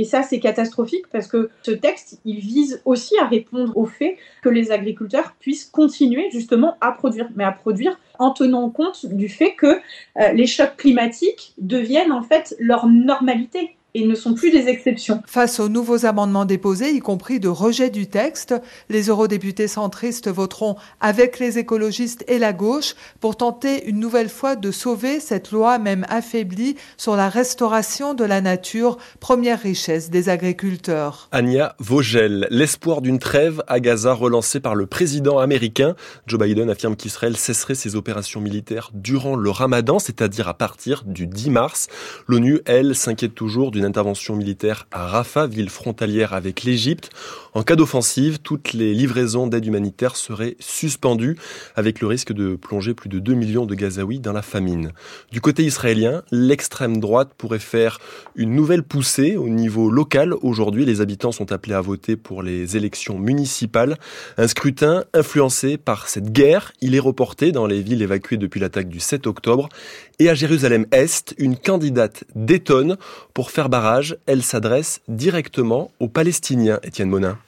Et ça, c'est catastrophique parce que ce texte, il vise aussi à répondre au fait que les agriculteurs puissent continuer justement à produire, mais à produire en tenant compte du fait que euh, les chocs climatiques deviennent en fait leur normalité et ne sont plus des exceptions. Face aux nouveaux amendements déposés, y compris de rejet du texte, les eurodéputés centristes voteront avec les écologistes et la gauche pour tenter une nouvelle fois de sauver cette loi même affaiblie sur la restauration de la nature, première richesse des agriculteurs. Anya Vogel, l'espoir d'une trêve à Gaza relancé par le président américain. Joe Biden affirme qu'Israël cesserait ses opérations militaires durant le ramadan, c'est-à-dire à partir du 10 mars. L'ONU, elle, s'inquiète toujours du une intervention militaire à Rafah, ville frontalière avec l'Égypte. En cas d'offensive, toutes les livraisons d'aide humanitaire seraient suspendues, avec le risque de plonger plus de 2 millions de Gazaouis dans la famine. Du côté israélien, l'extrême droite pourrait faire une nouvelle poussée au niveau local. Aujourd'hui, les habitants sont appelés à voter pour les élections municipales. Un scrutin influencé par cette guerre. Il est reporté dans les villes évacuées depuis l'attaque du 7 octobre. Et à Jérusalem-Est, une candidate détonne pour faire barrage. Elle s'adresse directement aux Palestiniens, Étienne Monin.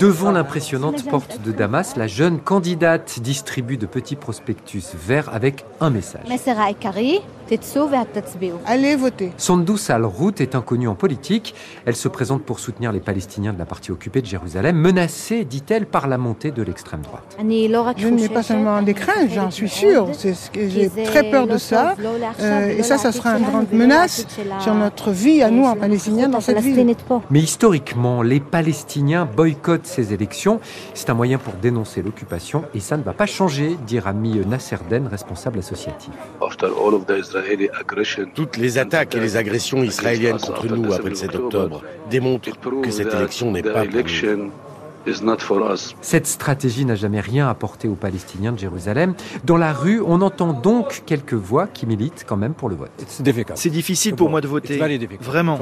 Devant l'impressionnante porte de Damas, la jeune candidate distribue de petits prospectus verts avec un message. Allez voter. Sondou Al-Rout est inconnue en politique. Elle se présente pour soutenir les Palestiniens de la partie occupée de Jérusalem, menacée, dit-elle, par la montée de l'extrême droite. Je n'ai pas seulement des craintes, j'en suis sûre. J'ai très peur de ça. Euh, et ça, ça sera une grande menace sur notre vie à nous, en Palestiniens, dans cette ville. Mais historiquement, les Palestiniens boycottent ces élections. C'est un moyen pour dénoncer l'occupation et ça ne va pas changer, dit Rami Nasserden, responsable associatif. Toutes les attaques et les agressions israéliennes contre nous après le 7 octobre démontrent que cette élection n'est pas pour. Cette stratégie n'a jamais rien apporté aux Palestiniens de Jérusalem. Dans la rue, on entend donc quelques voix qui militent quand même pour le vote. C'est difficile pour moi de voter. Vraiment.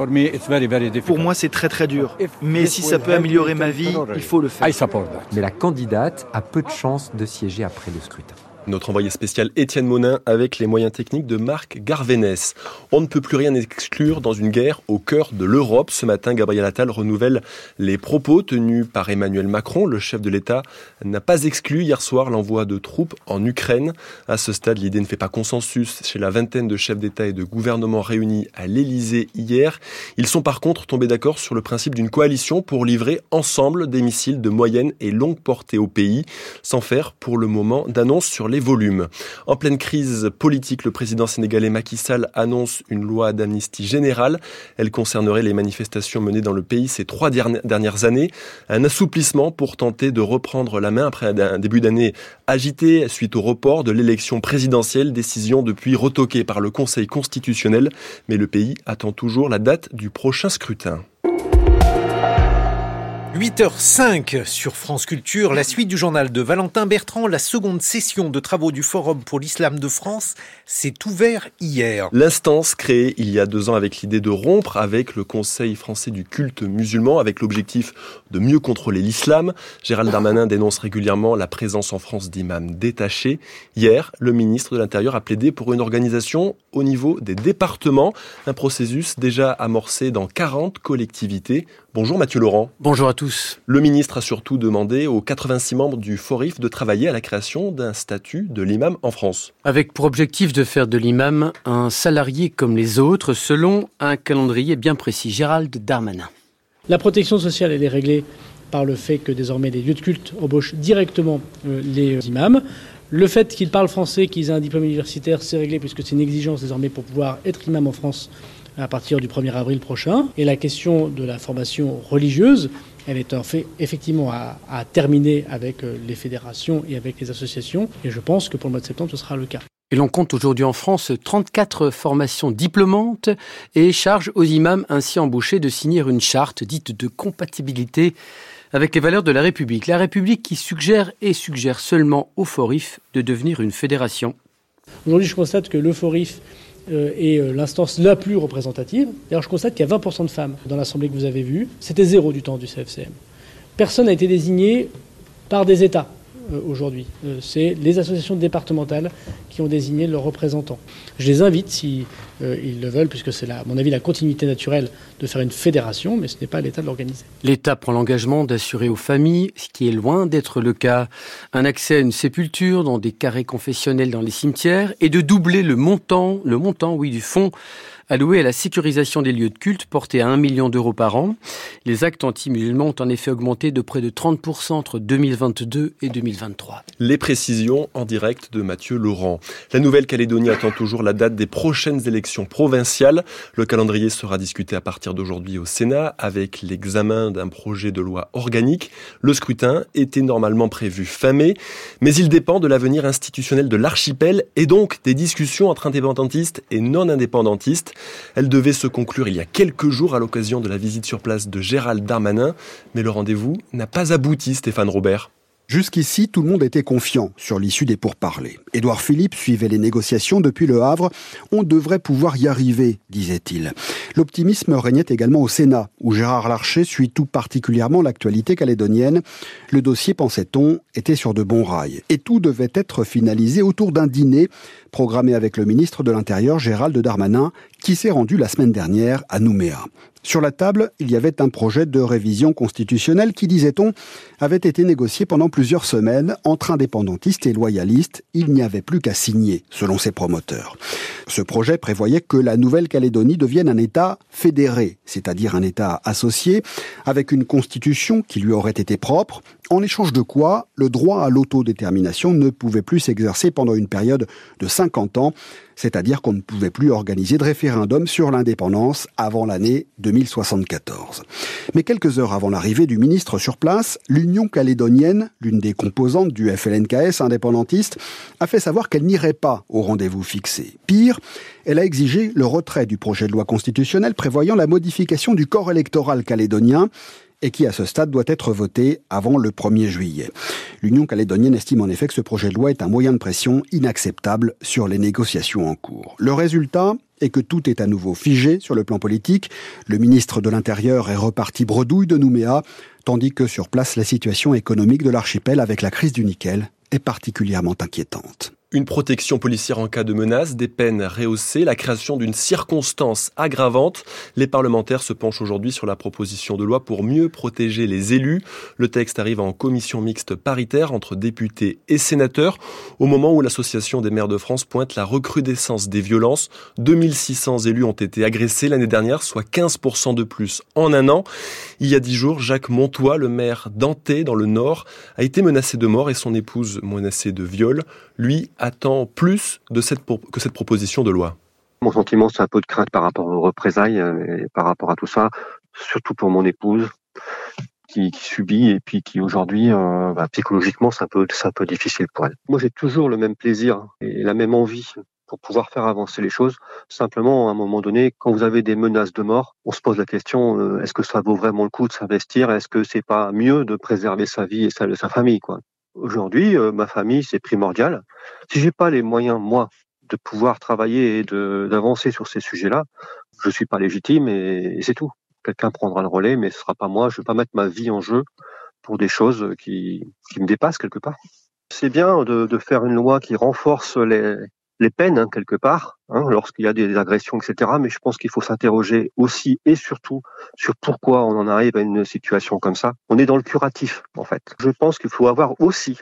Pour moi, c'est très très dur. Mais si ça peut améliorer ma vie, il faut le faire. Mais la candidate a peu de chances de siéger après le scrutin. Notre envoyé spécial Étienne Monin avec les moyens techniques de Marc Garvenès. On ne peut plus rien exclure dans une guerre au cœur de l'Europe. Ce matin, Gabriel Attal renouvelle les propos tenus par Emmanuel Macron. Le chef de l'État n'a pas exclu hier soir l'envoi de troupes en Ukraine. À ce stade, l'idée ne fait pas consensus chez la vingtaine de chefs d'État et de gouvernement réunis à l'Élysée hier. Ils sont par contre tombés d'accord sur le principe d'une coalition pour livrer ensemble des missiles de moyenne et longue portée au pays, sans faire pour le moment d'annonce sur les volumes. En pleine crise politique, le président sénégalais Macky Sall annonce une loi d'amnistie générale. Elle concernerait les manifestations menées dans le pays ces trois dernières années. Un assouplissement pour tenter de reprendre la main après un début d'année agité suite au report de l'élection présidentielle, décision depuis retoquée par le Conseil constitutionnel. Mais le pays attend toujours la date du prochain scrutin. 8h05 sur France Culture, la suite du journal de Valentin Bertrand, la seconde session de travaux du Forum pour l'Islam de France s'est ouverte hier. L'instance créée il y a deux ans avec l'idée de rompre avec le Conseil français du culte musulman, avec l'objectif de mieux contrôler l'islam. Gérald Darmanin dénonce régulièrement la présence en France d'imams détachés. Hier, le ministre de l'Intérieur a plaidé pour une organisation au niveau des départements, un processus déjà amorcé dans 40 collectivités. Bonjour Mathieu Laurent. Bonjour à tous. Le ministre a surtout demandé aux 86 membres du FORIF de travailler à la création d'un statut de l'imam en France. Avec pour objectif de faire de l'imam un salarié comme les autres selon un calendrier bien précis. Gérald Darmanin. La protection sociale, elle est réglée par le fait que désormais les lieux de culte embauchent directement euh, les imams. Le fait qu'ils parlent français, qu'ils aient un diplôme universitaire, c'est réglé puisque c'est une exigence désormais pour pouvoir être imam en France à partir du 1er avril prochain. Et la question de la formation religieuse, elle est en fait effectivement à, à, terminer avec euh, les fédérations et avec les associations. Et je pense que pour le mois de septembre, ce sera le cas. Et l'on compte aujourd'hui en France 34 formations diplômantes et charge aux imams ainsi embauchés de signer une charte dite de compatibilité avec les valeurs de la République. La République qui suggère et suggère seulement au FORIF de devenir une fédération. Aujourd'hui, je constate que le FORIF est euh, l'instance la plus représentative. D'ailleurs, je constate qu'il y a 20% de femmes dans l'Assemblée que vous avez vue. C'était zéro du temps du CFCM. Personne n'a été désigné par des États. Euh, aujourd'hui. Euh, c'est les associations départementales qui ont désigné leurs représentants. Je les invite, si euh, ils le veulent, puisque c'est, à mon avis, la continuité naturelle de faire une fédération, mais ce n'est pas à l'État de l'organiser. L'État prend l'engagement d'assurer aux familles, ce qui est loin d'être le cas, un accès à une sépulture dans des carrés confessionnels dans les cimetières et de doubler le montant, le montant, oui, du fonds alloué à la sécurisation des lieux de culte, porté à 1 million d'euros par an. Les actes anti-musulmans ont en effet augmenté de près de 30% entre 2022 et 2023. Les précisions en direct de Mathieu Laurent. La Nouvelle-Calédonie attend toujours la date des prochaines élections provinciales. Le calendrier sera discuté à partir d'aujourd'hui au Sénat avec l'examen d'un projet de loi organique. Le scrutin était normalement prévu fin mai, mais il dépend de l'avenir institutionnel de l'archipel et donc des discussions entre indépendantistes et non indépendantistes. Elle devait se conclure il y a quelques jours à l'occasion de la visite sur place de Gérald Darmanin, mais le rendez-vous n'a pas abouti, Stéphane Robert. Jusqu'ici, tout le monde était confiant sur l'issue des pourparlers. Édouard Philippe suivait les négociations depuis le Havre. On devrait pouvoir y arriver, disait-il. L'optimisme régnait également au Sénat, où Gérard Larcher suit tout particulièrement l'actualité calédonienne. Le dossier, pensait-on, était sur de bons rails. Et tout devait être finalisé autour d'un dîner programmé avec le ministre de l'Intérieur, Gérald Darmanin, qui s'est rendu la semaine dernière à Nouméa. Sur la table, il y avait un projet de révision constitutionnelle qui, disait-on, avait été négocié pendant plusieurs semaines entre indépendantistes et loyalistes. Il n'y avait plus qu'à signer, selon ses promoteurs. Ce projet prévoyait que la Nouvelle-Calédonie devienne un État fédéré, c'est-à-dire un État associé, avec une constitution qui lui aurait été propre, en échange de quoi le droit à l'autodétermination ne pouvait plus s'exercer pendant une période de 50 ans, c'est-à-dire qu'on ne pouvait plus organiser de référendum sur l'indépendance avant l'année 2074. Mais quelques heures avant l'arrivée du ministre sur place, l'Union calédonienne, l'une des composantes du FLNKS indépendantiste, a fait savoir qu'elle n'irait pas au rendez-vous fixé. Pire, elle a exigé le retrait du projet de loi constitutionnelle prévoyant la modification du corps électoral calédonien et qui à ce stade doit être voté avant le 1er juillet. L'Union calédonienne estime en effet que ce projet de loi est un moyen de pression inacceptable sur les négociations en cours. Le résultat est que tout est à nouveau figé sur le plan politique. Le ministre de l'Intérieur est reparti bredouille de Nouméa, tandis que sur place, la situation économique de l'archipel avec la crise du nickel est particulièrement inquiétante une protection policière en cas de menace, des peines rehaussées, la création d'une circonstance aggravante. Les parlementaires se penchent aujourd'hui sur la proposition de loi pour mieux protéger les élus. Le texte arrive en commission mixte paritaire entre députés et sénateurs au moment où l'Association des maires de France pointe la recrudescence des violences. 2600 élus ont été agressés l'année dernière, soit 15% de plus en un an. Il y a dix jours, Jacques Montois, le maire d'Anté dans le Nord, a été menacé de mort et son épouse menacée de viol. Lui attend plus de cette, que cette proposition de loi Mon sentiment, c'est un peu de crainte par rapport aux représailles euh, et par rapport à tout ça, surtout pour mon épouse qui, subit et puis qui aujourd'hui, euh, bah, psychologiquement, c'est un, peu, difficile pour elle. Moi, j'ai toujours le même plaisir et la même envie pour pouvoir faire avancer les choses. Simplement, à un moment donné, quand vous avez des menaces de mort, on se pose la question euh, est-ce que ça vaut vraiment le coup de s'investir? Est-ce que c'est pas mieux de préserver sa vie et celle de sa famille Aujourd'hui, euh, ma famille, c'est primordial. Si j'ai pas les moyens, moi, de pouvoir travailler et d'avancer sur ces sujets-là, je suis pas légitime et, c'est tout. Quelqu'un prendra le relais, mais ce sera pas moi. Je vais pas mettre ma vie en jeu pour des choses qui, qui me dépassent quelque part. C'est bien de, de, faire une loi qui renforce les, les peines hein, quelque part, hein, lorsqu'il y a des agressions, etc. Mais je pense qu'il faut s'interroger aussi et surtout sur pourquoi on en arrive à une situation comme ça. On est dans le curatif, en fait. Je pense qu'il faut avoir aussi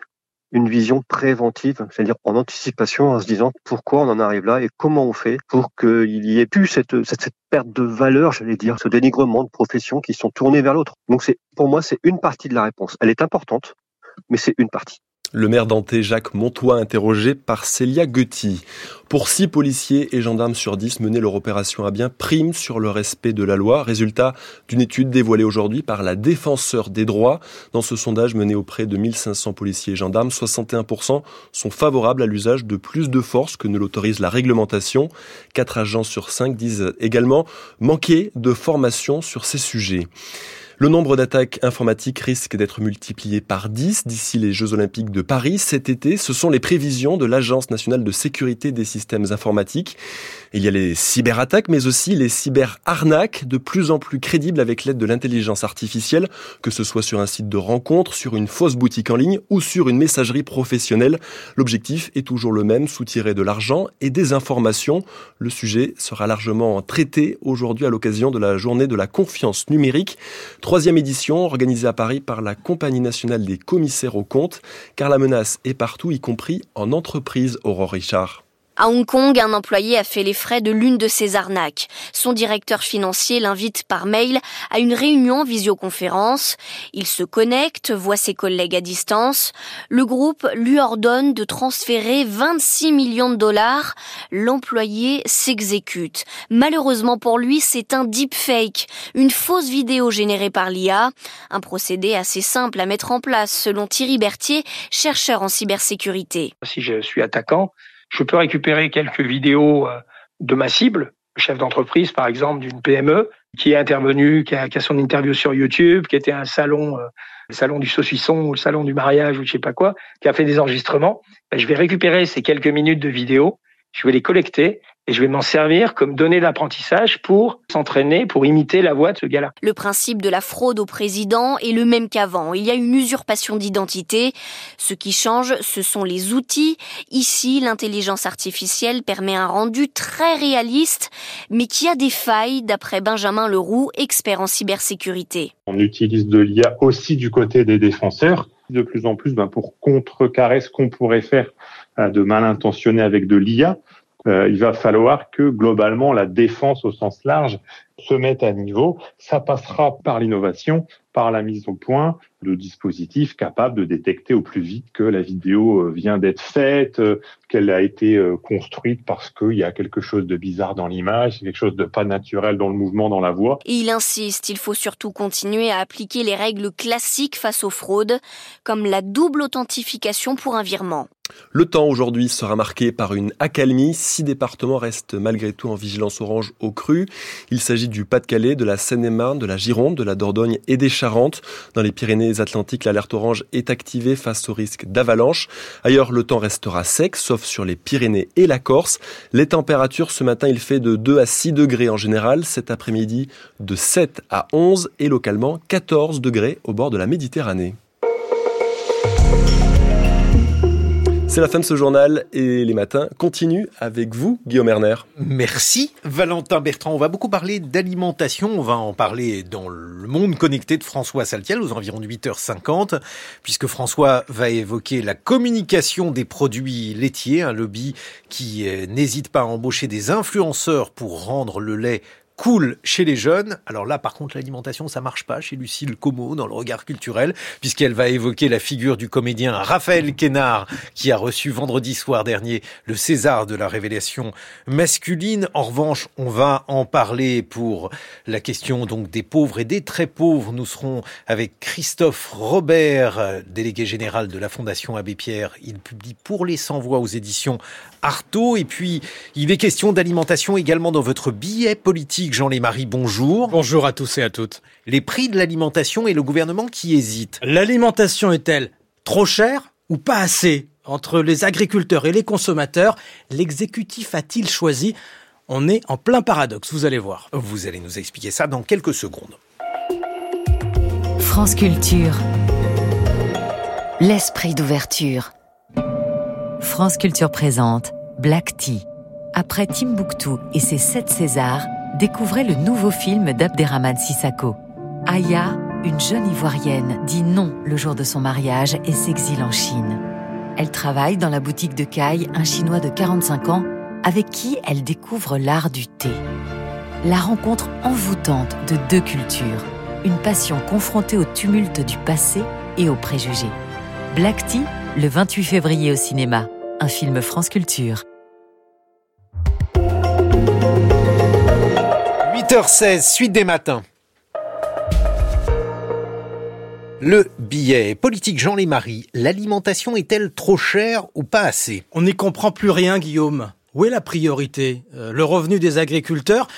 une vision préventive, c'est-à-dire en anticipation, en se disant pourquoi on en arrive là et comment on fait pour qu'il y ait plus cette, cette, cette perte de valeur, j'allais dire, ce dénigrement de professions qui sont tournées vers l'autre. Donc c'est, pour moi, c'est une partie de la réponse. Elle est importante, mais c'est une partie. Le maire d'Anté, Jacques Montois, interrogé par Célia Gutti. Pour six policiers et gendarmes sur dix, mener leur opération à bien prime sur le respect de la loi. Résultat d'une étude dévoilée aujourd'hui par la défenseur des droits. Dans ce sondage mené auprès de 1500 policiers et gendarmes, 61% sont favorables à l'usage de plus de force que ne l'autorise la réglementation. Quatre agents sur cinq disent également manquer de formation sur ces sujets. Le nombre d'attaques informatiques risque d'être multiplié par 10 d'ici les Jeux Olympiques de Paris cet été. Ce sont les prévisions de l'Agence nationale de sécurité des systèmes informatiques. Il y a les cyberattaques, mais aussi les cyberarnaques, de plus en plus crédibles avec l'aide de l'intelligence artificielle, que ce soit sur un site de rencontre, sur une fausse boutique en ligne ou sur une messagerie professionnelle. L'objectif est toujours le même, soutirer de l'argent et des informations. Le sujet sera largement traité aujourd'hui à l'occasion de la journée de la confiance numérique. Troisième édition organisée à Paris par la Compagnie nationale des commissaires aux comptes, car la menace est partout, y compris en entreprise, Aurore Richard. À Hong Kong, un employé a fait les frais de l'une de ces arnaques. Son directeur financier l'invite par mail à une réunion en visioconférence. Il se connecte, voit ses collègues à distance. Le groupe lui ordonne de transférer 26 millions de dollars. L'employé s'exécute. Malheureusement pour lui, c'est un deepfake, une fausse vidéo générée par l'IA. Un procédé assez simple à mettre en place selon Thierry Berthier, chercheur en cybersécurité. Si je suis attaquant, je peux récupérer quelques vidéos euh, de ma cible, chef d'entreprise par exemple d'une PME, qui est intervenu, qui a, son interview sur YouTube, qui était un salon, euh, le salon du saucisson ou le salon du mariage ou je sais pas quoi, qui a fait des enregistrements. Ben, je vais récupérer ces quelques minutes de vidéo, je vais les collecter et je vais m'en servir comme donnée d'apprentissage pour s'entraîner, pour imiter la voix de ce gars-là. Le principe de la fraude au président est le même qu'avant. Il y a une usurpation d'identité. Ce qui change, ce sont les outils. Ici, l'intelligence artificielle permet un rendu très réaliste, mais qui a des failles, d'après Benjamin Leroux, expert en cybersécurité. On utilise de l'IA aussi du côté des défenseurs de plus en plus ben, pour contrecarrer ce qu'on pourrait faire de mal intentionné avec de l'IA. Euh, il va falloir que globalement la défense au sens large se mette à niveau. Ça passera par l'innovation, par la mise au point de dispositifs capables de détecter au plus vite que la vidéo euh, vient d'être faite, euh, qu'elle a été construite parce qu'il y a quelque chose de bizarre dans l'image, quelque chose de pas naturel dans le mouvement, dans la voix. Et il insiste, il faut surtout continuer à appliquer les règles classiques face aux fraudes, comme la double authentification pour un virement. Le temps aujourd'hui sera marqué par une accalmie. Six départements restent malgré tout en vigilance orange au cru. Il s'agit du Pas-de-Calais, de la Seine-et-Marne, de la Gironde, de la Dordogne et des Charentes. Dans les Pyrénées-Atlantiques, l'alerte orange est activée face au risque d'avalanche. Ailleurs, le temps restera sec, sauf sur les Pyrénées et la Corse. Les températures, ce matin, il fait de 2 à 6 degrés en général. Cet après-midi, de 7 à 11 et localement 14 degrés au bord de la Méditerranée. C'est la fin de ce journal et les matins continuent avec vous, Guillaume Erner. Merci, Valentin Bertrand. On va beaucoup parler d'alimentation. On va en parler dans le monde connecté de François Saltiel aux environs de 8h50, puisque François va évoquer la communication des produits laitiers, un lobby qui euh, n'hésite pas à embaucher des influenceurs pour rendre le lait cool chez les jeunes. Alors là, par contre, l'alimentation, ça marche pas chez Lucille Como dans le regard culturel, puisqu'elle va évoquer la figure du comédien Raphaël Quénard, qui a reçu vendredi soir dernier le César de la révélation masculine. En revanche, on va en parler pour la question donc des pauvres et des très pauvres. Nous serons avec Christophe Robert, délégué général de la Fondation Abbé Pierre. Il publie pour les sans voix aux éditions Artaud. Et puis, il est question d'alimentation également dans votre billet politique. Jean Lémarie, bonjour. Bonjour à tous et à toutes. Les prix de l'alimentation et le gouvernement qui hésitent. L'alimentation est-elle trop chère ou pas assez Entre les agriculteurs et les consommateurs, l'exécutif a-t-il choisi? On est en plein paradoxe, vous allez voir. Vous allez nous expliquer ça dans quelques secondes. France Culture. L'esprit d'ouverture. France Culture présente Black Tea. Après Timbuktu et ses sept Césars, découvrez le nouveau film d'Abderrahmane Sissako. Aya, une jeune Ivoirienne, dit non le jour de son mariage et s'exile en Chine. Elle travaille dans la boutique de Kai, un Chinois de 45 ans, avec qui elle découvre l'art du thé. La rencontre envoûtante de deux cultures, une passion confrontée au tumulte du passé et aux préjugés. Black Tea, le 28 février au cinéma, un film France Culture. 8h16, suite des matins. Le billet politique Jean Lémarie, l'alimentation est-elle trop chère ou pas assez? On n'y comprend plus rien, Guillaume. Où est la priorité? Euh, Le revenu des agriculteurs?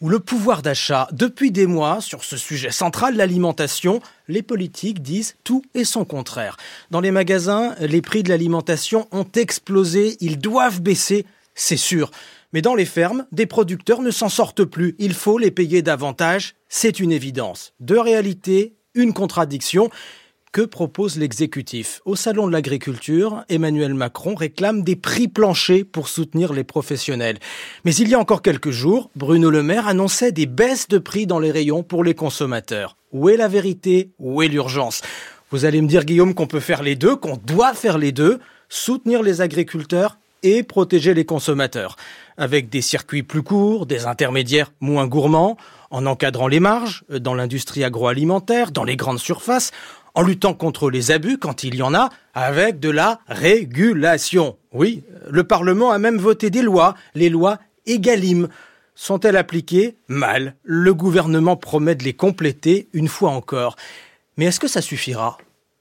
Ou le pouvoir d'achat Depuis des mois, sur ce sujet central, l'alimentation, les politiques disent tout et son contraire. Dans les magasins, les prix de l'alimentation ont explosé, ils doivent baisser, c'est sûr. Mais dans les fermes, des producteurs ne s'en sortent plus. Il faut les payer davantage, c'est une évidence. Deux réalités, une contradiction. Que propose l'exécutif? Au Salon de l'agriculture, Emmanuel Macron réclame des prix planchers pour soutenir les professionnels. Mais il y a encore quelques jours, Bruno Le Maire annonçait des baisses de prix dans les rayons pour les consommateurs. Où est la vérité? Où est l'urgence? Vous allez me dire, Guillaume, qu'on peut faire les deux, qu'on doit faire les deux, soutenir les agriculteurs et protéger les consommateurs, avec des circuits plus courts, des intermédiaires moins gourmands, en encadrant les marges dans l'industrie agroalimentaire, dans les grandes surfaces, en luttant contre les abus quand il y en a, avec de la régulation. Oui, le Parlement a même voté des lois, les lois Egalim. Sont-elles appliquées? Mal. Le gouvernement promet de les compléter une fois encore. Mais est-ce que ça suffira?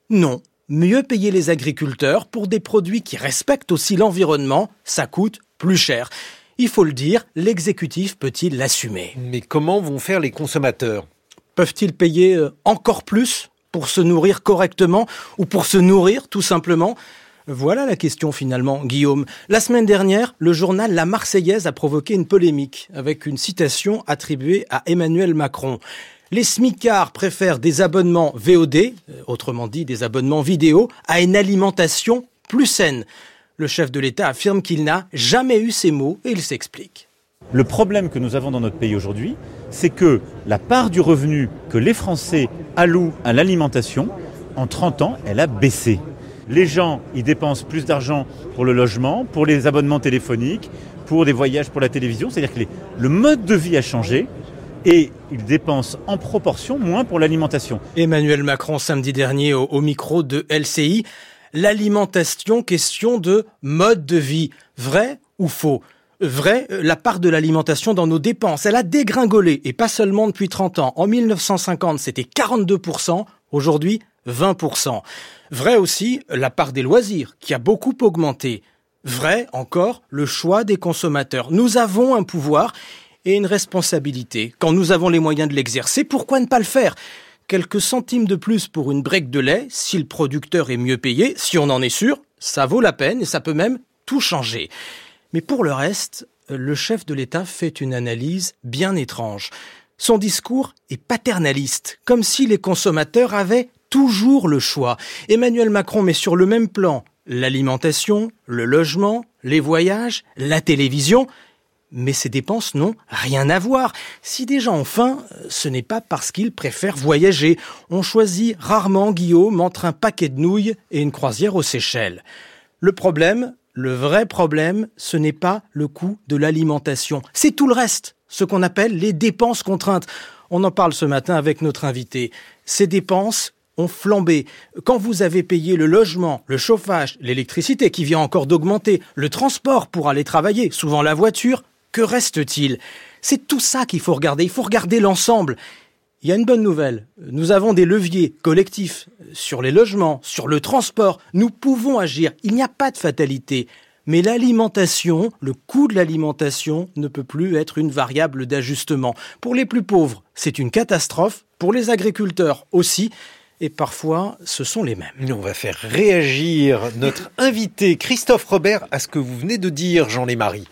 Non. Mieux payer les agriculteurs pour des produits qui respectent aussi l'environnement, ça coûte plus cher. Il faut le dire, l'exécutif peut-il l'assumer? Mais comment vont faire les consommateurs? Peuvent-ils payer euh, encore plus? Pour se nourrir correctement ou pour se nourrir tout simplement voilà la question finalement, Guillaume. La semaine dernière, le journal La Marseillaise a provoqué une polémique avec une citation attribuée à Emmanuel Macron. Les smicards préfèrent des abonnements VOD, euh, autrement dit des abonnements vidéo, à une alimentation plus saine. Le chef de l'État affirme qu'il n'a jamais eu ces mots et il s'explique. Le problème que nous avons dans notre pays aujourd'hui, c'est que la part du revenu que les Français allouent à l'alimentation, en 30 ans, elle a baissé. Les gens, ils dépensent plus d'argent pour le logement, pour les abonnements téléphoniques, pour des voyages pour la télévision. C'est-à-dire que le mode de vie a changé et ils dépensent en proportion moins pour l'alimentation. Emmanuel Macron, samedi dernier, au, au micro de LCI, l'alimentation, question de mode de vie. Vrai ou faux? Vrai, la part de l'alimentation dans nos dépenses, elle a dégringolé, et pas seulement depuis 30 ans. En 1950, c'était 42%, aujourd'hui 20%. Vrai aussi, la part des loisirs, qui a beaucoup augmenté. Vrai encore, le choix des consommateurs. Nous avons un pouvoir et une responsabilité. Quand nous avons les moyens de l'exercer, pourquoi ne pas le faire? Quelques centimes de plus pour une brique de lait, si le producteur est mieux payé, si on en est sûr, ça vaut la peine et ça peut même tout changer. Mais pour le reste, le chef de l'État fait une analyse bien étrange. Son discours est paternaliste, comme si les consommateurs avaient toujours le choix. Emmanuel Macron met sur le même plan L'alimentation, le logement, les voyages, la télévision, mais ces dépenses n'ont rien à voir. Si des gens ont faim, ce n'est pas parce qu'ils préfèrent voyager. On choisit rarement, Guillaume, entre un paquet de nouilles et une croisière aux Seychelles. Le problème, le vrai problème, ce n'est pas le coût de l'alimentation. C'est tout le reste, ce qu'on appelle les dépenses contraintes. On en parle ce matin avec notre invité. Ces dépenses ont flambé. Quand vous avez payé le logement, le chauffage, l'électricité qui vient encore d'augmenter, le transport pour aller travailler, souvent la voiture, que reste-t-il? C'est tout ça qu'il faut regarder. Il faut regarder l'ensemble. Il y a une bonne nouvelle. Nous avons des leviers collectifs sur les logements, sur le transport. Nous pouvons agir. Il n'y a pas de fatalité. Mais l'alimentation, le coût de l'alimentation ne peut plus être une variable d'ajustement. Pour les plus pauvres, c'est une catastrophe. Pour les agriculteurs aussi. Et parfois, ce sont les mêmes. On va faire réagir notre invité Christophe Robert à ce que vous venez de dire, Jean Lémarie.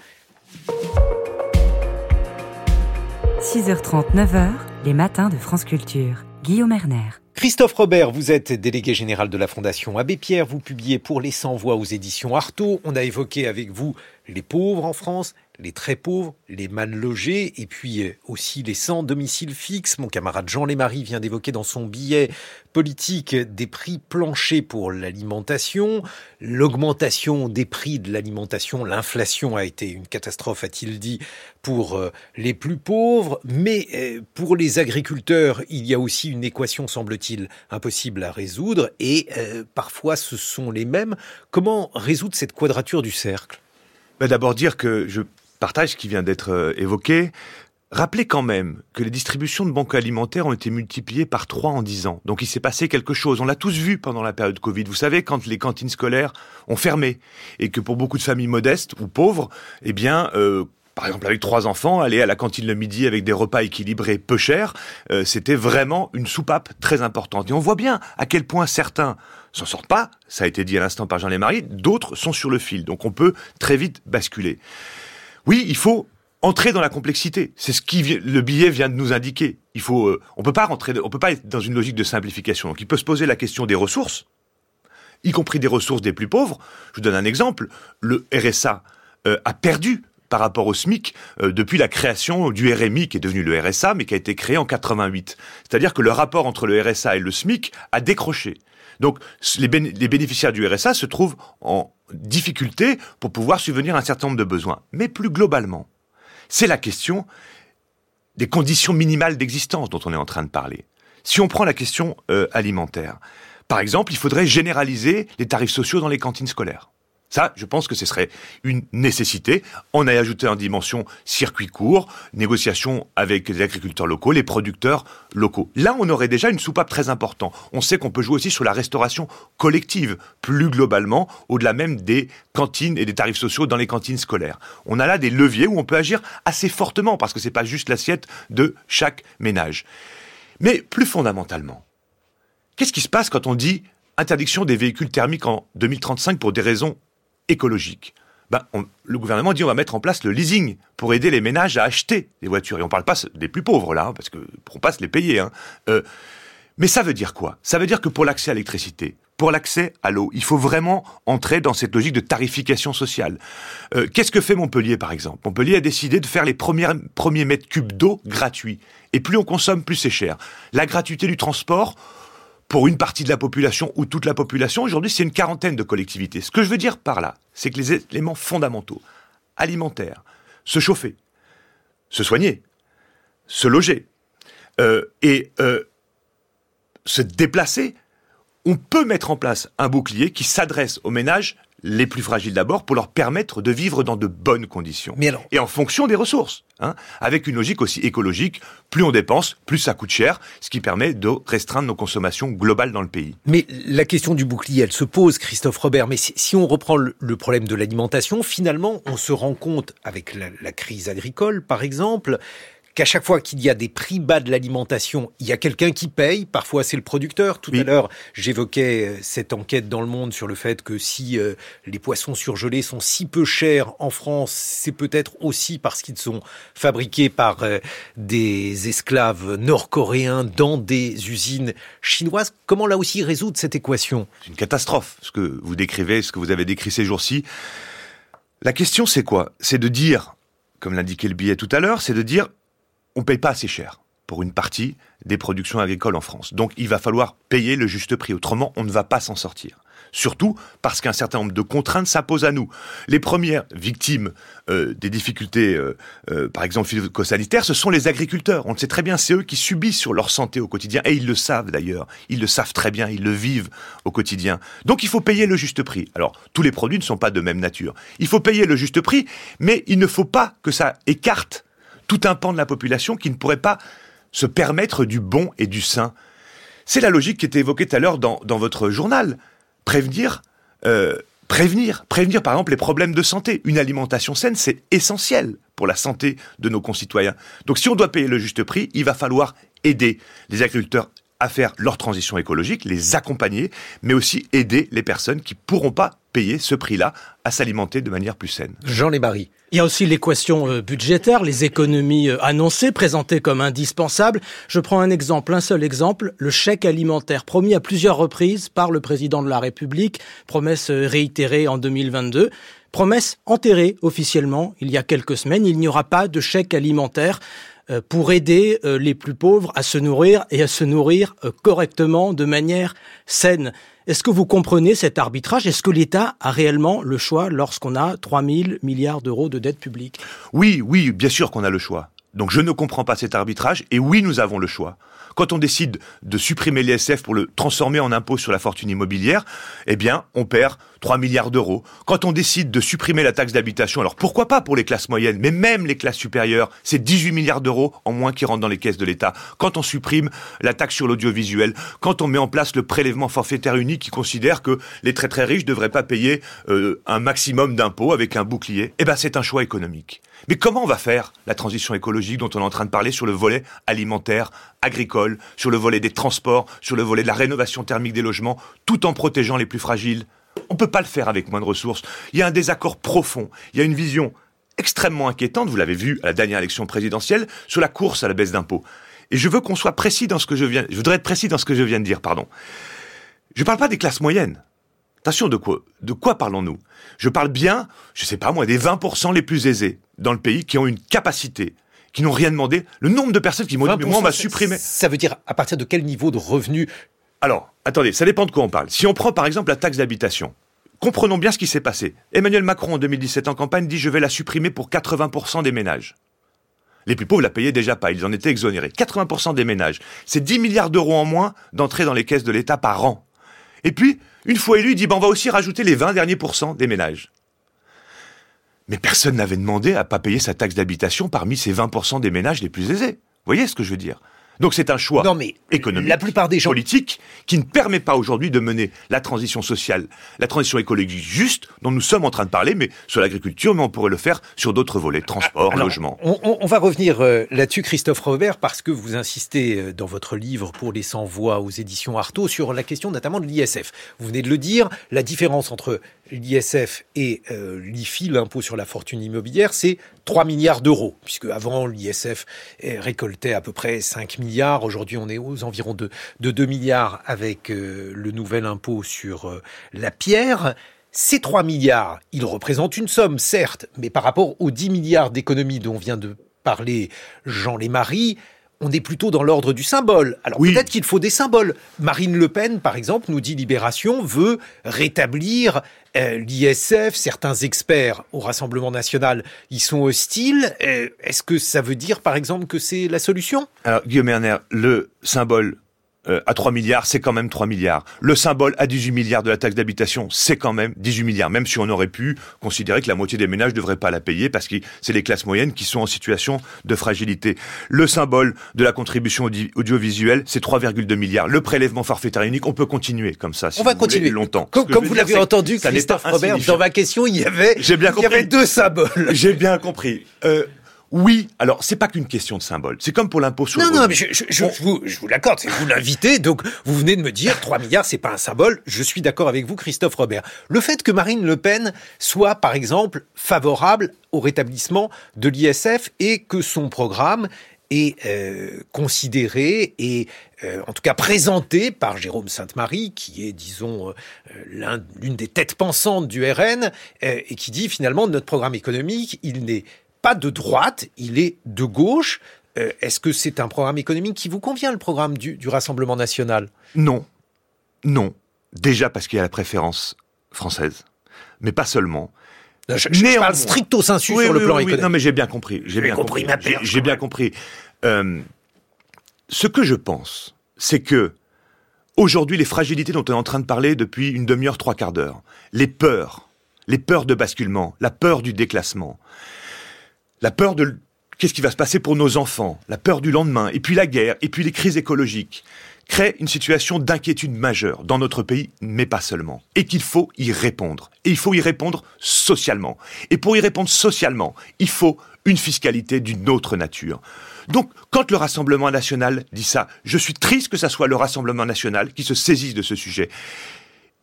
6h30, 9h, les matins de France Culture. Guillaume Erner. Christophe Robert, vous êtes délégué général de la Fondation Abbé Pierre. Vous publiez pour les 100 voix aux éditions Artaud. On a évoqué avec vous les pauvres en France, les très pauvres, les mal logés, et puis euh, aussi les sans domicile fixe. Mon camarade Jean Lémarie vient d'évoquer dans son billet politique des prix planchers pour l'alimentation, l'augmentation des prix de l'alimentation, l'inflation a été une catastrophe, a-t-il dit, pour euh, les plus pauvres, mais euh, pour les agriculteurs, il y a aussi une équation, semble-t-il, impossible à résoudre, et parfois ce sont les mêmes. Comment résoudre cette quadrature du cercle? Ben, D'abord dire que je partage qui vient d'être euh, évoqué. Rappelez quand même que les distributions de banques alimentaires ont été multipliées par trois en dix ans. Donc il s'est passé quelque chose. On l'a tous vu pendant la période Covid. Vous savez, quand les cantines scolaires ont fermé et que pour beaucoup de familles modestes ou pauvres, eh bien, euh, par exemple avec trois enfants, aller à la cantine le midi avec des repas équilibrés peu chers, euh, c'était vraiment une soupape très importante. Et on voit bien à quel point certains s'en sortent pas, ça a été dit à l'instant par Jean Lémarie, d'autres sont sur le fil. Donc on peut très vite basculer. Oui, il faut entrer dans la complexité. C'est ce qui le billet vient de nous indiquer. Il faut, euh, on peut pas rentrer, on peut pas être dans une logique de simplification. Donc il peut se poser la question des ressources, y compris des ressources des plus pauvres. Je vous donne un exemple. Le RSA euh, a perdu par rapport au SMIC euh, depuis la création du RMI qui est devenu le RSA mais qui a été créé en 88. C'est-à-dire que le rapport entre le RSA et le SMIC a décroché. Donc les, bénéficiaires du RSA se trouvent en difficulté pour pouvoir subvenir à un certain nombre de besoins. Mais plus globalement, c'est la question des conditions minimales d'existence dont on est en train de parler. Si on prend la question euh, alimentaire, par exemple, il faudrait généraliser les tarifs sociaux dans les cantines scolaires. Ça, je pense que ce serait une nécessité. On a ajouté en dimension circuit court, négociation avec les agriculteurs locaux, les producteurs locaux. Là, on aurait déjà une soupape très importante. On sait qu'on peut jouer aussi sur la restauration collective, plus globalement, au-delà même des cantines et des tarifs sociaux dans les cantines scolaires. On a là des leviers où on peut agir assez fortement, parce que c'est pas juste l'assiette de chaque ménage. Mais plus fondamentalement, qu'est-ce qui se passe quand on dit interdiction des véhicules thermiques en 2035 pour des raisons écologique. Ben, le gouvernement dit on va mettre en place le leasing pour aider les ménages à acheter des voitures. Et on ne parle pas des plus pauvres là, hein, parce que pourront pas se les payer. Hein. Euh, mais ça veut dire quoi? Ça veut dire que pour l'accès à l'électricité, pour l'accès à l'eau, il faut vraiment entrer dans cette logique de tarification sociale. Euh, qu'est-ce que fait Montpellier, par exemple? Montpellier a décidé de faire les premiers, premiers mètres cubes d'eau gratuits. Et plus on consomme, plus c'est cher. La gratuité du transport, pour une partie de la population ou toute la population. Aujourd'hui, c'est une quarantaine de collectivités. Ce que je veux dire par là, c'est que les éléments fondamentaux, alimentaires, se chauffer, se soigner, se loger euh, et euh, se déplacer, on peut mettre en place un bouclier qui s'adresse aux ménages les plus fragiles d'abord pour leur permettre de vivre dans de bonnes conditions. Et en fonction des ressources, hein, avec une logique aussi écologique, plus on dépense, plus ça coûte cher, ce qui permet de restreindre nos consommations globales dans le pays. Mais la question du bouclier, elle se pose, Christophe Robert. Mais si, on reprend le, problème de l'alimentation, finalement, on se rend compte, avec la crise agricole par exemple, qu'à chaque fois qu'il y a des prix bas de l'alimentation, il y a quelqu'un qui paye. Parfois, c'est le producteur. Tout à l'heure, j'évoquais euh, cette enquête dans le monde sur le fait que si euh, les poissons surgelés sont si peu chers en France, c'est peut-être aussi parce qu'ils sont fabriqués par euh, des esclaves nord-coréens dans des usines chinoises. Comment là aussi résoudre cette équation? C'est une catastrophe, ce que vous décrivez, ce que vous avez décrit ces jours-ci. La question, c'est quoi? C'est de dire, comme l'indiquait le billet tout à l'heure, c'est de dire, on paye pas assez cher pour une partie des productions agricoles en France. Donc il va falloir payer le juste prix, autrement on ne va pas s'en sortir. Surtout parce qu'un certain nombre de contraintes s'imposent à nous. Les premières victimes euh, des difficultés, euh, euh, par exemple phytosanitaires, ce sont les agriculteurs. On le sait très bien, c'est eux qui subissent sur leur santé au quotidien, et ils le savent d'ailleurs. Ils le savent très bien, ils le vivent au quotidien. Donc il faut payer le juste prix. Alors tous les produits ne sont pas de même nature. Il faut payer le juste prix, mais il ne faut pas que ça écarte tout un pan de la population qui ne pourrait pas se permettre du bon et du sain. C'est la logique qui était évoquée tout à l'heure dans, votre journal. Prévenir, euh, prévenir, prévenir par exemple les problèmes de santé. Une alimentation saine, c'est essentiel pour la santé de nos concitoyens. Donc si on doit payer le juste prix, il va falloir aider les agriculteurs à faire leur transition écologique, les accompagner, mais aussi aider les personnes qui pourront pas payer ce prix-là à s'alimenter de manière plus saine. Jean Lébarry. Il y a aussi l'équation euh, budgétaire, les économies euh, annoncées, présentées comme indispensables. Je prends un exemple, un seul exemple, le chèque alimentaire promis à plusieurs reprises par le président de la République, promesse euh, réitérée en 2022. Promesse enterrée officiellement il y a quelques semaines, il n'y aura pas de chèque alimentaire pour aider les plus pauvres à se nourrir et à se nourrir correctement de manière saine. Est-ce que vous comprenez cet arbitrage? Est-ce que l'État a réellement le choix lorsqu'on a 3 000 milliards d'euros de dette publique Oui, oui, bien sûr qu'on a le choix. Donc je ne comprends pas cet arbitrage et oui, nous avons le choix. Quand on décide de supprimer l'ISF pour le transformer en impôt sur la fortune immobilière, eh bien, on perd 3 milliards d'euros. Quand on décide de supprimer la taxe d'habitation, alors pourquoi pas pour les classes moyennes, mais même les classes supérieures, c'est 18 milliards d'euros en moins qui rentrent dans les caisses de l'État. Quand on supprime la taxe sur l'audiovisuel, quand on met en place le prélèvement forfaitaire unique qui considère que les très très riches ne devraient pas payer euh, un maximum d'impôts avec un bouclier, eh ben c'est un choix économique. Mais comment on va faire la transition écologique dont on est en train de parler sur le volet alimentaire, agricole, sur le volet des transports, sur le volet de la rénovation thermique des logements, tout en protégeant les plus fragiles? On ne peut pas le faire avec moins de ressources. Il y a un désaccord profond, il y a une vision extrêmement inquiétante, vous l'avez vu à la dernière élection présidentielle, sur la course à la baisse d'impôts. Et je veux qu'on soit précis dans ce que je viens, je voudrais être précis dans ce que je viens de dire, pardon. Je ne parle pas des classes moyennes. Attention, de quoi, de quoi parlons-nous? Je parle bien, je sais pas moi, des 20% les plus aisés dans le pays qui ont une capacité, qui n'ont rien demandé. Le nombre de personnes qui m'ont dit, mais moi, on va supprimer. Ça veut dire à partir de quel niveau de revenu Alors, attendez, ça dépend de quoi on parle. Si on prend par exemple la taxe d'habitation, comprenons bien ce qui s'est passé. Emmanuel Macron, en 2017, en campagne, dit, je vais la supprimer pour 80% des ménages. Les plus pauvres la payaient déjà pas, ils en étaient exonérés. 80% des ménages. C'est 10 milliards d'euros en moins d'entrée dans les caisses de l'État par an. Et puis, une fois élu, il dit, ben, on va aussi rajouter les 20 derniers pourcents des ménages. Mais personne n'avait demandé à pas payer sa taxe d'habitation parmi ces 20% des ménages les plus aisés. Vous voyez ce que je veux dire? Donc c'est un choix non, mais économique, la plupart des gens... politique, qui ne permet pas aujourd'hui de mener la transition sociale, la transition écologique juste, dont nous sommes en train de parler, mais sur l'agriculture, mais on pourrait le faire sur d'autres volets, transport, logement. On, va revenir euh, là-dessus, Christophe Robert, parce que vous insistez euh, dans votre livre pour les 100 voix aux éditions Artaud sur la question notamment de l'ISF. Vous venez de le dire, la différence entre l'ISF et euh, l'IFI, l'impôt sur la fortune immobilière, c'est 3 milliards d'euros, puisque avant l'ISF récoltait à peu près 5 milliards, aujourd'hui on est aux environs de, de 2 milliards avec euh, le nouvel impôt sur euh, la pierre. Ces 3 milliards, ils représentent une somme, certes, mais par rapport aux 10 milliards d'économies dont vient de parler Jean Lémarie, on est plutôt dans l'ordre du symbole. Alors peut-être qu'il faut des symboles. Marine Le Pen, par exemple, nous dit Libération, veut rétablir euh, l'ISF. Certains experts au Rassemblement national y sont hostiles. Euh, est-ce que ça veut dire, par exemple, que c'est la solution? Alors, Guillaume Erner, le symbole euh, à 3 milliards, c'est quand même 3 milliards. Le symbole à 18 milliards de la taxe d'habitation, c'est quand même 18 milliards, même si on aurait pu considérer que la moitié des ménages ne devraient pas la payer parce que c'est les classes moyennes qui sont en situation de fragilité. Le symbole de la contribution audiovisuelle, c'est 3,2 milliards. Le prélèvement forfaitaire unique, on peut continuer comme ça. Si on va continuer longtemps. Comme, vous l'avez entendu, Christophe Robert, dans ma question, il y avait, bien il y avait deux symboles. [LAUGHS] J'ai bien compris. Euh, Oui, alors c'est pas qu'une question de symbole. C'est comme pour l'impôt sur non, le Non, revenu. mais je, je, je, je vous, je vous l'accorde, c'est vous l'invitez, donc vous venez de me dire 3 milliards, c'est pas un symbole. Je suis d'accord avec vous, Christophe Robert. Le fait que Marine Le Pen soit, par exemple, favorable au rétablissement de l'ISF et que son programme est euh, considéré et euh, en tout cas présenté par Jérôme Sainte-Marie, qui est, disons, euh, l'une des têtes pensantes du RN, euh, et qui dit finalement notre programme économique, il n'est pas de droite, il est de gauche. Euh, Est-ce que c'est un programme économique qui vous convient, le programme du, du Rassemblement national? Non. Non. Déjà parce qu'il y a la préférence française. Mais pas seulement. Non, je, je parle stricto sensu oui, sur oui, le plan oui, économique. Non, mais j'ai bien compris. J'ai bien compris, j'ai bien compris. Euh, ce que je pense, c'est que aujourd'hui, les fragilités dont on est en train de parler depuis une demi-heure, trois quarts d'heure, les peurs, les peurs de basculement, la peur du déclassement, la peur de qu'est-ce qui va se passer pour nos enfants, la peur du lendemain, et puis la guerre, et puis les crises écologiques, créent une situation d'inquiétude majeure dans notre pays, mais pas seulement. Et qu'il faut y répondre. Et il faut y répondre socialement. Et pour y répondre socialement, il faut une fiscalité d'une autre nature. Donc, quand le Rassemblement national dit ça, je suis triste que ça soit le Rassemblement national qui se saisisse de ce sujet.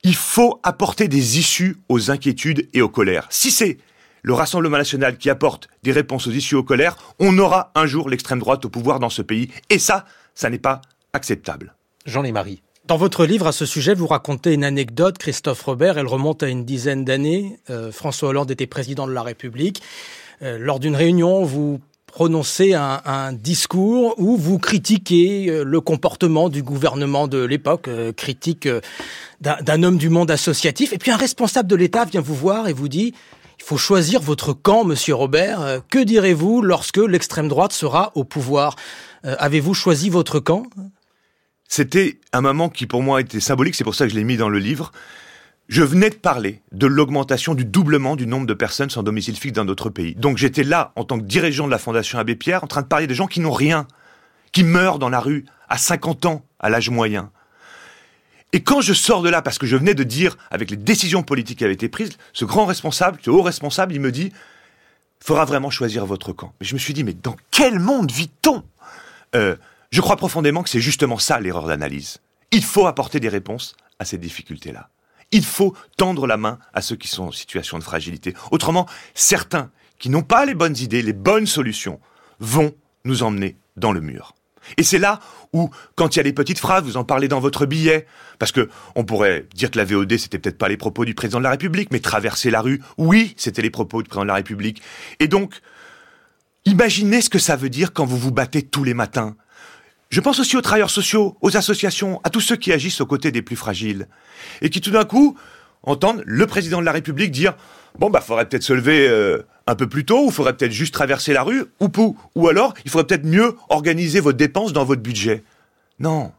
Il faut apporter des issues aux inquiétudes et aux colères. Si c'est le Rassemblement national qui apporte des réponses aux issues aux colères, on aura un jour l'extrême droite au pouvoir dans ce pays. Et ça, ça n'est pas acceptable. Jean Lémarie. Dans votre livre à ce sujet, vous racontez une anecdote, Christophe Robert, elle remonte à une dizaine d'années. Euh, François Hollande était président de la République. Euh, lors d'une réunion, vous prononcez un, un, discours où vous critiquez euh, le comportement du gouvernement de l'époque, euh, critique euh, d'un homme du monde associatif. Et puis un responsable de l'État vient vous voir et vous dit il faut choisir votre camp, monsieur Robert. Euh, Que direz-vous lorsque l'extrême droite sera au pouvoir? Euh, Avez-vous choisi votre camp? C'était un moment qui pour moi était symbolique, c'est pour ça que je l'ai mis dans le livre. Je venais de parler de l'augmentation du doublement du nombre de personnes sans domicile fixe dans notre pays. Donc j'étais là, en tant que dirigeant de la Fondation Abbé Pierre, en train de parler des gens qui n'ont rien, qui meurent dans la rue à 50 ans, à l'âge moyen. Et quand je sors de là, parce que je venais de dire, avec les décisions politiques qui avaient été prises, ce grand responsable, ce haut responsable, il me dit, faudra vraiment choisir votre camp. Mais je me suis dit, mais dans quel monde vit-on? Euh, Je crois profondément que c'est justement ça l'erreur d'analyse. Il faut apporter des réponses à ces difficultés-là. Il faut tendre la main à ceux qui sont en situation de fragilité. Autrement, certains qui n'ont pas les bonnes idées, les bonnes solutions, vont nous emmener dans le mur. Et c'est là où, quand il y a les petites phrases, vous en parlez dans votre billet, parce que on pourrait dire que la VOD c'était peut-être pas les propos du président de la République, mais traverser la rue, oui, c'était les propos du président de la République. Et donc, imaginez ce que ça veut dire quand vous vous battez tous les matins. Je pense aussi aux travailleurs sociaux, aux associations, à tous ceux qui agissent aux côtés des plus fragiles, et qui tout d'un coup entendent le président de la République dire bon bah faudrait peut-être se lever euh, un peu plus tôt, ou faudrait peut-être juste traverser la rue, ou pou, ou alors il faudrait peut-être mieux organiser vos dépenses dans votre budget. Non,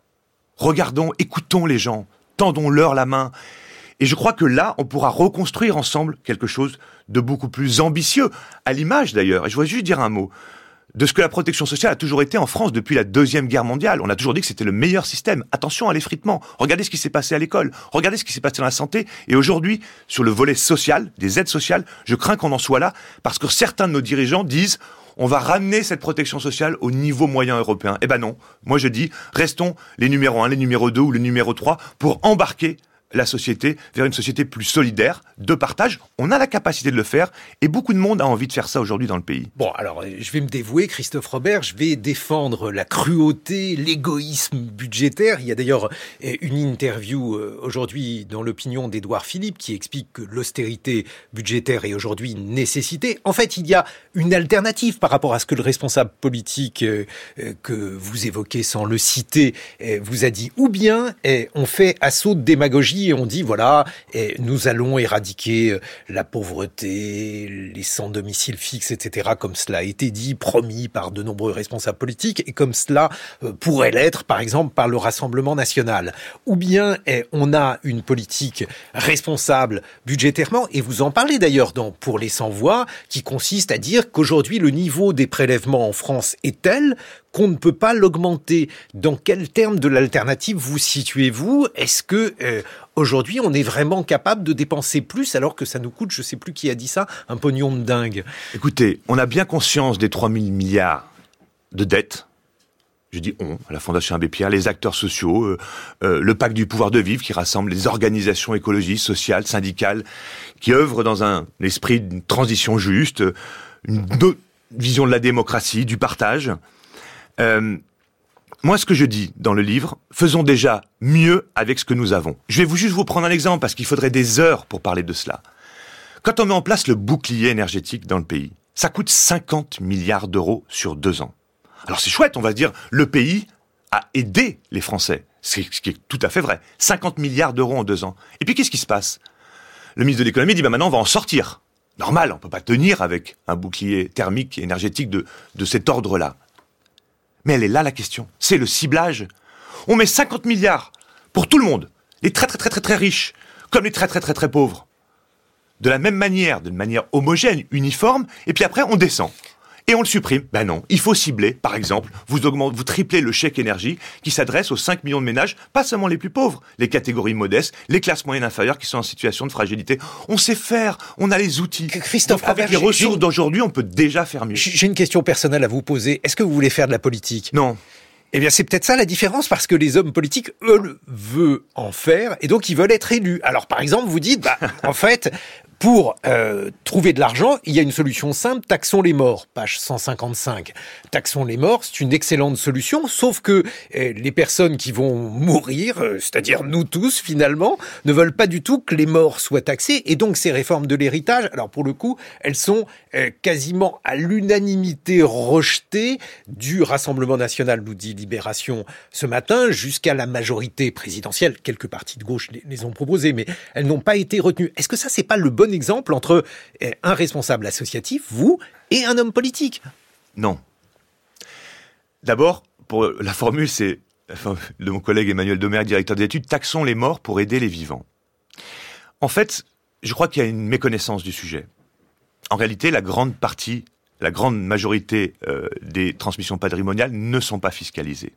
regardons, écoutons les gens, tendons-leur la main. Et je crois que là, on pourra reconstruire ensemble quelque chose de beaucoup plus ambitieux, à l'image d'ailleurs. Et je voudrais juste dire un mot de ce que la protection sociale a toujours été en France depuis la Deuxième Guerre mondiale. On a toujours dit que c'était le meilleur système. Attention à l'effritement. Regardez ce qui s'est passé à l'école. Regardez ce qui s'est passé dans la santé. Et aujourd'hui, sur le volet social, des aides sociales, je crains qu'on en soit là parce que certains de nos dirigeants disent on va ramener cette protection sociale au niveau moyen européen. Eh ben non. Moi, je dis, restons les numéros 1, les numéros 2 ou les numéros 3 pour embarquer la société vers une société plus solidaire, de partage. On a la capacité de le faire et beaucoup de monde a envie de faire ça aujourd'hui dans le pays. Bon, alors je vais me dévouer, Christophe Robert, je vais défendre la cruauté, l'égoïsme budgétaire. Il y a d'ailleurs une interview euh, aujourd'hui dans l'opinion d'Édouard Philippe qui explique que l'austérité budgétaire est aujourd'hui une nécessité. En fait, il y a une alternative par rapport à ce que le responsable politique euh, que vous évoquez sans le citer euh, vous a dit. Ou bien on fait assaut de démagogie on dit voilà, et nous allons éradiquer la pauvreté, les sans domicile fixe, etc., comme cela a été dit, promis par de nombreux responsables politiques, et comme cela pourrait l'être, par exemple, par le Rassemblement national. Ou bien on a une politique responsable budgétairement, et vous en parlez d'ailleurs dans Pour les sans-voix, qui consiste à dire qu'aujourd'hui le niveau des prélèvements en France est tel qu'on ne peut pas l'augmenter. Dans quel terme de l'alternative vous situez-vous? Est-ce que euh, aujourd'hui on est vraiment capable de dépenser plus alors que ça nous coûte, je ne sais plus qui a dit ça, un pognon de dingue? Écoutez, on a bien conscience des 3 000 milliards de dettes je dis on, la Fondation Abbé Pierre, les acteurs sociaux, euh, euh, le pacte du pouvoir de vivre qui rassemble les organisations écologistes, sociales, syndicales, qui œuvrent dans un esprit d'une transition juste, une vision de la démocratie, du partage. Euh, moi, ce que je dis dans le livre, faisons déjà mieux avec ce que nous avons. Je vais vous juste vous prendre un exemple parce qu'il faudrait des heures pour parler de cela. Quand on met en place le bouclier énergétique dans le pays, ça coûte 50 milliards d'euros sur deux ans. Alors c'est chouette, on va dire, le pays a aidé les Français. Ce qui est tout à fait vrai. 50 milliards d'euros en deux ans. Et puis qu'est-ce qui se passe? Le ministre de l'économie dit, bah maintenant on va en sortir. Normal, on ne peut pas tenir avec un bouclier thermique énergétique de, de cet ordre-là. Mais elle est là la question. C'est le ciblage. On met 50 milliards pour tout le monde. Les très très très très très riches, comme les très très très très pauvres. De la même manière, d'une manière homogène, uniforme, et puis après on descend et on le supprime. Ben non, il faut cibler, par exemple, vous augmentez, vous triplez le chèque énergie qui s'adresse aux 5 millions de ménages, pas seulement les plus pauvres, les catégories modestes, les classes moyennes inférieures qui sont en situation de fragilité. On sait faire, on a les outils. Christophe, avec les ressources d'aujourd'hui, on peut déjà faire mieux. J'ai une question personnelle à vous poser. Est-ce que vous voulez faire de la politique? Non. Eh bien, c'est peut-être ça la différence, parce que les hommes politiques, eux, veulent en faire, et donc ils veulent être élus. Alors, par exemple, vous dites, bah, [LAUGHS] en fait, pour euh, trouver de l'argent, il y a une solution simple, taxons les morts, page 155. Taxons les morts, c'est une excellente solution, sauf que euh, les personnes qui vont mourir, euh, c'est-à-dire nous tous finalement, ne veulent pas du tout que les morts soient taxés, et donc ces réformes de l'héritage, alors pour le coup, elles sont quasiment à l'unanimité rejetées du Rassemblement national, nous dit Libération ce matin, jusqu'à la majorité présidentielle. Quelques partis de gauche les ont proposées, mais elles n'ont pas été retenues. Est-ce que ça, c'est pas le bon exemple entre euh, un responsable associatif, vous, et un homme politique Non. D'abord, pour la formule, c'est de mon collègue Emmanuel Domer, directeur d'études, taxons les morts pour aider les vivants. En fait, je crois qu'il y a une méconnaissance du sujet. En réalité, la grande partie, la grande majorité euh, des transmissions patrimoniales ne sont pas fiscalisées.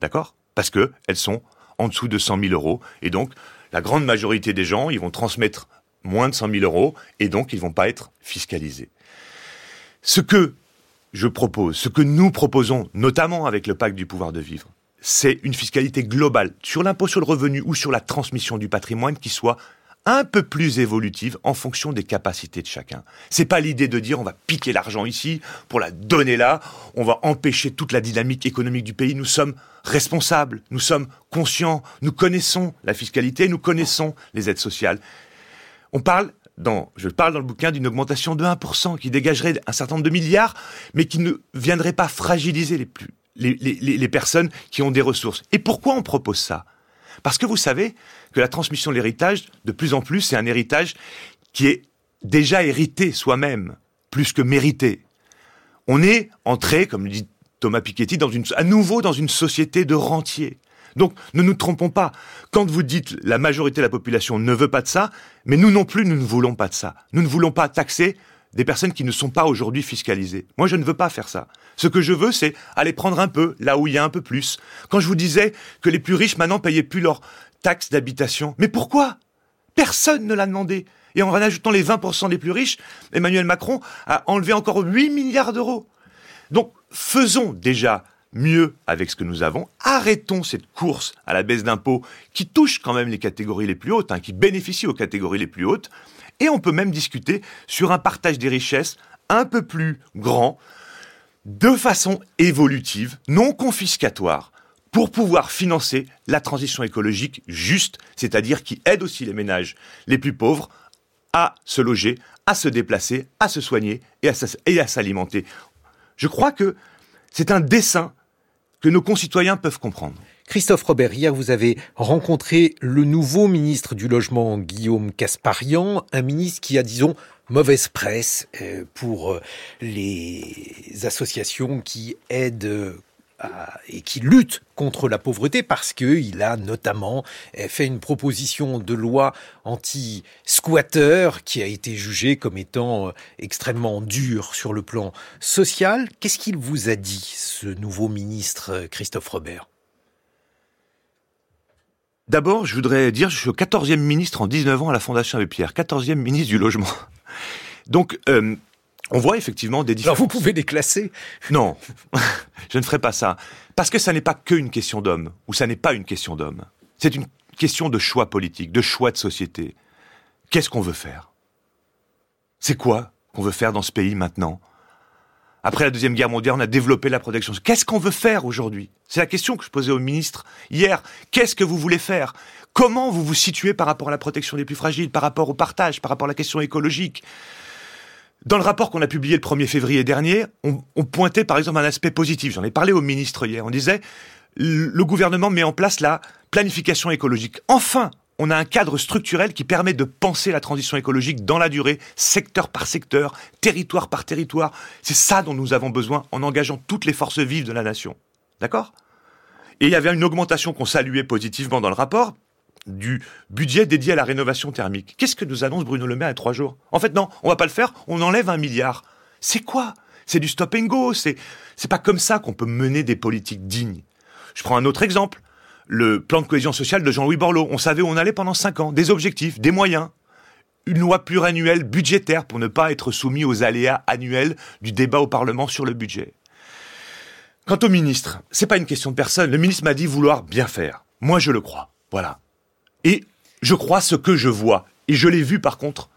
D'accord? Parce que elles sont en dessous de 100 000 euros. Et donc, la grande majorité des gens, ils vont transmettre moins de 100 000 euros, et donc ils vont pas être fiscalisés. Ce que je propose, ce que nous proposons, notamment avec le pacte du pouvoir de vivre, c'est une fiscalité globale sur l'impôt sur le revenu ou sur la transmission du patrimoine qui soit un peu plus évolutive en fonction des capacités de chacun. C'est pas l'idée de dire on va piquer l'argent ici pour la donner là, on va empêcher toute la dynamique économique du pays. Nous sommes responsables, nous sommes conscients, nous connaissons la fiscalité, nous connaissons les aides sociales. On parle dans, je parle dans le bouquin d'une augmentation de 1% qui dégagerait un certain nombre de milliards, mais qui ne viendrait pas fragiliser les, personnes qui ont des ressources. Et pourquoi on propose ça? Parce que vous savez que la transmission de l'héritage, de plus en plus, c'est un héritage qui est déjà hérité soi-même, plus que mérité. On est entré, comme le dit Thomas Piketty, à nouveau dans une société de rentiers. Donc ne nous trompons pas. Quand vous dites la majorité de la population ne veut pas de ça, mais nous non plus, nous ne voulons pas de ça. Nous ne voulons pas taxer des personnes qui ne sont pas aujourd'hui fiscalisées. Moi, je ne veux pas faire ça. Ce que je veux, c'est aller prendre un peu là où il y a un peu plus. Quand je vous disais que les plus riches maintenant payaient plus leurs taxes d'habitation, mais pourquoi? Personne ne l'a demandé. Et en ajoutant les 20% des plus riches, Emmanuel Macron a enlevé encore 8 milliards d'euros. Donc, faisons déjà mieux avec ce que nous avons. Arrêtons cette course à la baisse d'impôts qui touche quand même les catégories les plus hautes, hein, qui bénéficie aux catégories les plus hautes. Et on peut même discuter sur un partage des richesses un peu plus grand, de façon évolutive, non confiscatoire, pour pouvoir financer la transition écologique juste, c'est-à-dire qui aide aussi les ménages les plus pauvres à se loger, à se déplacer, à se soigner et à s'alimenter. Je crois que c'est un dessin que nos concitoyens peuvent comprendre. Christophe Robert, hier vous avez rencontré le nouveau ministre du Logement, Guillaume Casparian, un ministre qui a, disons, mauvaise presse euh, pour euh, les associations qui aident et qui lutte contre la pauvreté parce qu'il a notamment fait une proposition de loi anti-squatter qui a été jugée comme étant extrêmement dure sur le plan social. Qu'est-ce qu'il vous a dit, ce nouveau ministre Christophe Robert? D'abord, je voudrais dire, je suis le 14e ministre en 19 ans à la Fondation Abbé Pierre, 14e ministre du Logement. Donc, euh, on voit effectivement des différences. Alors vous pouvez les classer Non, [LAUGHS] je ne ferai pas ça. Parce que ça n'est pas qu'une question d'homme, ou ça n'est pas une question d'homme. C'est une question de choix politique, de choix de société. Qu'est-ce qu'on veut faire? C'est quoi qu'on veut faire dans ce pays maintenant? Après la Deuxième Guerre mondiale, on a développé la protection. Qu'est-ce qu'on veut faire aujourd'hui? C'est la question que je posais au ministre hier. Qu'est-ce que vous voulez faire? Comment vous vous situez par rapport à la protection des plus fragiles, par rapport au partage, par rapport à la question écologique? Dans le rapport qu'on a publié le 1er février dernier, on, pointait par exemple un aspect positif. J'en ai parlé au ministre hier. On disait le gouvernement met en place la planification écologique. Enfin, on a un cadre structurel qui permet de penser la transition écologique dans la durée, secteur par secteur, territoire par territoire. C'est ça dont nous avons besoin en engageant toutes les forces vives de la nation. D'accord? Et il y avait une augmentation qu'on saluait positivement dans le rapport, du budget dédié à la rénovation thermique. Qu'est-ce que nous annonce Bruno Le Maire à trois jours? En fait, non, on va pas le faire, on enlève un milliard. C'est quoi? C'est du stop and go, c'est, pas comme ça qu'on peut mener des politiques dignes. Je prends un autre exemple. Le plan de cohésion sociale de Jean-Louis Borloo. On savait où on allait pendant cinq ans. Des objectifs, des moyens. Une loi pluriannuelle budgétaire pour ne pas être soumis aux aléas annuels du débat au Parlement sur le budget. Quant au ministre, c'est pas une question de personne. Le ministre m'a dit vouloir bien faire. Moi, je le crois. Voilà. Et je crois ce que je vois. Et je l'ai vu par contre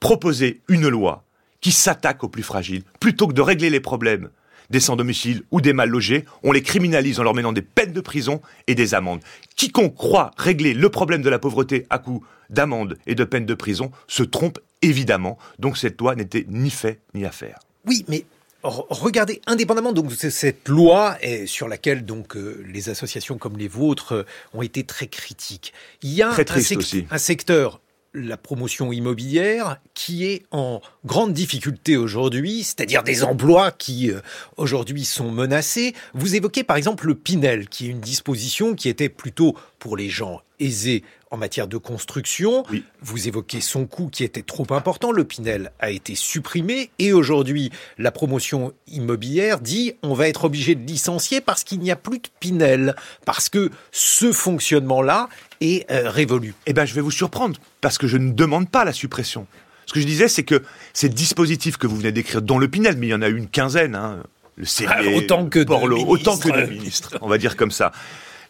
proposer une loi qui s'attaque aux plus fragiles. Plutôt que de régler les problèmes des sans-domicile ou des mal logés, on les criminalise en leur menant des peines de prison et des amendes. Quiconque croit régler le problème de la pauvreté à coup d'amendes et de peines de prison se trompe évidemment. Donc cette loi n'était ni fait ni à faire. Oui, mais Regardez, indépendamment donc de cette loi et sur laquelle donc euh, les associations comme les vôtres euh, ont été très critiques, il y a un, secteur la promotion immobilière qui est en grande difficulté aujourd'hui, c'est-à-dire des emplois qui euh, aujourd'hui sont menacés. Vous évoquez par exemple le Pinel, qui est une disposition qui était plutôt pour les gens aisés en matière de construction. Vous évoquez son coût qui était trop important. Le Pinel a été supprimé et aujourd'hui, la promotion immobilière dit on va être obligé de licencier parce qu'il n'y a plus de Pinel, parce que ce fonctionnement-là est euh, révolu. Eh bien, je vais vous surprendre parce que je ne demande pas la suppression. Ce que je disais, c'est que ces dispositifs que vous venez d'écrire, dont le Pinel, mais il y en a eu une quinzaine, hein, le ah, autant que Porlo, autant que de ministres, on va dire comme ça.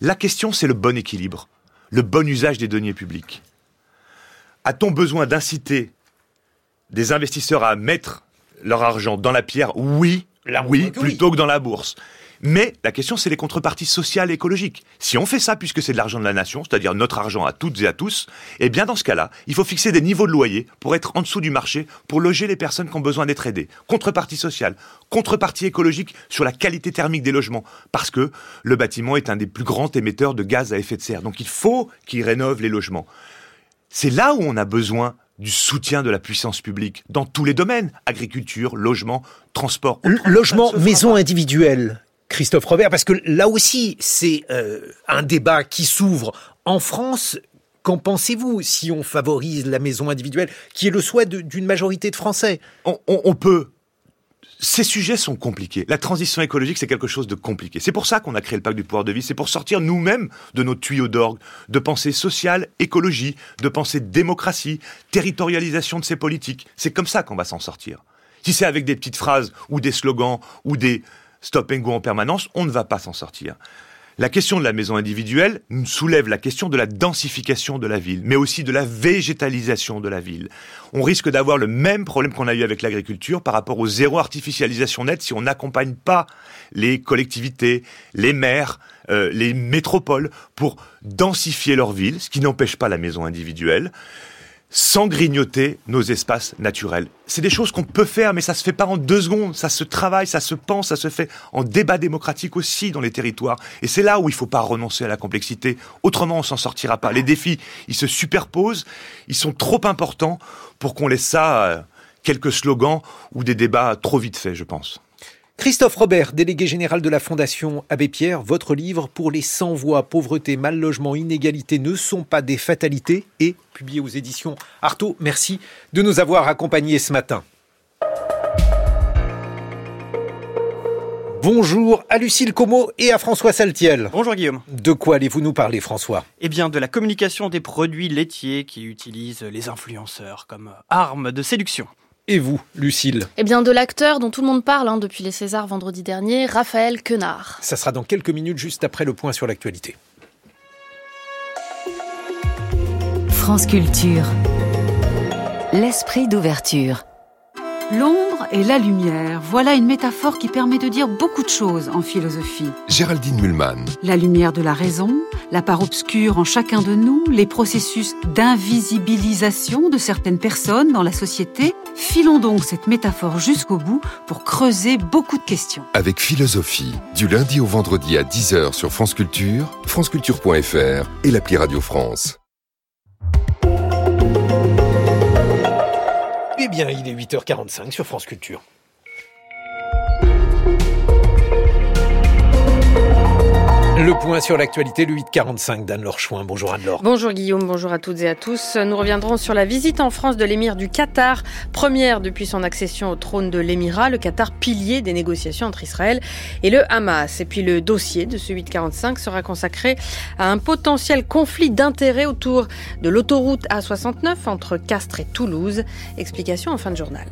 La question, c'est le bon équilibre le bon usage des deniers publics. A-t-on besoin d'inciter des investisseurs à mettre leur argent dans la pierre? Oui, oui, plutôt que dans la bourse. Mais la question, c'est les contreparties sociales et écologiques. Si on fait ça, puisque c'est de l'argent de la nation, c'est-à-dire notre argent à toutes et à tous, eh bien, dans ce cas-là, il faut fixer des niveaux de loyer pour être en dessous du marché, pour loger les personnes qui ont besoin d'être aidées. Contrepartie sociale, contrepartie écologique sur la qualité thermique des logements, parce que le bâtiment est un des plus grands émetteurs de gaz à effet de serre. Donc, il faut qu'il rénove les logements. C'est là où on a besoin du soutien de la puissance publique dans tous les domaines agriculture, logement, transport. logement, maison individuelle. Christophe Robert, parce que là aussi, c'est euh, un débat qui s'ouvre en France. Qu'en pensez-vous si on favorise la maison individuelle, qui est le souhait d'une majorité de Français? On, peut. Ces sujets sont compliqués. La transition écologique, c'est quelque chose de compliqué. C'est pour ça qu'on a créé le pacte du pouvoir de vie. C'est pour sortir nous-mêmes de nos tuyaux d'orgue, de pensée sociale, écologie, de pensée démocratie, territorialisation de ces politiques. C'est comme ça qu'on va s'en sortir. Si c'est avec des petites phrases ou des slogans ou des stop and go en permanence, on ne va pas s'en sortir. La question de la maison individuelle soulève la question de la densification de la ville, mais aussi de la végétalisation de la ville. On risque d'avoir le même problème qu'on a eu avec l'agriculture par rapport au zéro artificialisation nette si on n'accompagne pas les collectivités, les maires, euh, les métropoles pour densifier leur ville, ce qui n'empêche pas la maison individuelle sans grignoter nos espaces naturels. C'est des choses qu'on peut faire, mais ça se fait pas en deux secondes. Ça se travaille, ça se pense, ça se fait en débat démocratique aussi dans les territoires. Et c'est là où il faut pas renoncer à la complexité. Autrement, on s'en sortira pas. Les défis, ils se superposent. Ils sont trop importants pour qu'on laisse ça quelques slogans ou des débats trop vite faits, je pense. Christophe Robert, délégué général de la Fondation Abbé Pierre, votre livre Pour les sans-voix, pauvreté, mal logement, inégalité ne sont pas des fatalités est publié aux éditions Artaud. Merci de nous avoir accompagnés ce matin. Bonjour à Lucille Como et à François Saltiel. Bonjour Guillaume. De quoi allez-vous nous parler François? Eh bien de la communication des produits laitiers qui utilisent les influenceurs comme arme de séduction. Et vous, Lucille? Eh bien de l'acteur dont tout le monde parle hein, depuis les Césars vendredi dernier, Raphaël Quenard. Ça sera dans quelques minutes juste après le point sur l'actualité. France Culture. L'esprit d'ouverture. L'ombre et la lumière, voilà une métaphore qui permet de dire beaucoup de choses en philosophie. Géraldine Mulman. La lumière de la raison, la part obscure en chacun de nous, les processus d'invisibilisation de certaines personnes dans la société. Filons donc cette métaphore jusqu'au bout pour creuser beaucoup de questions. Avec philosophie, du lundi au vendredi à 10h sur France Culture, franceculture.fr et l'appli Radio France. Eh bien, il est 8h45 sur France Culture. Le point sur l'actualité, le 845 d'Anne-Laure Chouin. Bonjour Anne-Laure. Bonjour Guillaume, bonjour à toutes et à tous. Nous reviendrons sur la visite en France de l'émir du Qatar, première depuis son accession au trône de l'émirat, le Qatar pilier des négociations entre Israël et le Hamas. Et puis le dossier de ce 845 sera consacré à un potentiel conflit d'intérêts autour de l'autoroute A69 entre Castres et Toulouse. Explication en fin de journal.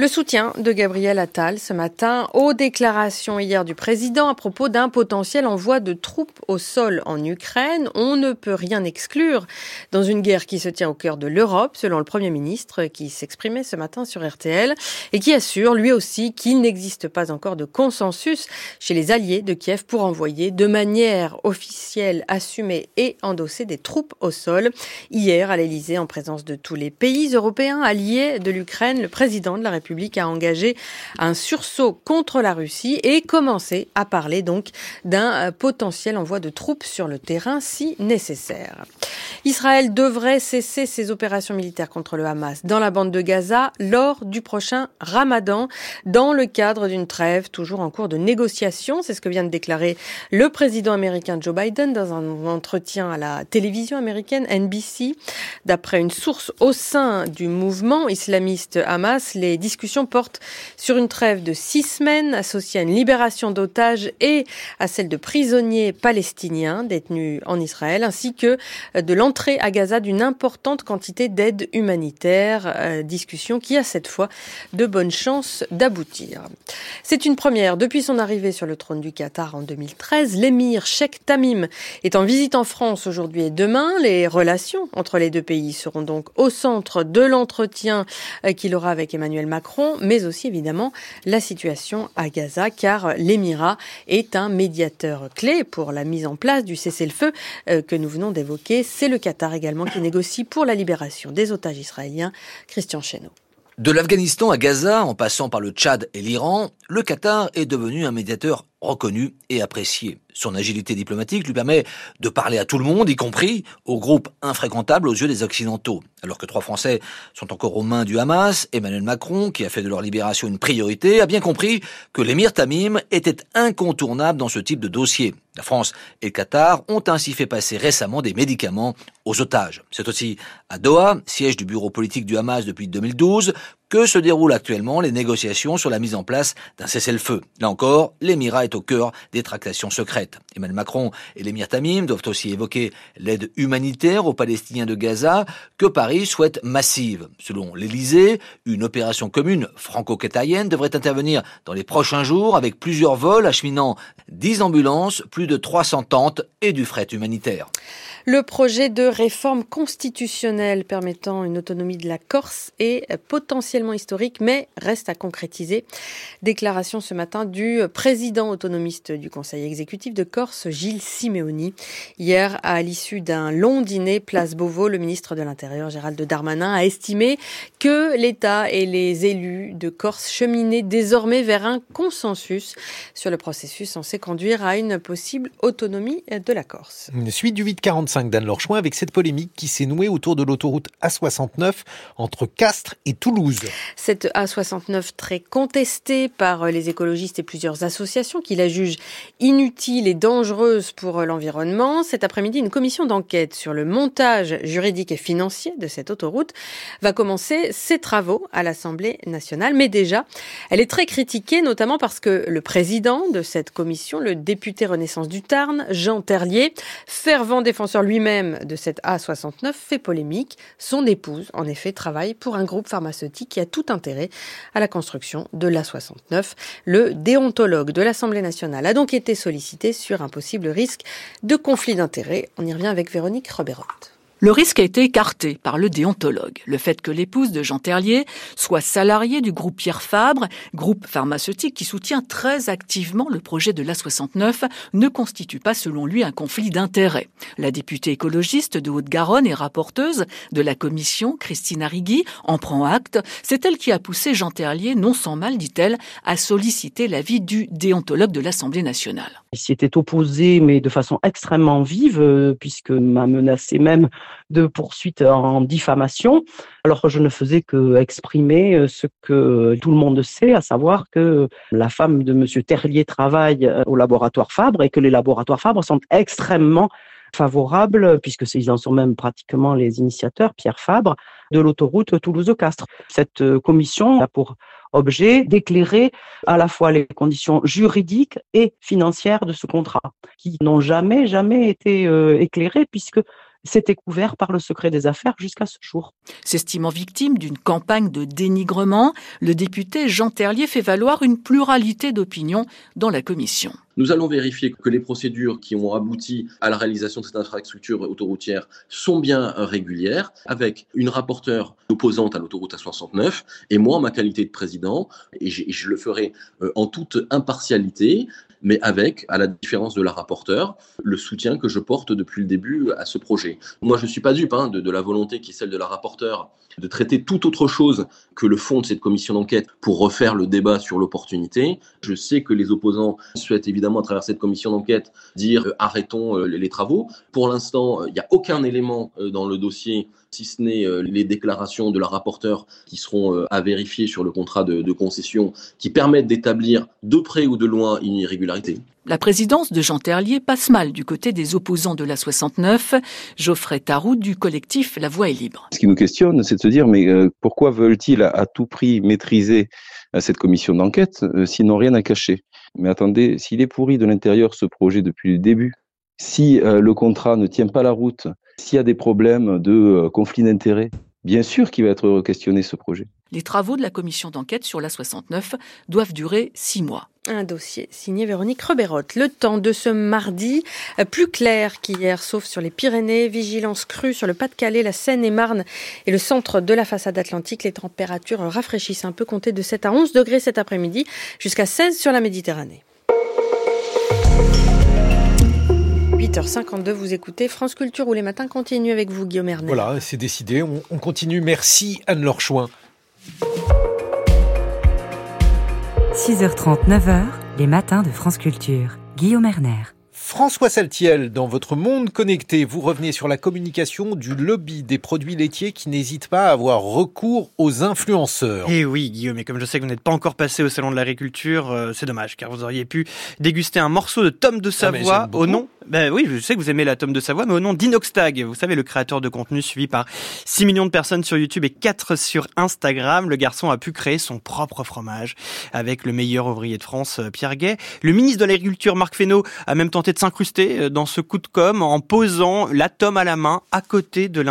Le soutien de Gabriel Attal ce matin aux déclarations hier du président à propos d'un potentiel envoi de troupes au sol en Ukraine. On ne peut rien exclure dans une guerre qui se tient au cœur de l'Europe, selon le Premier ministre qui s'exprimait ce matin sur RTL et qui assure lui aussi qu'il n'existe pas encore de consensus chez les alliés de Kiev pour envoyer de manière officielle, assumée et endossée des troupes au sol. Hier, à l'Elysée, en présence de tous les pays européens alliés de l'Ukraine, le président de la République a engagé un sursaut contre la Russie et commencé à parler donc d'un euh, potentiel envoi de troupes sur le terrain si nécessaire. Israël devrait cesser ses opérations militaires contre le Hamas dans la bande de Gaza lors du prochain Ramadan dans le cadre d'une trêve toujours en cours de négociation. C'est ce que vient de déclarer le président américain Joe Biden dans un entretien à la télévision américaine NBC. D'après une source au sein du mouvement islamiste Hamas, les discussions discussion porte sur une trêve de six semaines associée à une libération d'otages et à celle de prisonniers palestiniens détenus en Israël, ainsi que de l'entrée à Gaza d'une importante quantité d'aide humanitaire. Euh, discussion qui a cette fois de bonnes chances d'aboutir. C'est une première depuis son arrivée sur le trône du Qatar en 2013. L'émir Sheikh Tamim est en visite en France aujourd'hui et demain. Les relations entre les deux pays seront donc au centre de l'entretien euh, qu'il aura avec Emmanuel Macron mais aussi évidemment la situation à Gaza, car l'Émirat est un médiateur clé pour la mise en place du cessez-le-feu euh, que nous venons d'évoquer. C'est le Qatar également qui négocie pour la libération des otages israéliens. Christian Chesneau. De l'Afghanistan à Gaza, en passant par le Tchad et l'Iran, le Qatar est devenu un médiateur reconnu et apprécié. Son agilité diplomatique lui permet de parler à tout le monde, y compris aux groupes infréquentables aux yeux des Occidentaux. Alors que trois Français sont encore aux mains du Hamas, Emmanuel Macron, qui a fait de leur libération une priorité, a bien compris que l'émir Tamim était incontournable dans ce type de dossier. La France et le Qatar ont ainsi fait passer récemment des médicaments aux otages. C'est aussi à Doha, siège du bureau politique du Hamas depuis 2012, que se déroulent actuellement les négociations sur la mise en place d'un cessez-le-feu. Là encore, l'émirat est au cœur des tractations secrètes. Emmanuel Macron et l'émir Tamim doivent aussi évoquer l'aide humanitaire aux Palestiniens de Gaza que Paris souhaite massive. Selon l'Elysée, une opération commune franco-qatarienne devrait intervenir dans les prochains jours avec plusieurs vols acheminant 10 ambulances, plus de 300 tentes et du fret humanitaire. Le projet de réforme constitutionnelle permettant une autonomie de la Corse est potentiellement historique, mais reste à concrétiser. Déclaration ce matin du président autonomiste du Conseil exécutif de Corse, Gilles Simeoni. Hier, à l'issue d'un long dîner place Beauvau, le ministre de l'Intérieur, Gérald Darmanin, a estimé que l'État et les élus de Corse cheminaient désormais vers un consensus sur le processus censé conduire à une possible autonomie de la Corse. Suite du 840 d'Anne-Laure avec cette polémique qui s'est nouée autour de l'autoroute A69 entre Castres et Toulouse. Cette A69 très contestée par les écologistes et plusieurs associations qui la jugent inutile et dangereuse pour l'environnement. Cet après-midi, une commission d'enquête sur le montage juridique et financier de cette autoroute va commencer ses travaux à l'Assemblée nationale. Mais déjà, elle est très critiquée, notamment parce que le président de cette commission, le député Renaissance du Tarn, Jean Terlier, fervent défenseur lui-même de cette A69, fait polémique. Son épouse, en effet, travaille pour un groupe pharmaceutique qui a tout intérêt à la construction de l'A69. Le déontologue de l'Assemblée nationale a donc été sollicité sur un possible risque de conflit d'intérêts. On y revient avec Véronique Roberotte. Le risque a été écarté par le déontologue. Le fait que l'épouse de Jean Terlier soit salariée du groupe Pierre Fabre, groupe pharmaceutique qui soutient très activement le projet de l'A69, ne constitue pas selon lui un conflit d'intérêts. La députée écologiste de Haute-Garonne et rapporteuse de la commission, Christine Arrigui, en prend acte. C'est elle qui a poussé Jean Terlier, non sans mal, dit-elle, à solliciter l'avis du déontologue de l'Assemblée nationale. Il s'y était opposé, mais de façon extrêmement vive, euh, puisque m'a menacé même de poursuites en diffamation, alors que je ne faisais que exprimer euh, ce que tout le monde sait, à savoir que la femme de Monsieur Terlier travaille euh, au laboratoire Fabre et que les laboratoires Fabre sont extrêmement favorables, puisque ils en sont même pratiquement les initiateurs, Pierre Fabre, de l'autoroute Toulouse-Castres. Cette euh, commission a pour objet d'éclairer à la fois les conditions juridiques et financières de ce contrat, qui n'ont jamais, jamais été éclairées, puisque c'était couvert par le secret des affaires jusqu'à ce jour. S'estimant victime d'une campagne de dénigrement, le député Jean Terlier fait valoir une pluralité d'opinions dans la commission. Nous allons vérifier que les procédures qui ont abouti à la réalisation de cette infrastructure autoroutière sont bien régulières, avec une rapporteure opposante à l'autoroute A69 et moi en ma qualité de président, et je le ferai euh, en toute impartialité, mais avec, à la différence de la rapporteure, le soutien que je porte depuis le début à ce projet. Moi, je ne suis pas dupe hein, de, la volonté qui est celle de la rapporteure de traiter tout autre chose que le fond de cette commission d'enquête pour refaire le débat sur l'opportunité. Je sais que les opposants souhaitent évidemment, à travers cette commission d'enquête, dire euh, arrêtons euh, les travaux. Pour l'instant, il n'y a aucun élément euh, dans le dossier si ce n'est les déclarations de la rapporteure qui seront à vérifier sur le contrat de, de concession, qui permettent d'établir de près ou de loin une irrégularité. La présidence de Jean Terlier passe mal du côté des opposants de la 69. Geoffrey Tarou du collectif La Voix est libre. Ce qui nous questionne, c'est de se dire mais pourquoi veulent-ils à, tout prix maîtriser cette commission d'enquête s'ils n'ont rien à cacher? Mais attendez, s'il est pourri de l'intérieur ce projet depuis le début, si le contrat ne tient pas la route, s'il y a des problèmes de conflit d'intérêts, bien sûr qu'il va être questionné ce projet. Les travaux de la commission d'enquête sur la 69 doivent durer six mois. Un dossier signé Véronique Reberotte. Le temps de ce mardi, plus clair qu'hier, sauf sur les Pyrénées. Vigilance crue sur le Pas-de-Calais, la Seine-et-Marne et le centre de la façade atlantique. Les températures rafraîchissent un peu, comptées de 7 à 11 degrés cet après-midi, jusqu'à 16 sur la Méditerranée. 8h52, vous écoutez France Culture où les matins continuent avec vous, Guillaume Erner. Voilà, c'est décidé, on, on continue. Merci Anne-Laure Chouin. 6h30, 9h, les matins de France Culture. Guillaume Erner. François Saltiel, dans votre monde connecté, vous revenez sur la communication du lobby des produits laitiers qui n'hésite pas à avoir recours aux influenceurs. Eh oui, Guillaume, et comme je sais que vous n'êtes pas encore passé au salon de l'agriculture, euh, c'est dommage, car vous auriez pu déguster un morceau de tome de Ah, Savoie au nom. Ben oui, je sais que vous aimez la tome de Savoie, mais au nom d'Inoxtag. Vous savez, le créateur de contenu suivi par 6 millions de personnes sur YouTube et 4 sur Instagram. Le garçon a pu créer son propre fromage avec le meilleur ouvrier de France, euh, Pierre Gay. Le ministre de l'Agriculture, Marc Fesneau, a même tenté de s'incruster dans ce coup de com en posant la tome à la main à côté de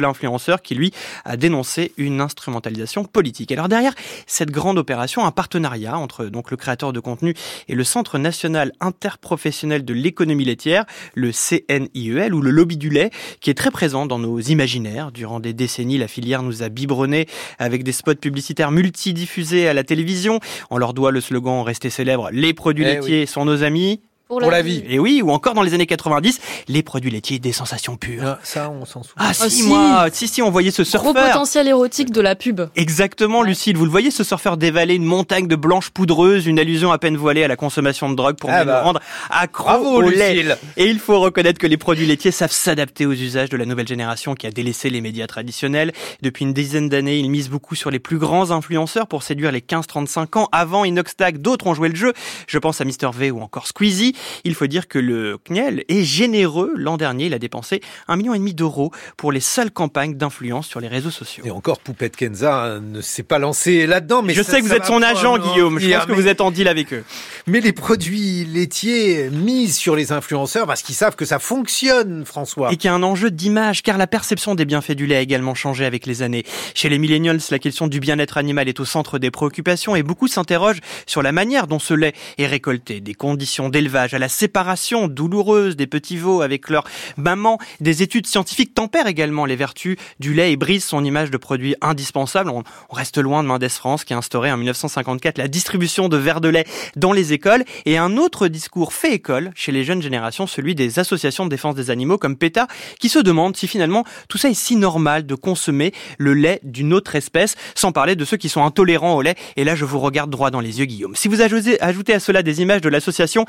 l'influenceur qui, lui, a dénoncé une instrumentalisation politique. Alors derrière cette grande opération, un partenariat entre donc le créateur de contenu et le Centre national interprofessionnel de l'économie laitière, le CNIEL ou le lobby du lait, qui est très présent dans nos imaginaires. Durant des décennies, la filière nous a biberonnés avec des spots publicitaires multidiffusés à la télévision. On leur doit le slogan resté célèbre, les produits Eh laitiers oui. sont nos amis. Pour, la, vie. Et oui, ou encore dans les années 90, les produits laitiers des sensations pures. Ah, ça, on s'en souvient. Ah, si, moi, si, si, on voyait ce surfeur. Gros potentiel érotique de la pub. Exactement, Lucille. Vous le voyez, ce surfeur dévaler une montagne de blanches poudreuses, une allusion à peine voilée à la consommation de drogue pour Ah bah. nous rendre accro Bravo, au lait. Lucille. Et il faut reconnaître que les produits laitiers savent s'adapter aux usages de la nouvelle génération qui a délaissé les médias traditionnels. Depuis une dizaine d'années, ils misent beaucoup sur les plus grands influenceurs pour séduire les 15-35 ans. Avant Inoxtag, d'autres ont joué le jeu. Je pense à Mr V ou encore Squeezie. Il faut dire que le CNIEL est généreux. L'an dernier, il a dépensé un million et demi d'euros pour les seules campagnes d'influence sur les réseaux sociaux. Et encore, Poupette Kenza ne s'est pas lancée là-dedans. Mais Je ça- sais que vous êtes son agent. Guillaume. Je pense que vous êtes en deal avec eux. Mais les produits laitiers misent sur les influenceurs parce qu'ils savent que ça fonctionne, François. Et qu'il y a un enjeu d'image, car la perception des bienfaits du lait a également changé avec les années. Chez les millennials, la question du bien-être animal est au centre des préoccupations et beaucoup s'interrogent sur la manière dont ce lait est récolté, des conditions d'élevage à la séparation douloureuse des petits veaux avec leur maman. Des études scientifiques tempèrent également les vertus du lait et brisent son image de produit indispensable. On, reste loin de Mendes France qui a instauré en 1954 la distribution de verres de lait dans les écoles et un autre discours fait école chez les jeunes générations, celui des associations de défense des animaux comme PETA, qui se demandent si finalement tout ça est si normal de consommer le lait d'une autre espèce, sans parler de ceux qui sont intolérants au lait. Et là, je vous regarde droit dans les yeux, Guillaume. Si vous ajoutez, à cela des images de l'association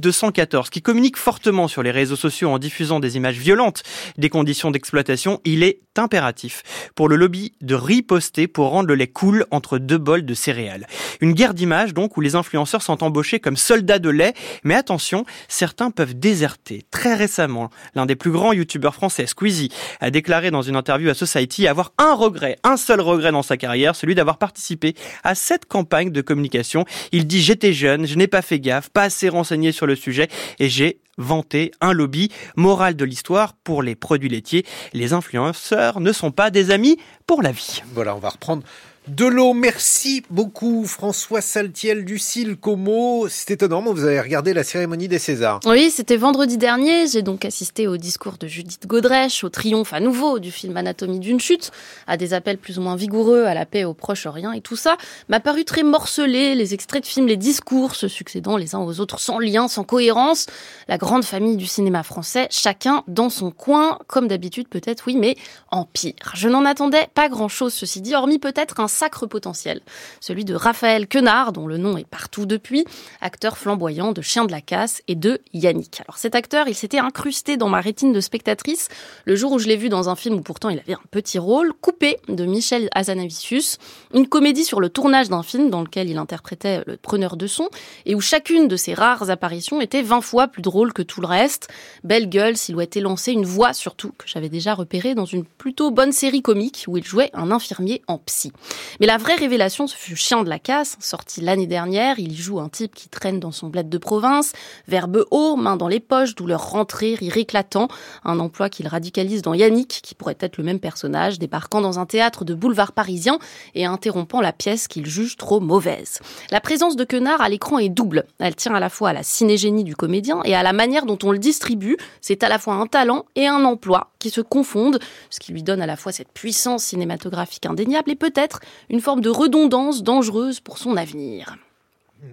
L214, qui communique fortement sur les réseaux sociaux en diffusant des images violentes des conditions d'exploitation, il est impératif pour le lobby de riposter pour rendre le lait cool entre deux bols de céréales. Une guerre d'images donc où les influenceurs sont embauchés comme soldats de lait, mais attention, certains peuvent déserter. Très récemment, l'un des plus grands youtubeurs français, Squeezie, a déclaré dans une interview à Society avoir un regret, un seul regret dans sa carrière, celui d'avoir participé à cette campagne de communication. Il dit j'étais jeune, je n'ai pas fait gaffe, pas assez renseigné sur le sujet et j'ai vanté un lobby. Morale de l'histoire, pour les produits laitiers, les influenceurs ne sont pas des amis pour la vie. Voilà, on va reprendre de l'eau. Merci beaucoup, François Saltiel, Lucille Como. C'est étonnant, mais vous avez regardé la cérémonie des Césars. Oui, c'était vendredi dernier. J'ai donc assisté au discours de Judith Godrèche, au triomphe à nouveau du film Anatomie d'une chute, à des appels plus ou moins vigoureux à la paix au Proche-Orient et tout ça m'a paru très morcelé. Les extraits de films, les discours se succédant les uns aux autres sans lien, sans cohérence. La grande famille du cinéma français, chacun dans son coin, comme d'habitude peut-être, oui, mais en pire. Je n'en attendais pas grand-chose, ceci dit, hormis peut-être un sacre potentiel, celui de Raphaël Quenard, dont le nom est partout depuis, acteur flamboyant de Chien de la Casse et de Yannick. Alors cet acteur, il s'était incrusté dans ma rétine de spectatrice le jour où je l'ai vu dans un film où pourtant il avait un petit rôle, Coupé de Michel Hazanavicius, une comédie sur le tournage d'un film dans lequel il interprétait le preneur de son et où chacune de ses rares apparitions était 20 fois plus drôle que tout le reste. Belle gueule, silhouette élancée, une voix surtout que j'avais déjà repérée dans une plutôt bonne série comique où il jouait un infirmier en psy. Mais la vraie révélation, ce fut Chien de la casse, sorti l'année dernière. Il y joue un type qui traîne dans son bled de province, verbe haut, main dans les poches, douleur rentrée, rire éclatant. Un emploi qu'il radicalise dans Yannick, qui pourrait être le même personnage, débarquant dans un théâtre de boulevard parisien et interrompant la pièce qu'il juge trop mauvaise. La présence de Quenard à l'écran est double. Elle tient à la fois à la cinégénie du comédien et à la manière dont on le distribue. C'est à la fois un talent et un emploi qui se confondent, ce qui lui donne à la fois cette puissance cinématographique indéniable et peut-être une forme de redondance dangereuse pour son avenir.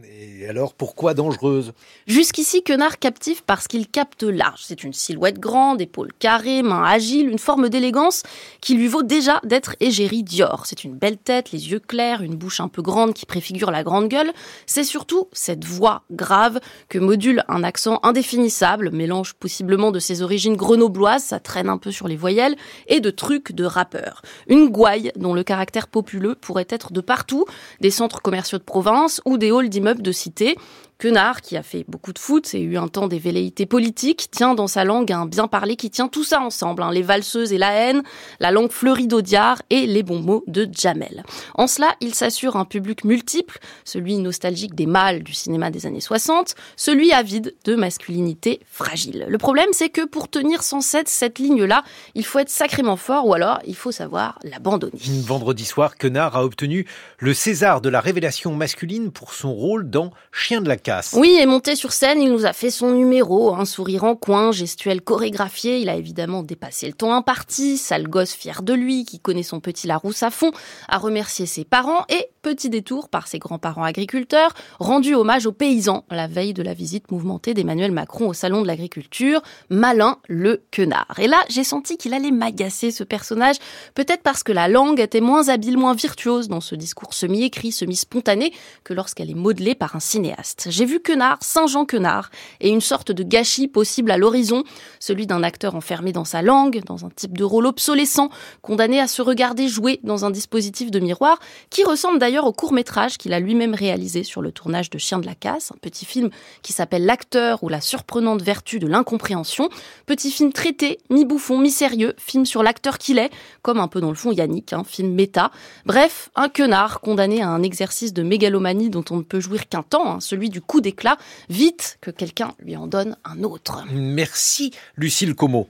Et alors, pourquoi dangereuse? Jusqu'ici, Quenard captive parce qu'il capte large. C'est une silhouette grande, épaules carrées, mains agiles, une forme d'élégance qui lui vaut déjà d'être égérie Dior. C'est une belle tête, les yeux clairs, une bouche un peu grande qui préfigure la grande gueule. C'est surtout cette voix grave que module un accent indéfinissable, mélange possiblement de ses origines grenobloises, ça traîne un peu sur les voyelles, et de trucs de rappeur. Une gouaille dont le caractère populeux pourrait être de partout, des centres commerciaux de province ou des halls d'immeubles de cité. Quenard, qui a fait beaucoup de foot et eu un temps des velléités politiques, tient dans sa langue un bien parler qui tient tout ça ensemble, hein, les valseuses et la haine, la langue fleurie d'Audiard et les bons mots de Jamel. En cela, il s'assure un public multiple, celui nostalgique des mâles du cinéma des années 60, celui avide de masculinité fragile. Le problème, c'est que pour tenir sans cesse cette ligne-là, il faut être sacrément fort ou alors il faut savoir l'abandonner. Vendredi soir, Quenard a obtenu le César de la révélation masculine pour son rôle dans Chien de la Oui, et monté sur scène, il nous a fait son numéro, un sourire en coin, gestuel chorégraphié. Il a évidemment dépassé le temps imparti, sale gosse fier de lui, qui connaît son petit Larousse à fond, a remercié ses parents et petit détour par ses grands-parents agriculteurs, rendu hommage aux paysans la veille de la visite mouvementée d'Emmanuel Macron au salon de l'agriculture. Malin le quenard. Et là, j'ai senti qu'il allait m'agacer ce personnage, peut-être parce que la langue était moins habile, moins virtuose dans ce discours semi-écrit, semi-spontané que lorsqu'elle est modelée par un cinéaste. J'ai vu Quenard, Saint-Jean Quenard, et une sorte de gâchis possible à l'horizon, celui d'un acteur enfermé dans sa langue, dans un type de rôle obsolescent, condamné à se regarder jouer dans un dispositif de miroir, qui ressemble d'ailleurs au court-métrage qu'il a lui-même réalisé sur le tournage de Chien de la Casse, un petit film qui s'appelle L'acteur ou la surprenante vertu de l'incompréhension. Petit film traité, mi-bouffon, mi-sérieux, film sur l'acteur qu'il est, comme un peu dans le fond Yannick, un film méta. Bref, un quenard condamné à un exercice de mégalomanie dont on ne peut jouir qu'un temps, hein, celui du coup d'éclat, vite que quelqu'un lui en donne un autre. Merci Lucille Como.